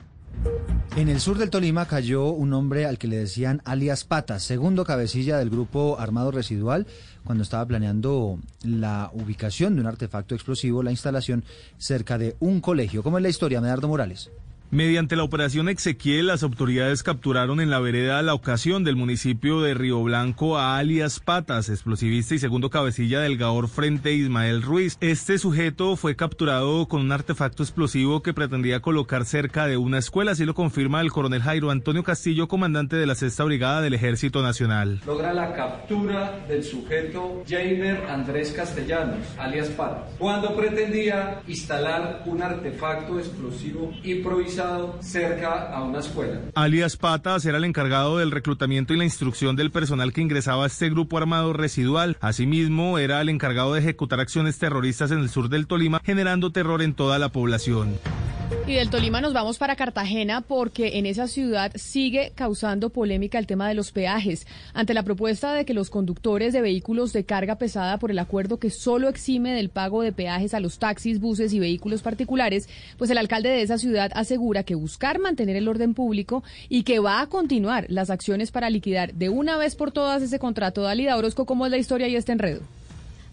En el sur del Tolima cayó un hombre al que le decían alias Patas, segundo cabecilla del grupo armado residual, cuando estaba planeando la ubicación de un artefacto explosivo, la instalación cerca de un colegio. ¿Cómo es la historia, Medardo Morales? Mediante la operación Ezequiel, las autoridades capturaron en la vereda la ocasión del municipio de Río Blanco a alias Patas, explosivista y segundo cabecilla del Gaor Frente Ismael Ruiz. Este sujeto fue capturado con un artefacto explosivo que pretendía colocar cerca de una escuela, así lo confirma el coronel Jairo Antonio Castillo, comandante de la Sexta Brigada del Ejército Nacional. Logra la captura del sujeto Jamer Andrés Castellanos, alias Patas, cuando pretendía instalar un artefacto explosivo improvisado cerca a una escuela. Alias Patas era el encargado del reclutamiento y la instrucción del personal que ingresaba a este grupo armado residual. Asimismo, era el encargado de ejecutar acciones terroristas en el sur del Tolima, generando terror en toda la población. Y del Tolima nos vamos para Cartagena porque en esa ciudad sigue causando polémica el tema de los peajes. Ante la propuesta de que los conductores de vehículos de carga pesada por el acuerdo que solo exime del pago de peajes a los taxis, buses y vehículos particulares, pues el alcalde de esa ciudad asegura que buscar mantener el orden público y que va a continuar las acciones para liquidar de una vez por todas ese contrato. Dalida Orozco, ¿cómo es la historia y este enredo?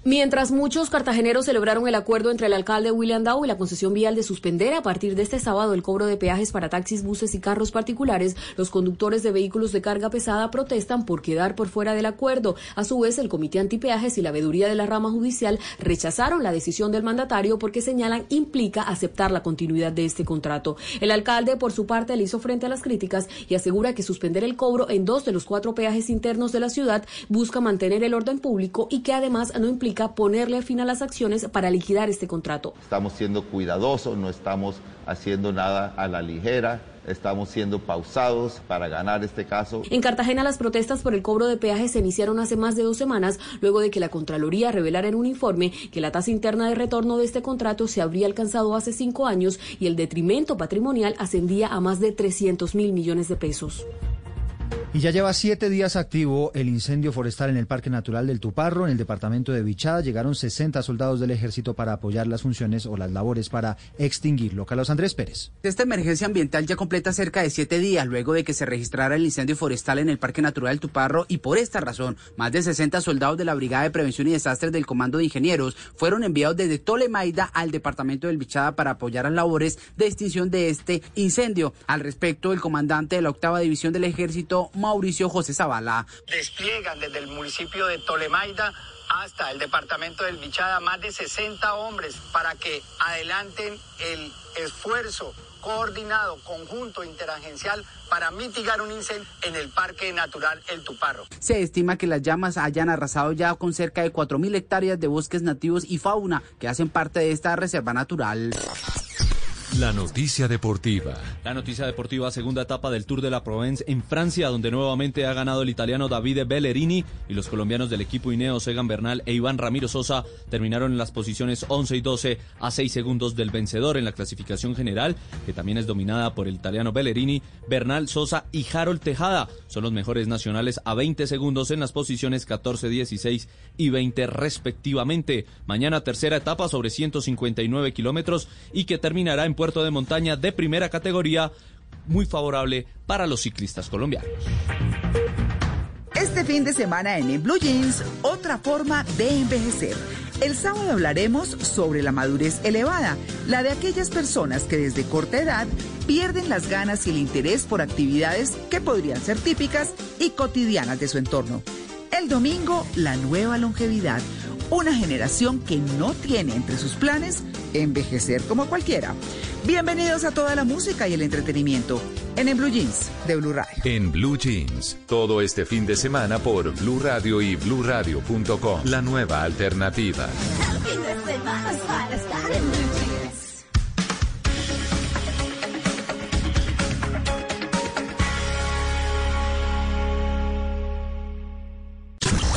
Mientras muchos cartageneros celebraron el acuerdo entre el alcalde William Dow y la concesión vial de suspender a partir de este sábado el cobro de peajes para taxis, buses y carros particulares, los conductores de vehículos de carga pesada protestan por quedar por fuera del acuerdo. A su vez, el Comité Antipeajes y la veeduría de la rama judicial rechazaron la decisión del mandatario porque señalan implica aceptar la continuidad de este contrato. El alcalde, por su parte, le hizo frente a las críticas y asegura que suspender el cobro en dos de los cuatro peajes internos de la ciudad busca mantener el orden público y que además no implica ponerle fin a las acciones para liquidar este contrato. Estamos siendo cuidadosos, no estamos haciendo nada a la ligera. Estamos siendo pausados para ganar este caso. En Cartagena las protestas por el cobro de peajes se iniciaron hace más de dos semanas, luego de que la Contraloría revelara en un informe que la tasa interna de retorno de este contrato se habría alcanzado hace cinco años y el detrimento patrimonial ascendía a más de 300 mil millones de pesos. Y ya lleva siete días activo el incendio forestal en el Parque Natural del Tuparro, en el departamento de Vichada. Llegaron 60 soldados del ejército para apoyar las funciones o las labores para extinguirlo. Carlos Andrés Pérez. Esta emergencia ambiental ya completa cerca de siete días luego de que se registrara el incendio forestal en el Parque Natural del Tuparro y por esta razón, más de 60 soldados de la Brigada de Prevención y Desastres del Comando de Ingenieros fueron enviados desde Tolemaida al departamento del Vichada para apoyar las labores de extinción de este incendio. Al respecto, el comandante de la octava división del ejército, Mauricio José Zavala. Despliegan desde el municipio de Tolemaida hasta el departamento del Bichada más de 60 hombres para que adelanten el esfuerzo coordinado, conjunto, interagencial para mitigar un incendio en el Parque Natural El Tuparro. Se estima que las llamas hayan arrasado ya con cerca de 4.000 hectáreas de bosques nativos y fauna que hacen parte de esta reserva natural. La noticia deportiva. La noticia deportiva, segunda etapa del Tour de la Provence en Francia, donde nuevamente ha ganado el italiano Davide Bellerini y los colombianos del equipo Ineos Egan Bernal e Iván Ramiro Sosa terminaron en las posiciones 11 y 12 a 6 segundos del vencedor en la clasificación general, que también es dominada por el italiano Bellerini, Bernal Sosa y Harold Tejada. Son los mejores nacionales a 20 segundos en las posiciones 14, 16 y 20 respectivamente. Mañana tercera etapa sobre 159 kilómetros y que terminará en puerto de montaña de primera categoría, muy favorable para los ciclistas colombianos. Este fin de semana en, en Blue Jeans, otra forma de envejecer. El sábado hablaremos sobre la madurez elevada, la de aquellas personas que desde corta edad pierden las ganas y el interés por actividades que podrían ser típicas y cotidianas de su entorno. El domingo, la nueva longevidad, una generación que no tiene entre sus planes envejecer como cualquiera. Bienvenidos a toda la música y el entretenimiento en, en Blue Jeans de Blue Radio. En Blue Jeans, todo este fin de semana por Blue Radio y BlueRadio.com. La nueva alternativa.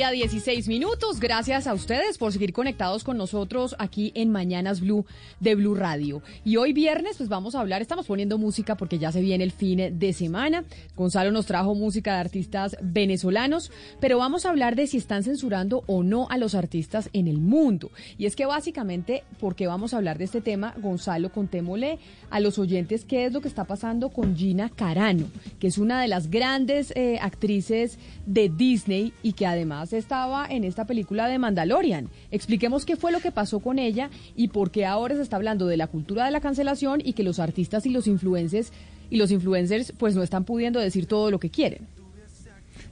Día, 16 minutos. Gracias a ustedes por seguir conectados con nosotros aquí en Mañanas Blue de Blue Radio. Y hoy viernes, pues vamos a hablar, estamos poniendo música porque ya se viene el fin de semana. Gonzalo nos trajo música de artistas venezolanos, pero vamos a hablar de si están censurando o no a los artistas en el mundo. Y es que básicamente, porque vamos a hablar de este tema, Gonzalo, contémosle a los oyentes qué es lo que está pasando con Gina Carano, que es una de las grandes eh, actrices de Disney y que además estaba en esta película de Mandalorian. Expliquemos qué fue lo que pasó con ella y por qué ahora se está hablando de la cultura de la cancelación y que los artistas y los influencers y los influencers pues no están pudiendo decir todo lo que quieren.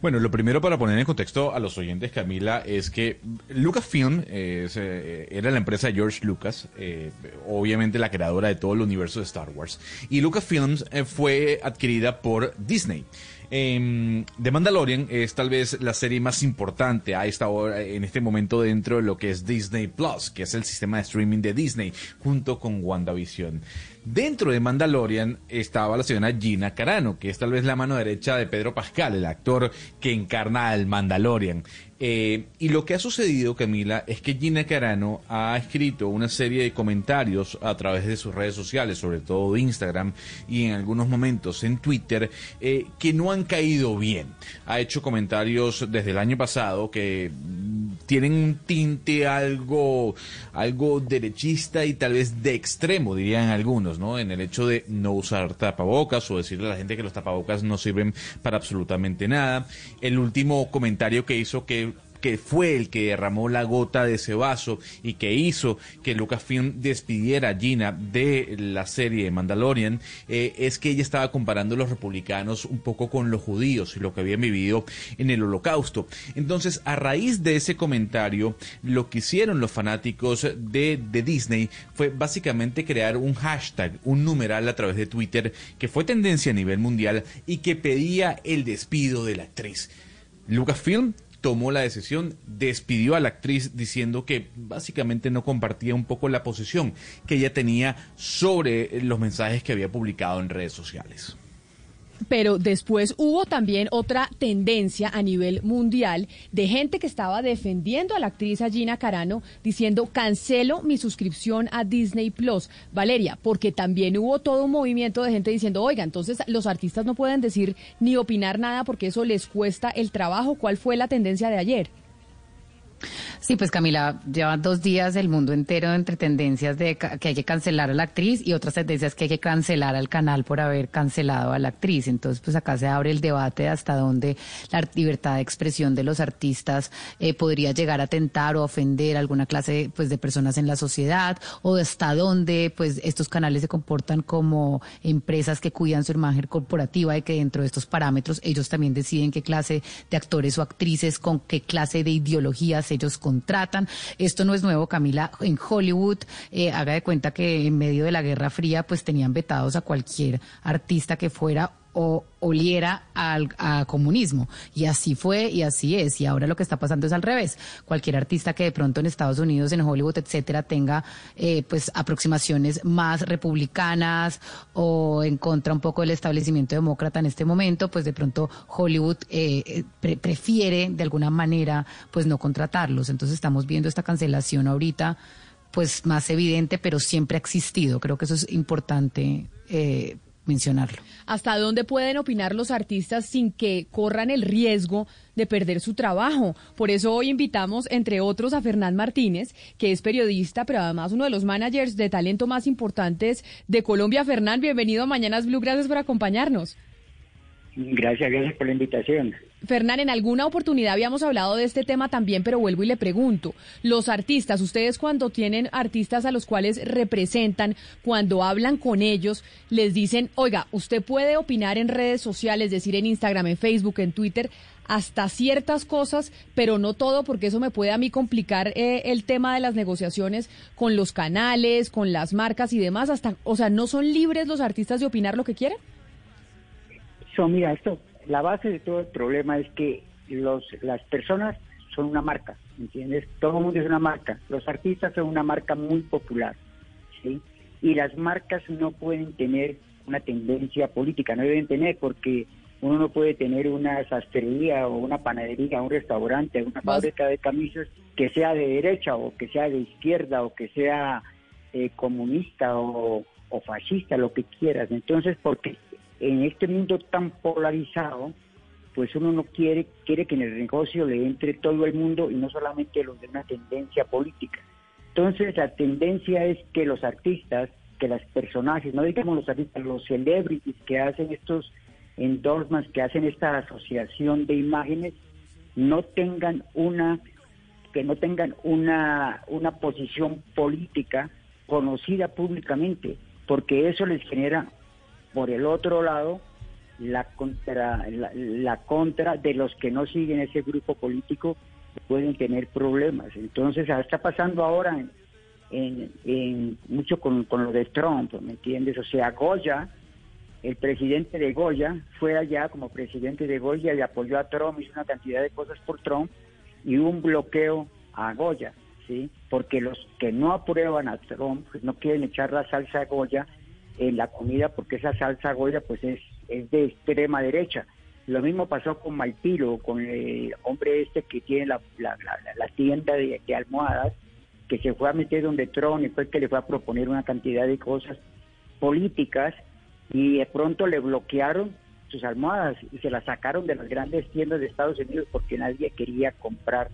Bueno, lo primero para poner en contexto a los oyentes, Camila, es que Lucasfilm eh, era la empresa de George Lucas, eh, obviamente la creadora de todo el universo de Star Wars, y Lucasfilms eh, fue adquirida por Disney. Eh, The Mandalorian es tal vez la serie más importante a esta hora, en este momento dentro de lo que es Disney Plus, que es el sistema de streaming de Disney, junto con WandaVision. Dentro de Mandalorian estaba la señora Gina Carano, que es tal vez la mano derecha de Pedro Pascal, el actor que encarna al Mandalorian. Eh, y lo que ha sucedido, Camila, es que Gina Carano ha escrito una serie de comentarios a través de sus redes sociales, sobre todo de Instagram y en algunos momentos en Twitter, eh, que no han caído bien. Ha hecho comentarios desde el año pasado que tienen un tinte algo, algo derechista y tal vez de extremo, dirían algunos, ¿no? En el hecho de no usar tapabocas o decirle a la gente que los tapabocas no sirven para absolutamente nada. El último comentario que hizo que que fue el que derramó la gota de ese vaso y que hizo que Lucasfilm despidiera a Gina de la serie Mandalorian, eh, es que ella estaba comparando a los republicanos un poco con los judíos y lo que habían vivido en el holocausto. Entonces, a raíz de ese comentario, lo que hicieron los fanáticos de, de Disney fue básicamente crear un hashtag, un numeral a través de Twitter que fue tendencia a nivel mundial y que pedía el despido de la actriz. Lucasfilm tomó la decisión, despidió a la actriz diciendo que básicamente no compartía un poco la posición que ella tenía sobre los mensajes que había publicado en redes sociales. Pero después hubo también otra tendencia a nivel mundial de gente que estaba defendiendo a la actriz Gina Carano diciendo cancelo mi suscripción a Disney Plus. Valeria, porque también hubo todo un movimiento de gente diciendo, oiga, entonces los artistas no pueden decir ni opinar nada porque eso les cuesta el trabajo. ¿Cuál fue la tendencia de ayer? Sí, pues Camila, lleva dos días el mundo entero entre tendencias de que hay que cancelar a la actriz y otras tendencias que hay que cancelar al canal por haber cancelado a la actriz. Entonces, pues acá se abre el debate de hasta dónde la libertad de expresión de los artistas eh, podría llegar a tentar o ofender a alguna clase pues, de personas en la sociedad o hasta dónde pues estos canales se comportan como empresas que cuidan su imagen corporativa y que dentro de estos parámetros ellos también deciden qué clase de actores o actrices con qué clase de ideologías ellos contratan. Esto no es nuevo, Camila. En Hollywood, eh, haga de cuenta que en medio de la Guerra Fría, pues tenían vetados a cualquier artista que fuera o oliera al a comunismo. Y así fue y así es. Y ahora lo que está pasando es al revés. Cualquier artista que de pronto en Estados Unidos, en Hollywood, etcétera, tenga eh, pues aproximaciones más republicanas o en contra un poco del establecimiento demócrata en este momento, pues de pronto Hollywood eh, eh, prefiere de alguna manera pues no contratarlos. Entonces estamos viendo esta cancelación ahorita pues más evidente, pero siempre ha existido. Creo que eso es importante eh, mencionarlo. ¿Hasta dónde pueden opinar los artistas sin que corran el riesgo de perder su trabajo? Por eso hoy invitamos, entre otros, a Fernán Martínez, que es periodista, pero además uno de los managers de talento más importantes de Colombia. Fernán, bienvenido a Mañanas Blue, gracias por acompañarnos. Gracias, gracias por la invitación. Fernán, en alguna oportunidad habíamos hablado de este tema también, pero vuelvo y le pregunto, los artistas, ustedes cuando tienen artistas a los cuales representan, cuando hablan con ellos, les dicen, oiga, usted puede opinar en redes sociales, es decir, en Instagram, en Facebook, en Twitter, hasta ciertas cosas, pero no todo, porque eso me puede a mí complicar eh, el tema de las negociaciones con los canales, con las marcas y demás, hasta, o sea, ¿no son libres los artistas de opinar lo que quieren? So, mira, esto la base de todo el problema es que los, las personas son una marca, ¿entiendes? Todo el mundo es una marca. Los artistas son una marca muy popular, ¿sí? Y las marcas no pueden tener una tendencia política, no deben tener, porque Uno no puede tener una sastrería o una panadería, un restaurante, una fábrica de camisas que sea de derecha o que sea de izquierda o que sea eh, comunista o, o fascista, lo que quieras. Entonces, porque en este mundo tan polarizado, pues uno no quiere, quiere que en el negocio le entre todo el mundo y no solamente los de una tendencia política. Entonces, la tendencia es que los artistas, que los personajes, no digamos los artistas, los celebrities que hacen estos endorsements, que hacen esta asociación de imágenes, no tengan una que no tengan una, una posición política conocida públicamente, porque eso les genera, por el otro lado, la contra, la, contra de los que no siguen ese grupo político pueden tener problemas. Entonces, ah, está pasando ahora en, en, mucho con, con, lo de Trump, ¿me entiendes? O sea, Goya, el presidente de Goya, fue allá como presidente de Goya y apoyó a Trump, hizo una cantidad de cosas por Trump y un bloqueo a Goya, ¿sí? Porque los que no aprueban a Trump pues, no quieren echar la salsa Goya en la comida porque esa salsa Goya pues es, es de extrema derecha. Lo mismo pasó con Malpiro, con el hombre este que tiene la, la, tienda de, almohadas, que se fue a meter donde Trump y fue que le fue a proponer una cantidad de cosas políticas y de pronto le bloquearon sus almohadas y se las sacaron de las grandes tiendas de Estados Unidos porque nadie quería comprar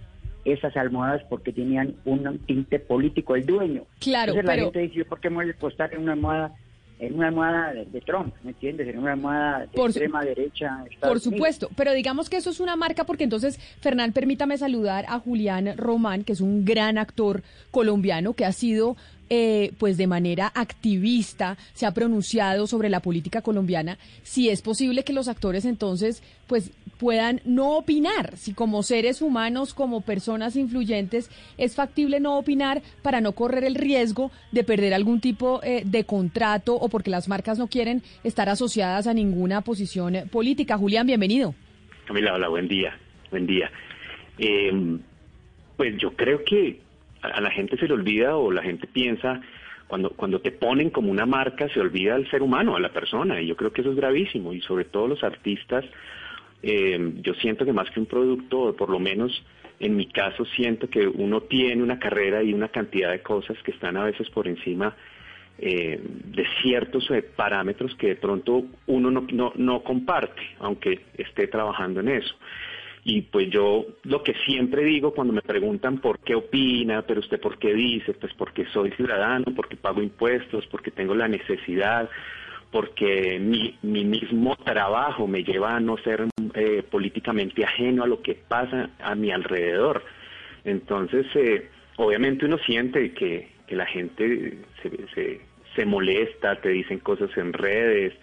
esas almohadas porque tenían un tinte político el dueño. Claro, Entonces la gente dice, ¿por qué me voy a costar en una almohada en una almohada de, Trump, ¿me entiendes? En una almohada de extrema derecha. por supuesto, pero digamos que eso es una marca porque entonces, Fernán, permítame saludar a Julián Román, que es un gran actor colombiano que ha sido eh, pues de manera activista se ha pronunciado sobre la política colombiana, si es posible que los actores entonces pues puedan no opinar, si como seres humanos, como personas influyentes, es factible no opinar para no correr el riesgo de perder algún tipo eh, de contrato o porque las marcas no quieren estar asociadas a ninguna posición política. Julián, bienvenido. Camila, hola, buen día, buen día. Eh, pues yo creo que a la gente se le olvida o la gente piensa, cuando, cuando te ponen como una marca, se olvida al ser humano, a la persona, y yo creo que eso es gravísimo, y sobre todo los artistas, eh, yo siento que más que un producto, por lo menos en mi caso siento que uno tiene una carrera y una cantidad de cosas que están a veces por encima eh, de ciertos eh, parámetros que de pronto uno no, no, no comparte, aunque esté trabajando en eso. Y pues yo lo que siempre digo cuando me preguntan por qué opina, pero usted por qué dice, pues porque soy ciudadano, porque pago impuestos, porque tengo la necesidad, porque mi, mi mismo trabajo me lleva a no ser eh, políticamente ajeno a lo que pasa a mi alrededor. Entonces, eh, obviamente uno siente que, que la gente se, se, se molesta, te dicen cosas en redes,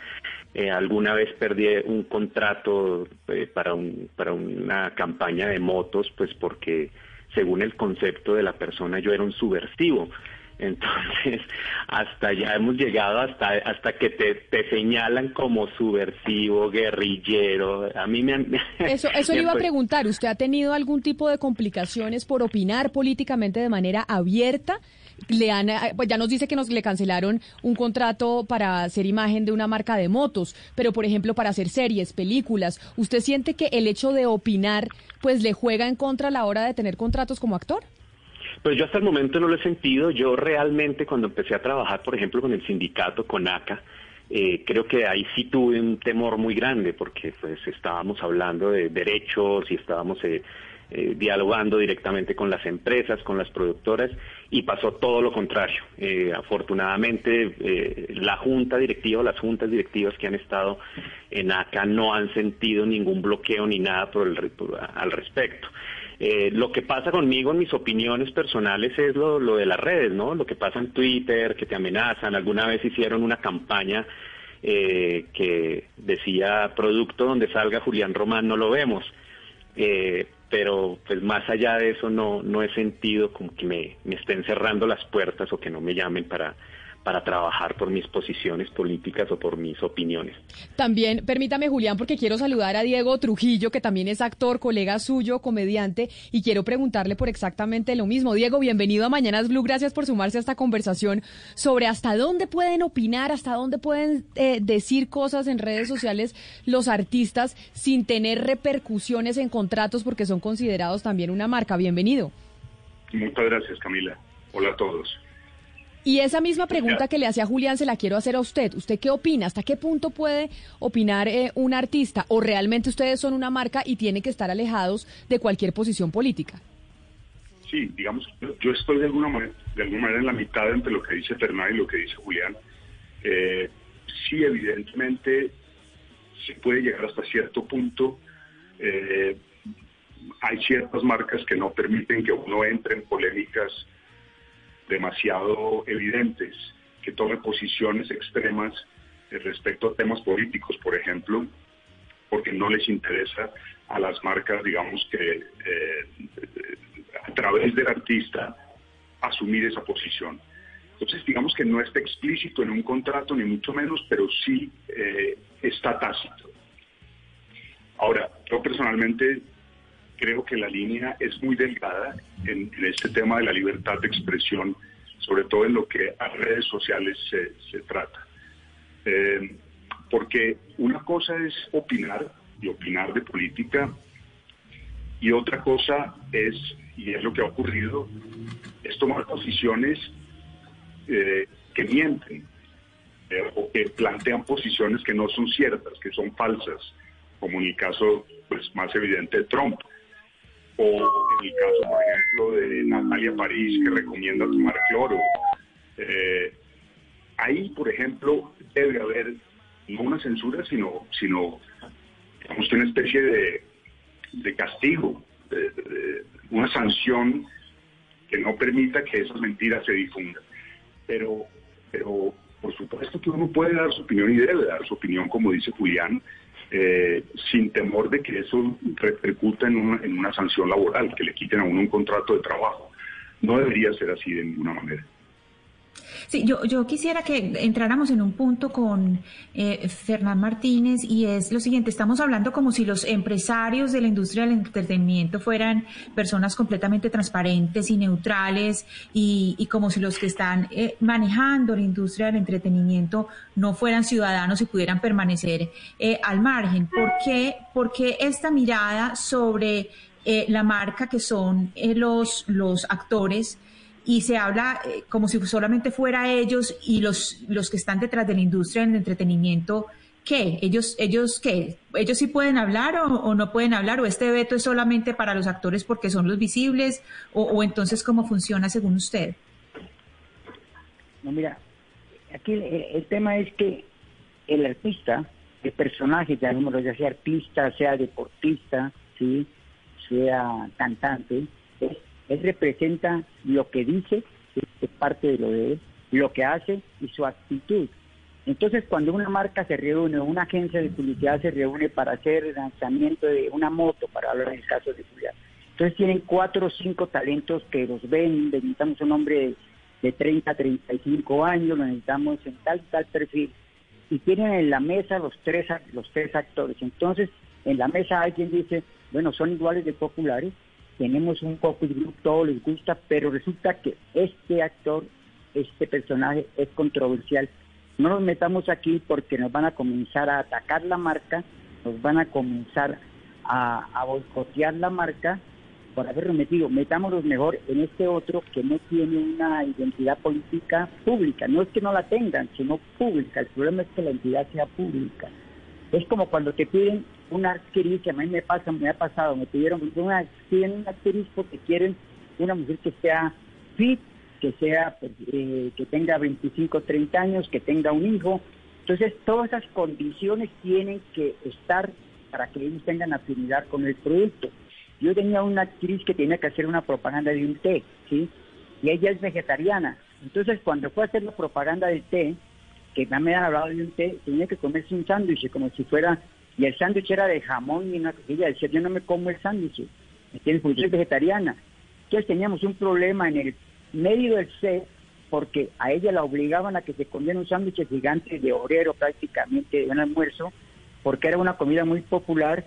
eh, alguna vez perdí un contrato eh, para, un, para una campaña de motos, pues porque según el concepto de la persona yo era un subversivo. Entonces, hasta allá hemos llegado hasta hasta que te, te señalan como subversivo, guerrillero. A mí me han... Eso, eso le iba a preguntar. ¿Usted ha tenido algún tipo de complicaciones por opinar políticamente de manera abierta? Le han, eh, pues ya nos dice que nos le cancelaron un contrato para hacer imagen de una marca de motos, pero por ejemplo para hacer series, películas, ¿usted siente que el hecho de opinar pues le juega en contra a la hora de tener contratos como actor? Pues yo hasta el momento no lo he sentido. Yo realmente cuando empecé a trabajar, por ejemplo, con el sindicato, con ACA, eh, creo que ahí sí tuve un temor muy grande porque pues estábamos hablando de derechos y estábamos eh, eh, dialogando directamente con las empresas, con las productoras, y pasó todo lo contrario. Eh, afortunadamente, eh, la junta directiva, las juntas directivas que han estado en ACA no han sentido ningún bloqueo ni nada por el, al respecto. lo que pasa conmigo en mis opiniones personales es lo, lo de las redes, ¿no? Lo que pasa en Twitter, que te amenazan. Alguna vez hicieron una campaña que decía producto donde salga Julián Román no lo vemos. Pero pues más allá de eso no, no he sentido como que me, me estén cerrando las puertas o que no me llamen para, para trabajar por mis posiciones políticas o por mis opiniones. También, permítame, Julián, porque quiero saludar a Diego Trujillo, que también es actor, colega suyo, comediante, y quiero preguntarle por exactamente lo mismo. Diego, bienvenido a Mañanas Blue, gracias por sumarse a esta conversación sobre hasta dónde pueden opinar, hasta dónde pueden eh, decir cosas en redes sociales los artistas sin tener repercusiones en contratos porque son considerados también una marca. Bienvenido. Muchas gracias, Camila. Hola a todos. Y esa misma pregunta que le hacía Julián se la quiero hacer a usted. ¿Usted qué opina? ¿Hasta qué punto puede opinar eh, un artista? ¿O realmente ustedes son una marca y tienen que estar alejados de cualquier posición política? Sí, digamos, yo estoy de alguna manera, de alguna manera en la mitad entre lo que dice Fernán y lo que dice Julián. Eh, sí, evidentemente se puede llegar hasta cierto punto. Eh, hay ciertas marcas que no permiten que uno entre en polémicas demasiado evidentes, que tome posiciones extremas respecto a temas políticos, por ejemplo, porque no les interesa a las marcas, digamos que eh, a través del artista asumir esa posición. Entonces, digamos que no está explícito en un contrato, ni mucho menos, pero sí eh, está tácito. Ahora, yo personalmente creo que la línea es muy delgada en, este tema de la libertad de expresión, sobre todo en lo que a redes sociales se, trata. Eh, porque una cosa es opinar y opinar de política y otra cosa es, y es lo que ha ocurrido, es tomar posiciones eh, que mienten eh, o que plantean posiciones que no son ciertas, que son falsas, como en el caso pues, más evidente de Trump o en el caso, por ejemplo, de Natalia París, que recomienda tomar cloro. Eh, ahí, por ejemplo, debe haber no una censura, sino, sino digamos, una especie de, de castigo, una sanción que no permita que esas mentiras se difundan. Pero, pero por supuesto que uno puede dar su opinión y debe dar su opinión, como dice Julián, eh, sin temor de que eso repercuta en una, en una sanción laboral, que le quiten a uno un contrato de trabajo. No debería ser así de ninguna manera. Sí, yo, yo quisiera que entráramos en un punto con eh, Fernán Martínez y es lo siguiente, estamos hablando como si los empresarios de la industria del entretenimiento fueran personas completamente transparentes y neutrales y, y como si los que están eh, manejando la industria del entretenimiento no fueran ciudadanos y pudieran permanecer eh, al margen. ¿Por qué, ¿Por qué esta mirada sobre eh, la marca que son eh, los, los actores? Y se habla eh, como si solamente fuera ellos y los, los que están detrás de la industria del entretenimiento, ¿qué? ¿Ellos, ellos qué? ¿Ellos sí pueden hablar o, no pueden hablar? ¿O este veto es solamente para los actores porque son los visibles? ¿O, entonces cómo funciona según usted? No, mira, aquí el, tema es que el artista, el personaje, ya, ya sea artista, sea deportista, ¿sí? sea cantante, él representa lo que dice, es parte de lo de él, lo que hace y su actitud. Entonces, cuando una marca se reúne, una agencia de publicidad se reúne para hacer el lanzamiento de una moto, para hablar en el caso de publicidad, entonces tienen cuatro o cinco talentos que los ven, necesitamos un hombre de, de 30, 35 años, lo necesitamos en tal tal perfil, y tienen en la mesa los tres, los tres actores. Entonces, en la mesa alguien dice, bueno, son iguales de populares, tenemos un focus group, todo les gusta, pero resulta que este actor, este personaje es controversial. No nos metamos aquí porque nos van a comenzar a atacar la marca, nos van a comenzar a, a boicotear la marca por haberlo metido. Metámonos mejor en este otro que no tiene una identidad política pública. No es que no la tengan, sino pública. El problema es que la entidad sea pública. Es como cuando te piden una actriz, que a mí me pasa, me ha pasado, me pidieron una, una actriz porque quieren una mujer que sea fit, que sea, pues, eh, que tenga 25, 30 años, que tenga un hijo. Entonces, todas esas condiciones tienen que estar para que ellos tengan afinidad con el producto. Yo tenía una actriz que tenía que hacer una propaganda de un té, ¿sí? Y ella es vegetariana. Entonces, cuando fue a hacer la propaganda del té, que me han hablado de un té, tenía que comerse un sándwich como si fuera y el sándwich era de jamón y una cosilla. Decía, yo no me como el sándwich. Porque soy vegetariana. Entonces teníamos un problema en el medio del set, porque a ella la obligaban a que se comiera un sándwich gigante de obrero prácticamente de un almuerzo, porque era una comida muy popular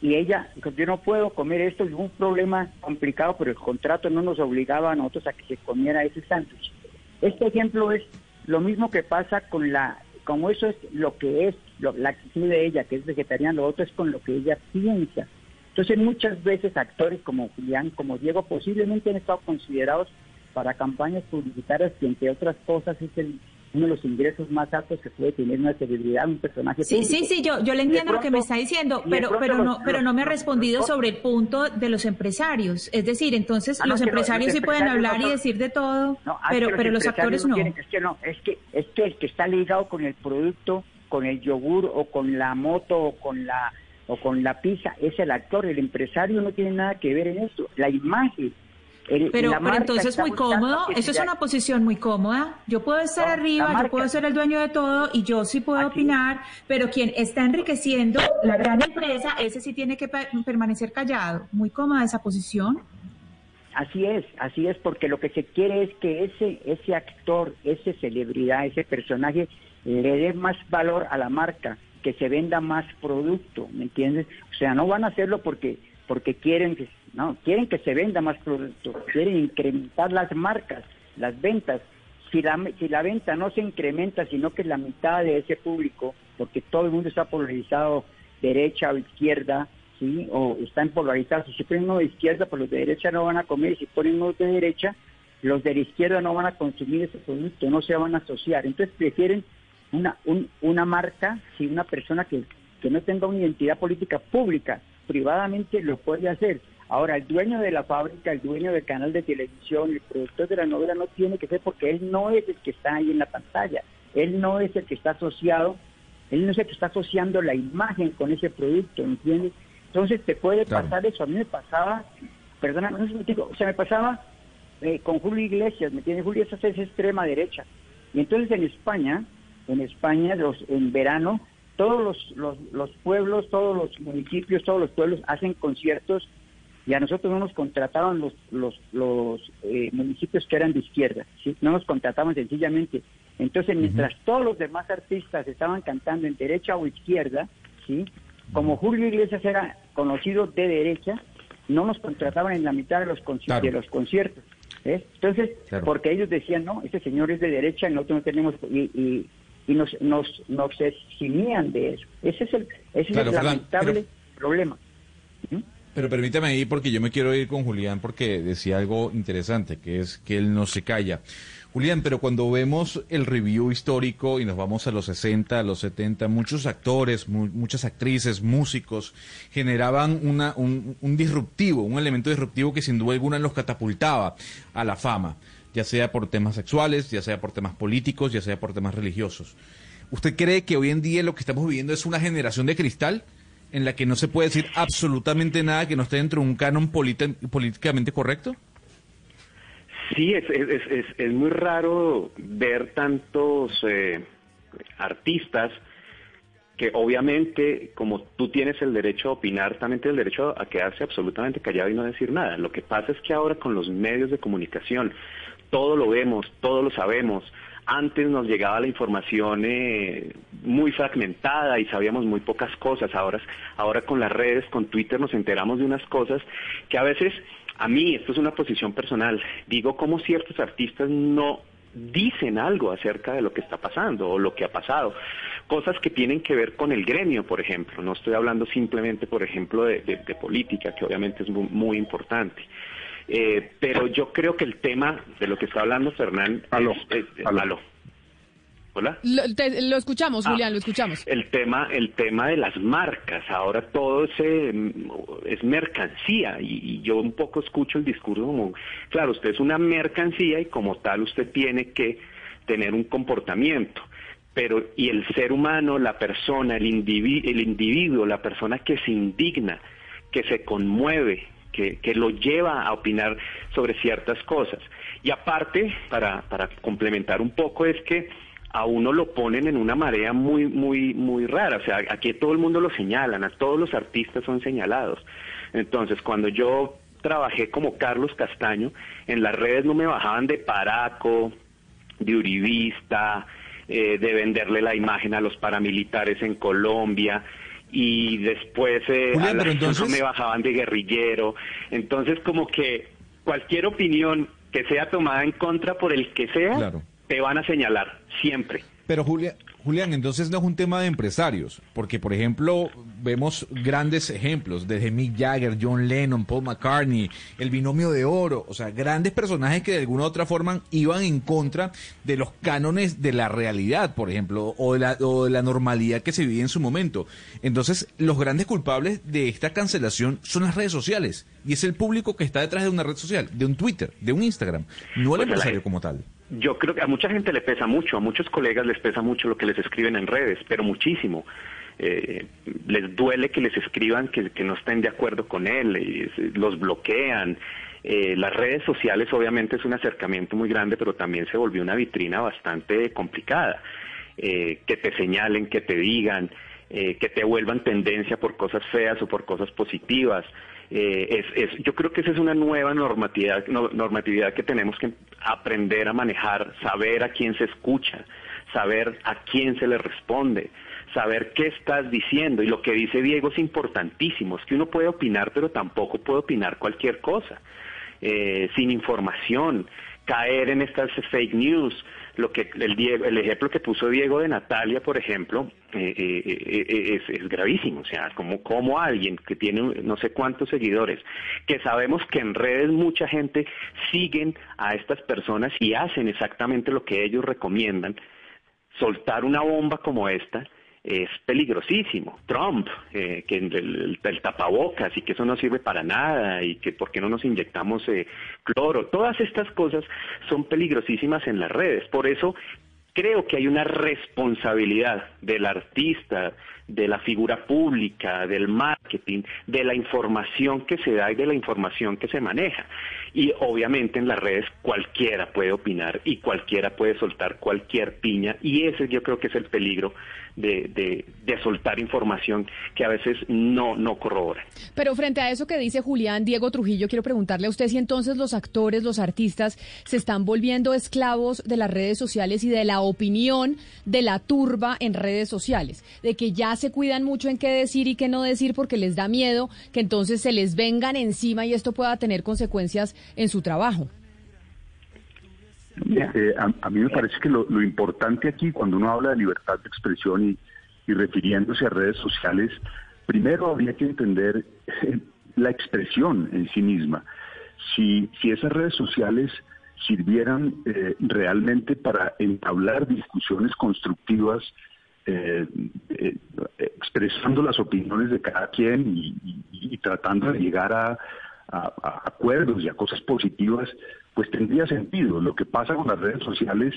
y ella dijo, yo no puedo comer esto, es un problema complicado, pero el contrato no nos obligaba a nosotros a que se comiera ese sándwich. Este ejemplo es lo mismo que pasa con la, como eso es lo que es la actitud de ella, que es vegetariana, lo otro es con lo que ella piensa. Entonces muchas veces actores como Julián, como Diego, posiblemente han estado considerados para campañas publicitarias que entre otras cosas es el uno de los ingresos más altos que puede tener una celebridad, un personaje sí, Sí, sí, yo, yo le entiendo lo que me está diciendo, pero, pero, no, pero no me ha respondido sobre el punto de los empresarios. Es decir, entonces ah, los empresarios sí pueden hablar y decir de todo, pero, pero los, actores no. es que no, es que, es que el que está ligado con el producto, con el yogur o con la moto o con la o con la pizza es el actor, el empresario no tiene nada que ver en esto. La imagen pero, pero entonces muy cómodo, eso es una posición muy cómoda. Yo puedo estar arriba, yo puedo ser el dueño de todo y yo sí puedo opinar, pero quien está enriqueciendo la gran empresa, ese sí tiene que permanecer callado. Muy cómoda esa posición. Así es, así es, porque lo que se quiere es que ese, ese actor, esa celebridad, ese personaje le dé más valor a la marca, que se venda más producto, ¿me entiendes? O sea, no van a hacerlo porque porque quieren que no quieren que se venda más producto, quieren incrementar las marcas, las ventas. Si la, si la venta no se incrementa, sino que la mitad de ese público, porque todo el mundo está polarizado derecha o izquierda, ¿sí? o están polarizados. Si ponen uno de izquierda, pues los de derecha no van a comer, si ponen uno de derecha, los de la izquierda no van a consumir ese producto, no se van a asociar. Entonces prefieren una, una marca, si una persona que, que no tenga una identidad política pública, privadamente lo puede hacer. Ahora, el dueño de la fábrica, el dueño del canal de televisión, el productor de la novela no tiene que ser porque él no es el que está ahí en la pantalla, él no es el que está asociado, él no es el que está asociando la imagen con ese producto, ¿entiendes? Entonces te puede pasar eso. A mí me pasaba, perdona, no sé digo, o sea, me pasaba eh, con Julio Iglesias, ¿me entiendes? Julio Iglesias es extrema derecha. Y entonces en España, en España, los, en verano, todos los, los, los, pueblos, todos los municipios, todos los pueblos hacen conciertos y a nosotros no nos contrataban los, los, los eh, municipios que eran de izquierda, ¿sí? no nos contrataban sencillamente. Entonces, mientras todos los demás artistas estaban cantando en derecha o izquierda, ¿sí? como Julio Iglesias era conocido de derecha, no nos contrataban en la mitad de los, de los conciertos. ¿eh? Entonces, porque ellos decían, no, este señor es de derecha, nosotros no tenemos... y y nos, nos, nos eximían de eso. Ese es el, ese es el lamentable problema. ¿Mm? Pero permítame ahí porque yo me quiero ir con Julián porque decía algo interesante, que es que él no se calla. Julián, pero cuando vemos el review histórico y nos vamos a los 60, a los 70, muchos actores, muchas actrices, músicos generaban una, un, un disruptivo, un elemento disruptivo que sin duda alguna los catapultaba a la fama ya sea por temas sexuales, ya sea por temas políticos, ya sea por temas religiosos. ¿Usted cree que hoy en día lo que estamos viviendo es una generación de cristal en la que no se puede decir absolutamente nada que no esté dentro de un canon políticamente correcto? Sí, es, es, muy raro ver tantos eh, artistas que obviamente, como tú tienes el derecho a opinar, también tienes el derecho a quedarse absolutamente callado y no decir nada. Lo que pasa es que ahora con los medios de comunicación, todo lo vemos, todo lo sabemos. Antes nos llegaba la información eh, muy fragmentada y sabíamos muy pocas cosas. Ahora, ahora con las redes, con Twitter nos enteramos de unas cosas que a veces, a mí, esto es una posición personal, digo cómo ciertos artistas no dicen algo acerca de lo que está pasando o lo que ha pasado. Cosas que tienen que ver con el gremio, por ejemplo. No estoy hablando simplemente, por ejemplo, de, política, que obviamente es muy importante. Eh, pero yo creo que el tema de lo que está hablando Fernán... Aló, aló. Hola. Lo, escuchamos, ah, Julián, lo escuchamos. El tema, el tema de las marcas. Ahora todo ese, mm, es mercancía y, yo un poco escucho el discurso como, claro, usted es una mercancía y como tal usted tiene que tener un comportamiento. Pero y el ser humano, la persona, el el individuo, la persona que se indigna, que se conmueve, que, lo lleva a opinar sobre ciertas cosas. Y aparte, para, para complementar un poco, es que a uno lo ponen en una marea muy, muy, muy rara. O sea, aquí todo el mundo lo señalan, a todos los artistas son señalados. Entonces, cuando yo trabajé como Carlos Castaño, en las redes no me bajaban de Paraco, de uribista, eh, de venderle la imagen a los paramilitares en Colombia y después eh, Julián, a las- entonces- me bajaban de guerrillero. Entonces como que cualquier opinión que sea tomada en contra por el que sea, Claro. te van a señalar siempre. Pero Julia- Julián, entonces no es un tema de empresarios, porque por ejemplo vemos grandes ejemplos, desde Mick Jagger, John Lennon, Paul McCartney, el binomio de oro, o sea, grandes personajes que de alguna u otra forma iban en contra de los cánones de la realidad, por ejemplo, o de la, o de la normalidad que se vivía en su momento. Entonces, los grandes culpables de esta cancelación son las redes sociales, y es el público que está detrás de una red social, de un Twitter, de un Instagram, no el Pues empresario como tal. Yo creo que a mucha gente le pesa mucho, a muchos colegas les pesa mucho lo que les escriben en redes, pero muchísimo. Eh, les duele que les escriban que, que no estén de acuerdo con él, los bloquean. Eh, las redes sociales obviamente es un acercamiento muy grande, pero también se volvió una vitrina bastante complicada. Eh, que te señalen, que te digan, eh, que te vuelvan tendencia por cosas feas o por cosas positivas. Eh, es, es- yo creo que esa es una nueva normatividad, no- normatividad que tenemos que aprender a manejar, saber a quién se escucha, saber a quién se le responde, saber qué estás diciendo. Y lo que dice Diego es importantísimo, es que uno puede opinar, pero tampoco puede opinar cualquier cosa, eh, sin información, caer en estas fake news. Lo que el, Diego- el ejemplo que puso Diego de Natalia, por ejemplo, eh, eh, eh, es, gravísimo. O sea, como, como alguien que tiene no sé cuántos seguidores, que sabemos que en redes mucha gente siguen a estas personas y hacen exactamente lo que ellos recomiendan, soltar una bomba como esta es peligrosísimo. Trump, eh, que el, tapabocas y que eso no sirve para nada y que por qué no nos inyectamos eh, cloro, todas estas cosas son peligrosísimas en las redes. Por eso creo que hay una responsabilidad del artista, de la figura pública, del marketing, de la información que se da y de la información que se maneja. Y obviamente en las redes cualquiera puede opinar y cualquiera puede soltar cualquier piña y ese yo creo que es el peligro de, de, de soltar información que a veces no, no corrobora. Pero frente a eso que dice Julián Diego Trujillo, quiero preguntarle a usted si entonces los actores, los artistas, se están volviendo esclavos de las redes sociales y de la opinión de la turba en redes sociales, de que ya se cuidan mucho en qué decir y qué no decir porque les da miedo que entonces se les vengan encima y esto pueda tener consecuencias en su trabajo. Eh, a, mí me parece que lo, lo importante aquí, cuando uno habla de libertad de expresión y, y refiriéndose a redes sociales, primero habría que entender eh, la expresión en sí misma. Si, si esas redes sociales sirvieran eh, realmente para entablar discusiones constructivas, eh, eh, expresando las opiniones de cada quien y, tratando de llegar a, acuerdos y a cosas positivas, pues tendría sentido. Lo que pasa con las redes sociales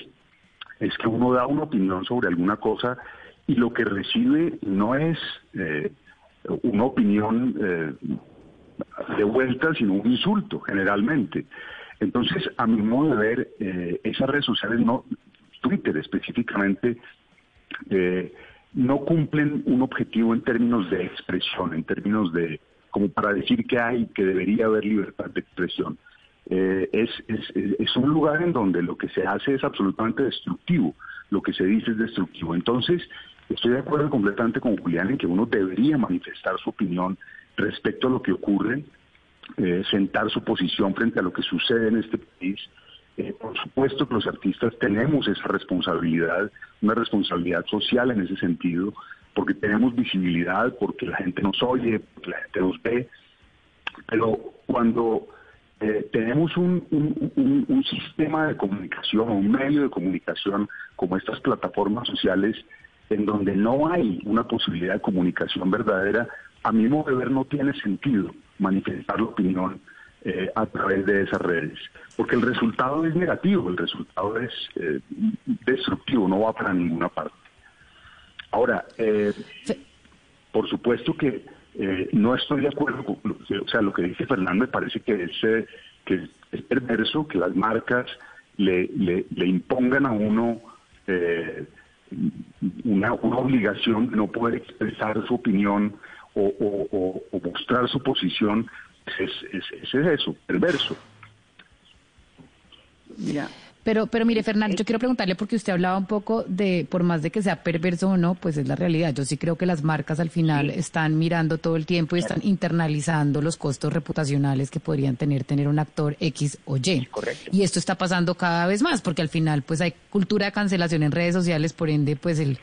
es que uno da una opinión sobre alguna cosa y lo que recibe no es eh, una opinión eh, de vuelta, sino un insulto generalmente. Entonces, a mi modo de ver, esas redes sociales, no, Twitter específicamente, eh, no cumplen un objetivo en términos de expresión, en términos de como para decir que hay, que debería haber libertad de expresión. Eh, es, un lugar en donde lo que se hace es absolutamente destructivo, lo que se dice es destructivo. Entonces, estoy de acuerdo completamente con Julián en que uno debería manifestar su opinión respecto a lo que ocurre, eh, sentar su posición frente a lo que sucede en este país. Eh, por supuesto que los artistas tenemos esa responsabilidad, una responsabilidad social en ese sentido, porque tenemos visibilidad, porque la gente nos oye, porque la gente nos ve, pero cuando eh, tenemos un, un- sistema de comunicación, un medio de comunicación como estas plataformas sociales, en donde no hay una posibilidad de comunicación verdadera, a mi modo de ver no tiene sentido manifestar la opinión eh, a través de esas redes, porque el resultado es negativo, el resultado es eh, destructivo, no va para ninguna parte. Ahora, eh, por supuesto que eh, no estoy de acuerdo con, o sea, lo que dice Fernando me parece que es, eh, que es perverso que las marcas le, le, le impongan a uno eh, una, una obligación de no poder expresar su opinión o, o- o- o mostrar su posición, es, es, es eso, perverso. Mira, Pero, pero mire, Fernando, yo quiero preguntarle porque usted hablaba un poco de, por más de que sea perverso o no, pues es la realidad. Yo sí creo que las marcas al final están mirando todo el tiempo y están internalizando los costos reputacionales que podrían tener tener un actor X o Y. Correcto. Y esto está pasando cada vez más porque al final pues hay cultura de cancelación en redes sociales, por ende pues el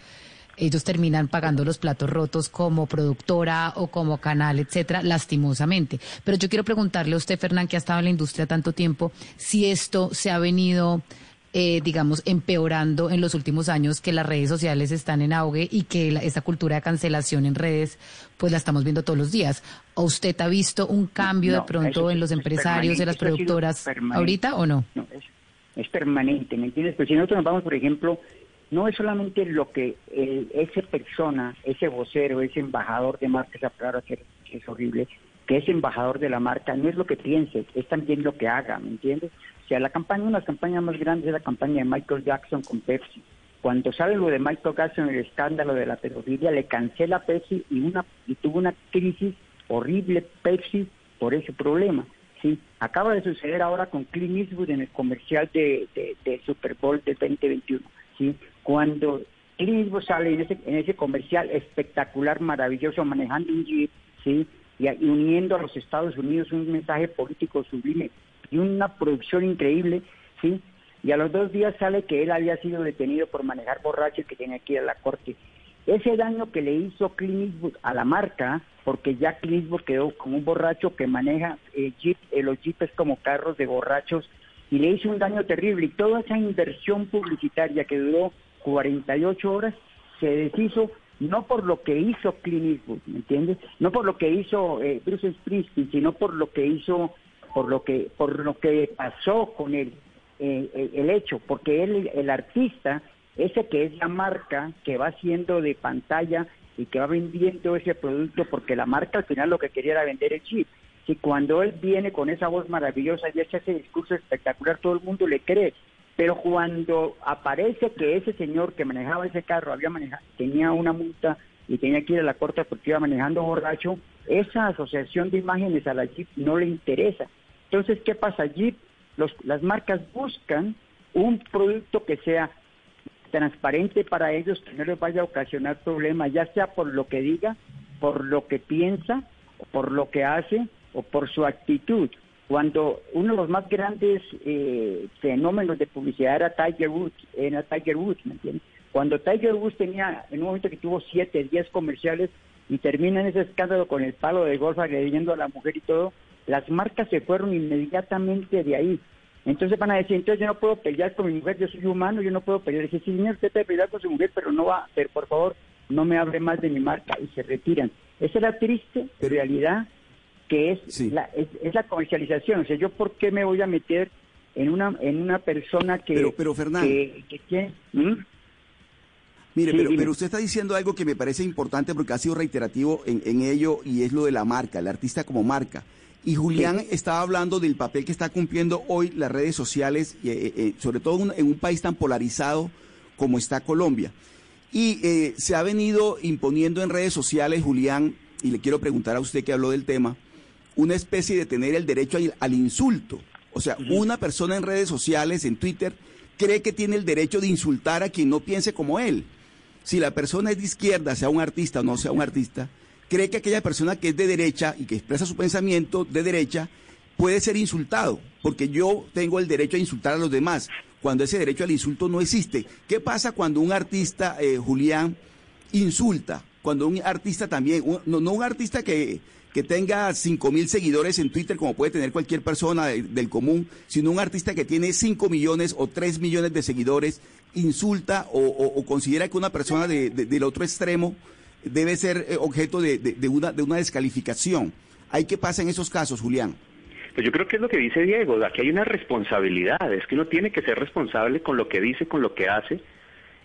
ellos terminan pagando los platos rotos como productora o como canal, etcétera, lastimosamente. Pero yo quiero preguntarle a usted, Fernán, que ha estado en la industria tanto tiempo, si esto se ha venido, eh, digamos, empeorando en los últimos años, que las redes sociales están en auge y que la, esta cultura de cancelación en redes, pues la estamos viendo todos los días. ¿O usted ha visto un cambio No, de pronto en los es empresarios, de las productoras, ahorita o no? No, es, es permanente, ¿me entiendes? Pues si nosotros nos vamos, por ejemplo, no es solamente lo que el, ese persona, ese vocero, ese embajador de marca, esa palabra que es horrible, que es embajador de la marca, no es lo que piense, es también lo que haga, ¿me entiendes? O sea, la campaña, una campañas más grandes es la campaña de Michael Jackson con Pepsi. Cuando sale lo de Michael Jackson, el escándalo de la pedofilia, le cancela Pepsi y, una, y tuvo una crisis horrible Pepsi por ese problema. Sí, acaba de suceder ahora con Clint Eastwood en el comercial de, Super Bowl de 2021. Sí, cuando Clint Eastwood sale en ese, en ese comercial espectacular, maravilloso, manejando un jeep, sí, y, y uniendo a los Estados Unidos un mensaje político sublime y una producción increíble, sí, y a los dos días sale que él había sido detenido por manejar borracho y que tenía que ir a la corte. Ese daño que le hizo Clint Eastwood a la marca, porque ya Clint Eastwood quedó como un borracho que maneja eh, jeep, eh, los jeeps como carros de borrachos, y le hizo un daño terrible. Y toda esa inversión publicitaria que duró 48 horas se deshizo no por lo que hizo Clint ¿me entiendes? No por lo que hizo eh, Bruce Springsteen, sino por lo que hizo, por lo que, por lo que pasó con él, eh, el, el hecho, porque él, el artista, ese que es la marca que va haciendo de pantalla y que va vendiendo ese producto, porque la marca al final lo que quería era vender el chip. Y cuando él viene con esa voz maravillosa y echa ese discurso espectacular, todo el mundo le cree. Pero cuando aparece que ese señor que manejaba ese carro había manejado, tenía una multa y tenía que ir a la corte porque iba manejando borracho, esa asociación de imágenes a la Jeep no le interesa. Entonces, ¿qué pasa? Jeep, los, las marcas buscan un producto que sea transparente para ellos, que no les vaya a ocasionar problemas, ya sea por lo que diga, por lo que piensa, por lo que hace o por su actitud. Cuando uno de los más grandes eh, fenómenos de publicidad era Tiger Woods, era Tiger Woods, ¿me entiendes? Cuando Tiger Woods tenía, en un momento que tuvo siete, diez comerciales y termina en ese escándalo con el palo de golf agrediendo a la mujer y todo, las marcas se fueron inmediatamente de ahí. Entonces van a decir, entonces yo no puedo pelear con mi mujer, yo soy humano, yo no puedo pelear. Dice, sí, señor, usted puede pelear con su mujer, pero no va, pero por favor, no me hable más de mi marca y se retiran. Esa es la triste realidad que es, la, es, es la comercialización. O sea, yo por qué me voy a meter en una en una persona que Pero- pero, Fernán. que, que tiene- ¿Mm? Mire, Sí, pero, pero usted está diciendo algo que me parece importante porque ha sido reiterativo en, en ello y es lo de la marca, el artista como marca. Y Julián estaba hablando del papel que está cumpliendo hoy las redes sociales, y, eh, eh, sobre todo un- en un país tan polarizado como está Colombia. Y eh, se ha venido imponiendo en redes sociales, Julián, y le quiero preguntar a usted que habló del tema, una especie de tener el derecho al, al insulto. O sea, una persona en redes sociales, en Twitter, cree que tiene el derecho de insultar a quien no piense como él. Si la persona es de izquierda, sea un artista o no sea un artista, cree que aquella persona que es de derecha y que expresa su pensamiento de derecha puede ser insultado, porque yo tengo el derecho a insultar a los demás, cuando ese derecho al insulto no existe. ¿Qué pasa cuando un artista, eh, Julián, insulta? Cuando un artista también, un- no, no un artista que, que tenga cinco mil seguidores en Twitter, como puede tener cualquier persona de- del común, sino un artista que tiene 5 millones o 3 millones de seguidores, insulta o, considera que una persona de- de- del otro extremo debe ser eh, objeto de, una, de una descalificación. ¿Hay qué pasa en esos casos, Julián? Pues yo creo que es lo que dice Diego, aquí hay una responsabilidad, es que uno tiene que ser responsable con lo que dice, con lo que hace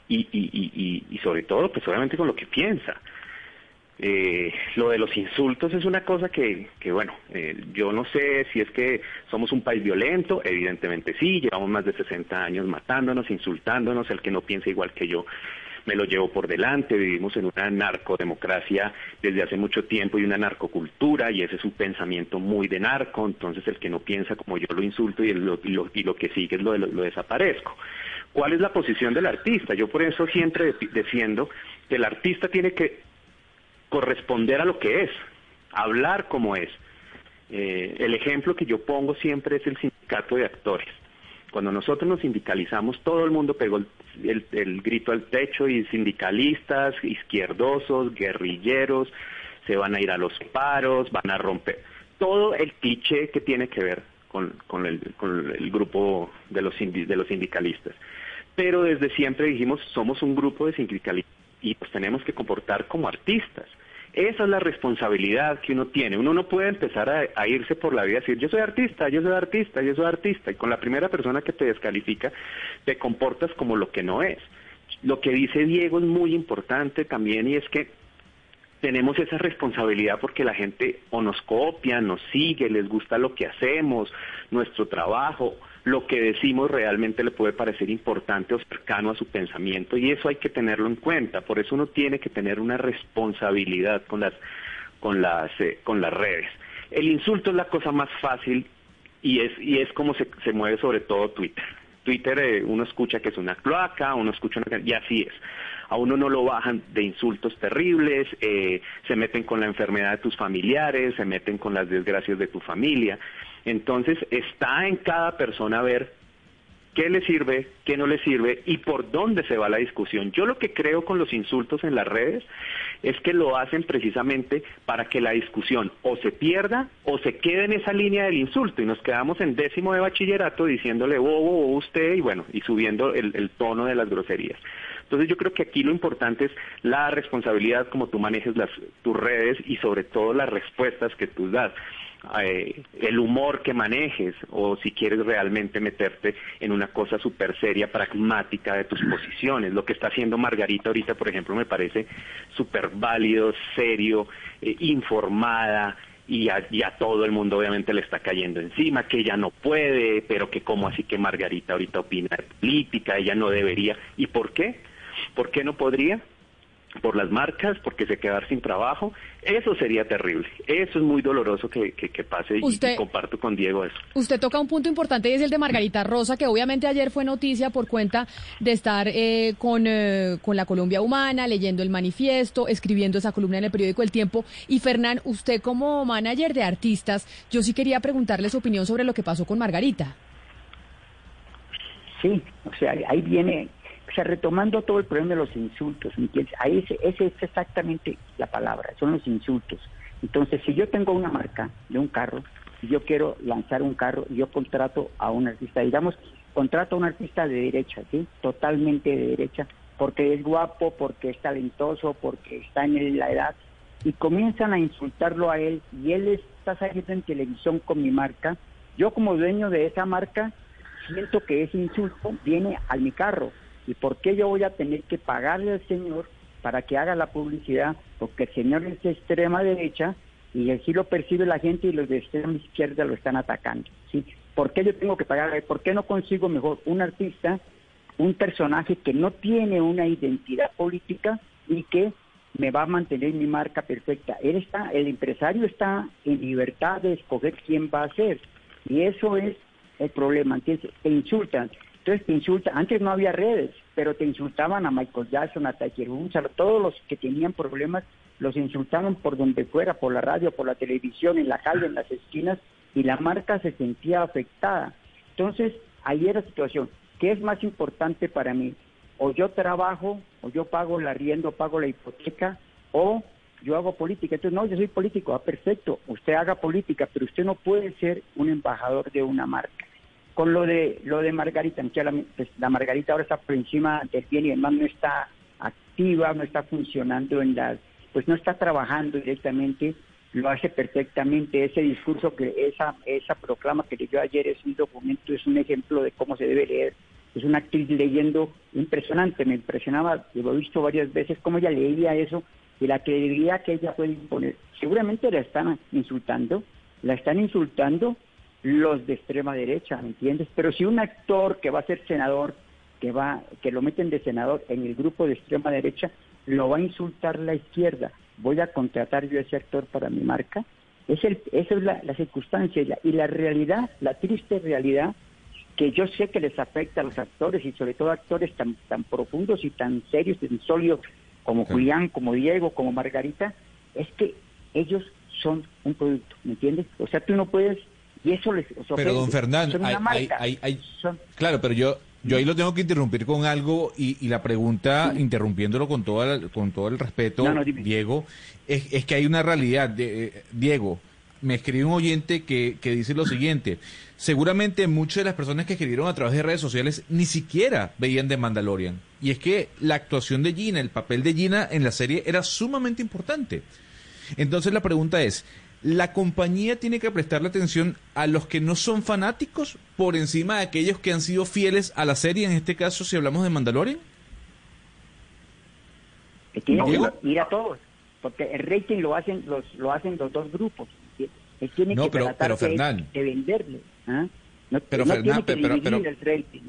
y, y, y- y sobre todo, pues obviamente con lo que piensa. Eh, lo de los insultos es una cosa que, que bueno, eh, yo no sé si es que somos un país violento, evidentemente sí, llevamos más de 60 años matándonos, insultándonos, el que no piensa igual que yo, me lo llevo por delante, vivimos en una narcodemocracia desde hace mucho tiempo y una narcocultura y ese es un pensamiento muy de narco, entonces el que no piensa como yo lo insulto y, lo, y lo, que sigue es lo, lo desaparezco. ¿Cuál es la posición del artista? Yo por eso siempre defiendo que el artista tiene que corresponder a lo que es, hablar como es. Eh, el ejemplo que yo pongo siempre es el sindicato de actores. Cuando nosotros nos sindicalizamos, todo el mundo pegó el, grito al techo y sindicalistas, izquierdosos, guerrilleros, se van a ir a los paros, van a romper. Todo el cliché que tiene que ver con, el, grupo de los, de los sindicalistas. Pero desde siempre dijimos, somos un grupo de sindicalistas y nos tenemos que comportar como artistas. Esa es la responsabilidad que uno tiene. Uno no puede empezar a, irse por la vida y decir, yo soy artista, yo soy artista, yo soy artista. Y con la primera persona que te descalifica, te comportas como lo que no es. Lo que dice Diego es muy importante también y es que tenemos esa responsabilidad porque la gente o nos copia, nos sigue, les gusta lo que hacemos, nuestro trabajo, lo que decimos realmente le puede parecer importante o cercano a su pensamiento y eso hay que tenerlo en cuenta. Por eso uno tiene que tener una responsabilidad con las, con las, eh, con las redes. El insulto es la cosa más fácil y es, y es como se, se mueve sobre todo Twitter. Twitter eh, uno escucha que es una cloaca, uno escucha una... y así es. A uno no lo bajan de insultos terribles, eh, se meten con la enfermedad de tus familiares, se meten con las desgracias de tu familia. Entonces está en cada persona ver qué le sirve, qué no le sirve y por dónde se va la discusión. Yo lo que creo con los insultos en las redes es que lo hacen precisamente para que la discusión o se pierda o se quede en esa línea del insulto y nos quedamos en décimo de bachillerato diciéndole bobo o usted y bueno, y subiendo el, el tono de las groserías. Entonces yo creo que aquí lo importante es la responsabilidad como tú manejes las, tus redes y sobre todo las respuestas que tú das. Eh, el humor que manejes o si quieres realmente meterte en una cosa súper seria, pragmática de tus posiciones. Lo que está haciendo Margarita ahorita, por ejemplo, me parece súper válido, serio, eh, informada. Y a, y a, todo el mundo obviamente le está cayendo encima, que ella no puede, pero que como así que Margarita ahorita opina de política, ella no debería. ¿Y por qué? ¿Por qué no podría? Por las marcas, porque se quedar sin trabajo, eso sería terrible. Eso es muy doloroso que, que, pase y, comparto con Diego eso. Usted toca un punto importante y es el de Margarita Rosa, que obviamente ayer fue noticia por cuenta de estar eh, con, eh, con la Colombia Humana, leyendo el manifiesto, escribiendo esa columna en el periódico El Tiempo. Y Fernán, usted como manager de artistas, yo sí quería preguntarle su opinión sobre lo que pasó con Margarita. Sí, o sea, ahí viene o sea, retomando todo el problema de los insultos, Ahí ese, ese es exactamente la palabra, son los insultos. Entonces, si yo tengo una marca de un carro, y yo quiero lanzar un carro, yo contrato a un artista, digamos, contrato a un artista de derecha, ¿sí? Totalmente de derecha, porque es guapo, porque es talentoso, porque está en la edad, y comienzan a insultarlo a él, y él está saliendo en televisión con mi marca, yo como dueño de esa marca, siento que ese insulto viene a mi carro, ¿Y por qué yo voy a tener que pagarle al señor para que haga la publicidad? Porque el señor es de extrema derecha y así lo percibe la gente y los de extrema izquierda lo están atacando. ¿sí? ¿Por qué yo tengo que pagarle? ¿Por qué no consigo mejor un artista, un personaje que no tiene una identidad política y que me va a mantener mi marca perfecta? Él está, el empresario está en libertad de escoger quién va a ser. Y eso es el problema. Entonces, te insultan. Entonces te insultan, antes no había redes, pero te insultaban a Michael Jackson, a Tiger Woods, a todos los que tenían problemas, los insultaban por donde fuera, por la radio, por la televisión, en la calle, en las esquinas, y la marca se sentía afectada. Entonces, ahí era la situación. ¿Qué es más importante para mí? O yo trabajo, o yo pago la arriendo, pago la hipoteca, o yo hago política. Entonces, no, yo soy político, ah, perfecto, usted haga política, pero usted no puede ser un embajador de una marca. Con lo de lo de Margarita, pues, la, Margarita ahora está por encima del bien y además no está activa, no está funcionando en las, pues no está trabajando directamente, lo hace perfectamente. Ese discurso que esa esa proclama que leyó ayer es un documento, es un ejemplo de cómo se debe leer. Es una actriz leyendo impresionante, me impresionaba, lo he visto varias veces cómo ella leía eso y la credibilidad que ella puede imponer. Seguramente la están insultando, la están insultando los de extrema derecha, ¿me entiendes? Pero si un actor que va a ser senador que va, que lo meten de senador en el grupo de extrema derecha, lo va a insultar la izquierda. Voy a contratar yo a ese actor para mi marca. Es el, esa es la, circunstancia y la, y la realidad, la triste realidad que yo sé que les afecta a los actores y sobre todo actores tan, tan profundos y tan serios, tan sólidos como Julián, como Diego, como Margarita, es que ellos son un producto, ¿me entiendes? O sea, tú no puedes, y eso les... pero don Fernando, claro, pero yo yo ahí lo tengo que interrumpir con algo y, la pregunta, interrumpiéndolo con, toda, con todo el respeto, Diego, es, es, que hay una realidad. De, eh, Diego, me escribe un oyente que, que dice lo siguiente. Seguramente muchas de las personas que escribieron a través de redes sociales ni siquiera veían de Mandalorian. Y es que la actuación de Gina, el papel de Gina en la serie era sumamente importante. Entonces la pregunta es, ¿la compañía tiene que prestarle atención a los que no son fanáticos por encima de aquellos que han sido fieles a la serie, en este caso si hablamos de Mandalorian? mira, todos, porque el rating lo hacen los, lo hacen los dos grupos. tiene no, que pero, pero Fernán, de, venderle. ¿ah? No, pero Fernán, pero, el rating,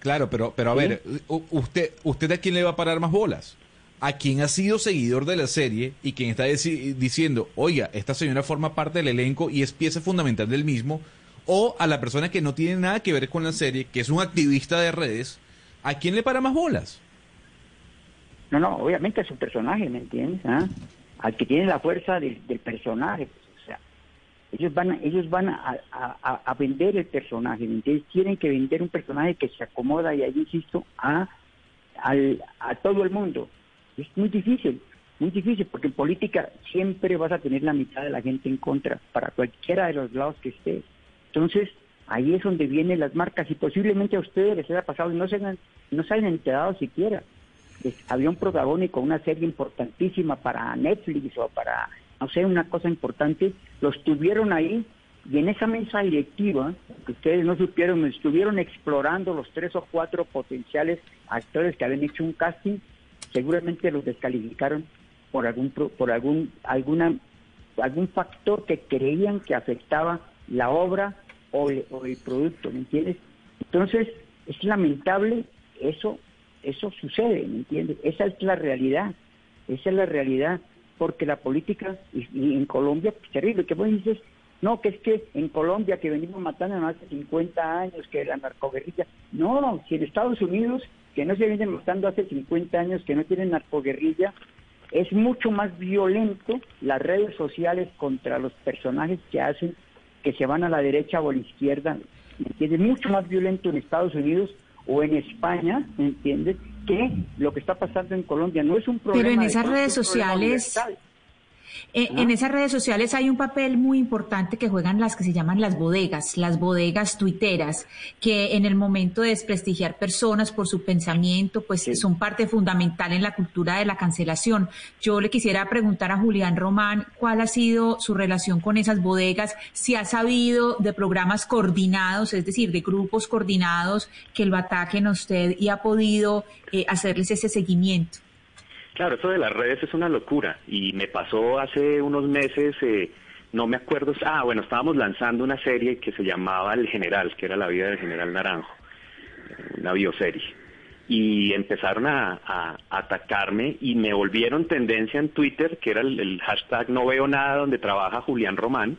claro, pero, pero a ver, usted, usted a quién le va a parar más bolas? A quien ha sido seguidor de la serie y quien está diciendo, oiga, esta señora forma parte del elenco y es pieza fundamental del mismo, o a la persona que no tiene nada que ver con la serie, que es un activista de redes, ¿a quién le para más bolas? No, no, obviamente es un personaje, ¿me entiendes? ¿Ah? Al que tiene la fuerza del, personaje. Pues, o sea, ellos van, ellos van a, a, vender el personaje, ¿me entiendes? Tienen que vender un personaje que se acomoda, y ahí insisto, a, al, a todo el mundo. Es muy difícil, muy difícil, porque en política siempre vas a tener la mitad de la gente en contra, para cualquiera de los lados que estés. Entonces, ahí es donde vienen las marcas y posiblemente a ustedes les haya pasado y no se han, no se han enterado siquiera. había un protagónico, una serie importantísima para Netflix o para, no sé, una cosa importante, los tuvieron ahí y en esa mesa directiva, que ustedes no supieron, estuvieron explorando los tres o cuatro potenciales actores que habían hecho un casting seguramente los descalificaron por algún por algún alguna algún factor que creían que afectaba la obra o el, producto, ¿me entiendes? Entonces, es lamentable eso eso sucede, ¿me entiendes? Esa es la realidad, esa es la realidad, porque la política y, en Colombia es pues, terrible, que vos dices, no, que es que en Colombia que venimos matando hace 50 años, que la narcoguerrilla, no, si en Estados Unidos que no se vienen matando hace 50 años, que no tienen narcoguerrilla, es mucho más violento las redes sociales contra los personajes que hacen que se van a la derecha o a la izquierda, ¿me entiendes? Mucho más violento en Estados Unidos o en España, ¿me entiendes? Que lo que está pasando en Colombia no es un problema. Pero en esas redes sociales, eh, en esas redes sociales hay un papel muy importante que juegan las que se llaman las bodegas, las bodegas tuiteras, que en el momento de desprestigiar personas por su pensamiento, pues son parte fundamental en la cultura de la cancelación. Yo le quisiera preguntar a Julián Román cuál ha sido su relación con esas bodegas, si ha sabido de programas coordinados, es decir, de grupos coordinados que lo ataquen a usted y ha podido eh, hacerles ese seguimiento. Claro, eso de las redes es una locura y me pasó hace unos meses, eh, no me acuerdo, ah, bueno, estábamos lanzando una serie que se llamaba El General, que era la vida del General Naranjo, una bioserie. Y empezaron a, atacarme y me volvieron tendencia en Twitter, que era el, hashtag no veo nada, donde trabaja Julián Román.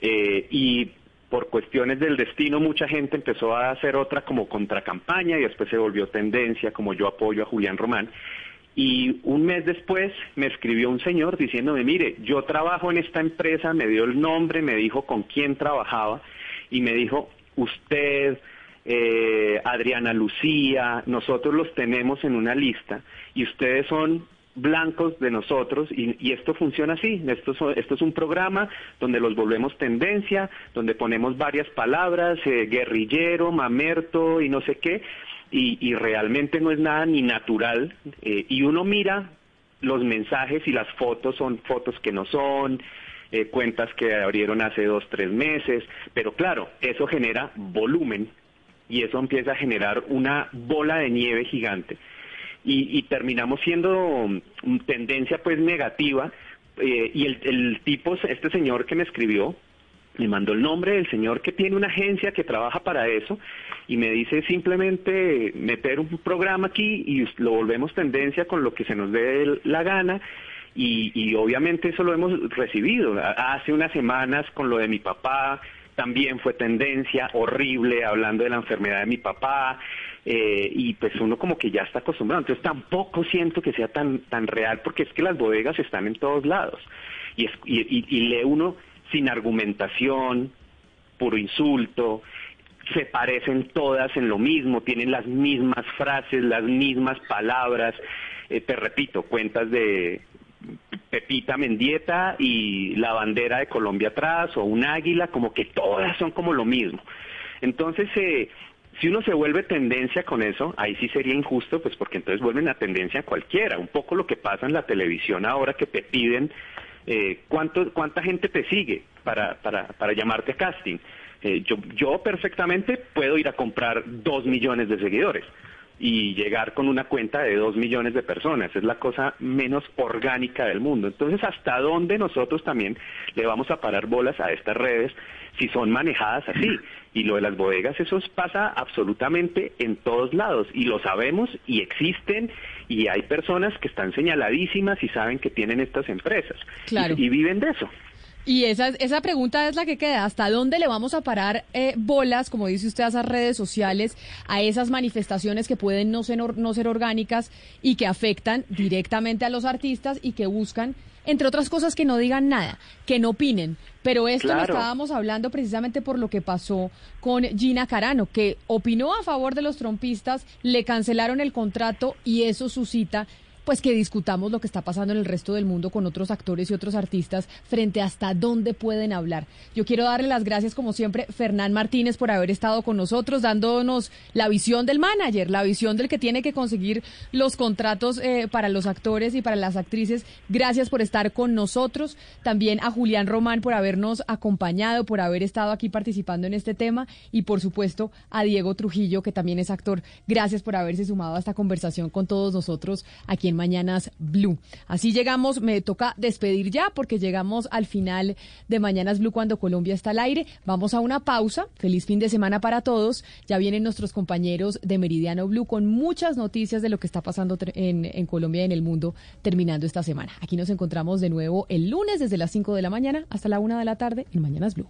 Eh, y por cuestiones del destino mucha gente empezó a hacer otra como contracampaña y después se volvió tendencia como yo apoyo a Julián Román y un mes después me escribió un señor diciéndome, mire, yo trabajo en esta empresa, me dio el nombre, me dijo con quién trabajaba y me dijo, usted, eh, Adriana Lucía, nosotros los tenemos en una lista y ustedes son blancos de nosotros y, esto funciona así, esto, esto es un programa donde los volvemos tendencia, donde ponemos varias palabras, eh, guerrillero, mamerto y no sé qué, y, realmente no es nada ni natural eh, y uno mira los mensajes y las fotos son fotos que no son, eh, cuentas que abrieron hace dos, tres meses, pero claro, eso genera volumen y eso empieza a generar una bola de nieve gigante. Y, terminamos siendo tendencia pues negativa eh, y el, el tipo, este señor que me escribió, me mandó el nombre del señor que tiene una agencia que trabaja para eso y me dice simplemente meter un programa aquí y lo volvemos tendencia con lo que se nos dé la gana y, y obviamente eso lo hemos recibido. Hace unas semanas con lo de mi papá también fue tendencia horrible hablando de la enfermedad de mi papá eh, y pues uno como que ya está acostumbrado. Entonces tampoco siento que sea tan, tan real porque es que las bodegas están en todos lados y, es, y, y lee uno sin argumentación, puro insulto, se parecen todas en lo mismo, tienen las mismas frases, las mismas palabras. Eh, te repito, cuentas de Pepita Mendieta y la bandera de Colombia atrás o un águila, como que todas son como lo mismo. Entonces, eh, si uno se vuelve tendencia con eso, ahí sí sería injusto, pues porque entonces vuelven a tendencia cualquiera. Un poco lo que pasa en la televisión ahora que te piden eh, ¿cuánto, cuánta gente te sigue para, para, para llamarte casting. Eh, yo, yo perfectamente puedo ir a comprar dos millones de seguidores y llegar con una cuenta de dos millones de personas. Es la cosa menos orgánica del mundo. Entonces, ¿hasta dónde nosotros también le vamos a parar bolas a estas redes si son manejadas así? Y lo de las bodegas, eso pasa absolutamente en todos lados y lo sabemos y existen y hay personas que están señaladísimas y saben que tienen estas empresas y viven de eso. Y esa, esa pregunta es la que queda. ¿Hasta dónde le vamos a parar eh, bolas, como dice usted, a esas redes sociales, a esas manifestaciones que pueden no ser, no ser orgánicas y que afectan directamente a los artistas y que buscan, entre otras cosas, que no digan nada, que no opinen? Pero esto lo estábamos hablando precisamente por lo que pasó con Gina Carano, que opinó a favor de los trompistas, le cancelaron el contrato y eso suscita pues que discutamos lo que está pasando en el resto del mundo con otros actores y otros artistas frente hasta dónde pueden hablar. Yo quiero darle las gracias, como siempre, Fernán Martínez, por haber estado con nosotros, dándonos la visión del manager, la visión del que tiene que conseguir los contratos eh, para los actores y para las actrices. Gracias por estar con nosotros. También a Julián Román por habernos acompañado, por haber estado aquí participando en este tema. Y por supuesto a Diego Trujillo, que también es actor. Gracias por haberse sumado a esta conversación con todos nosotros aquí Mañanas Blue. Así llegamos, me toca despedir ya porque llegamos al final de Mañanas Blue cuando Colombia está al aire. Vamos a una pausa. Feliz fin de semana para todos. Ya vienen nuestros compañeros de Meridiano Blue con muchas noticias de lo que está pasando en, en Colombia y en el mundo terminando esta semana. Aquí nos encontramos de nuevo el lunes desde las 5 de la mañana hasta la 1 de la tarde en Mañanas Blue.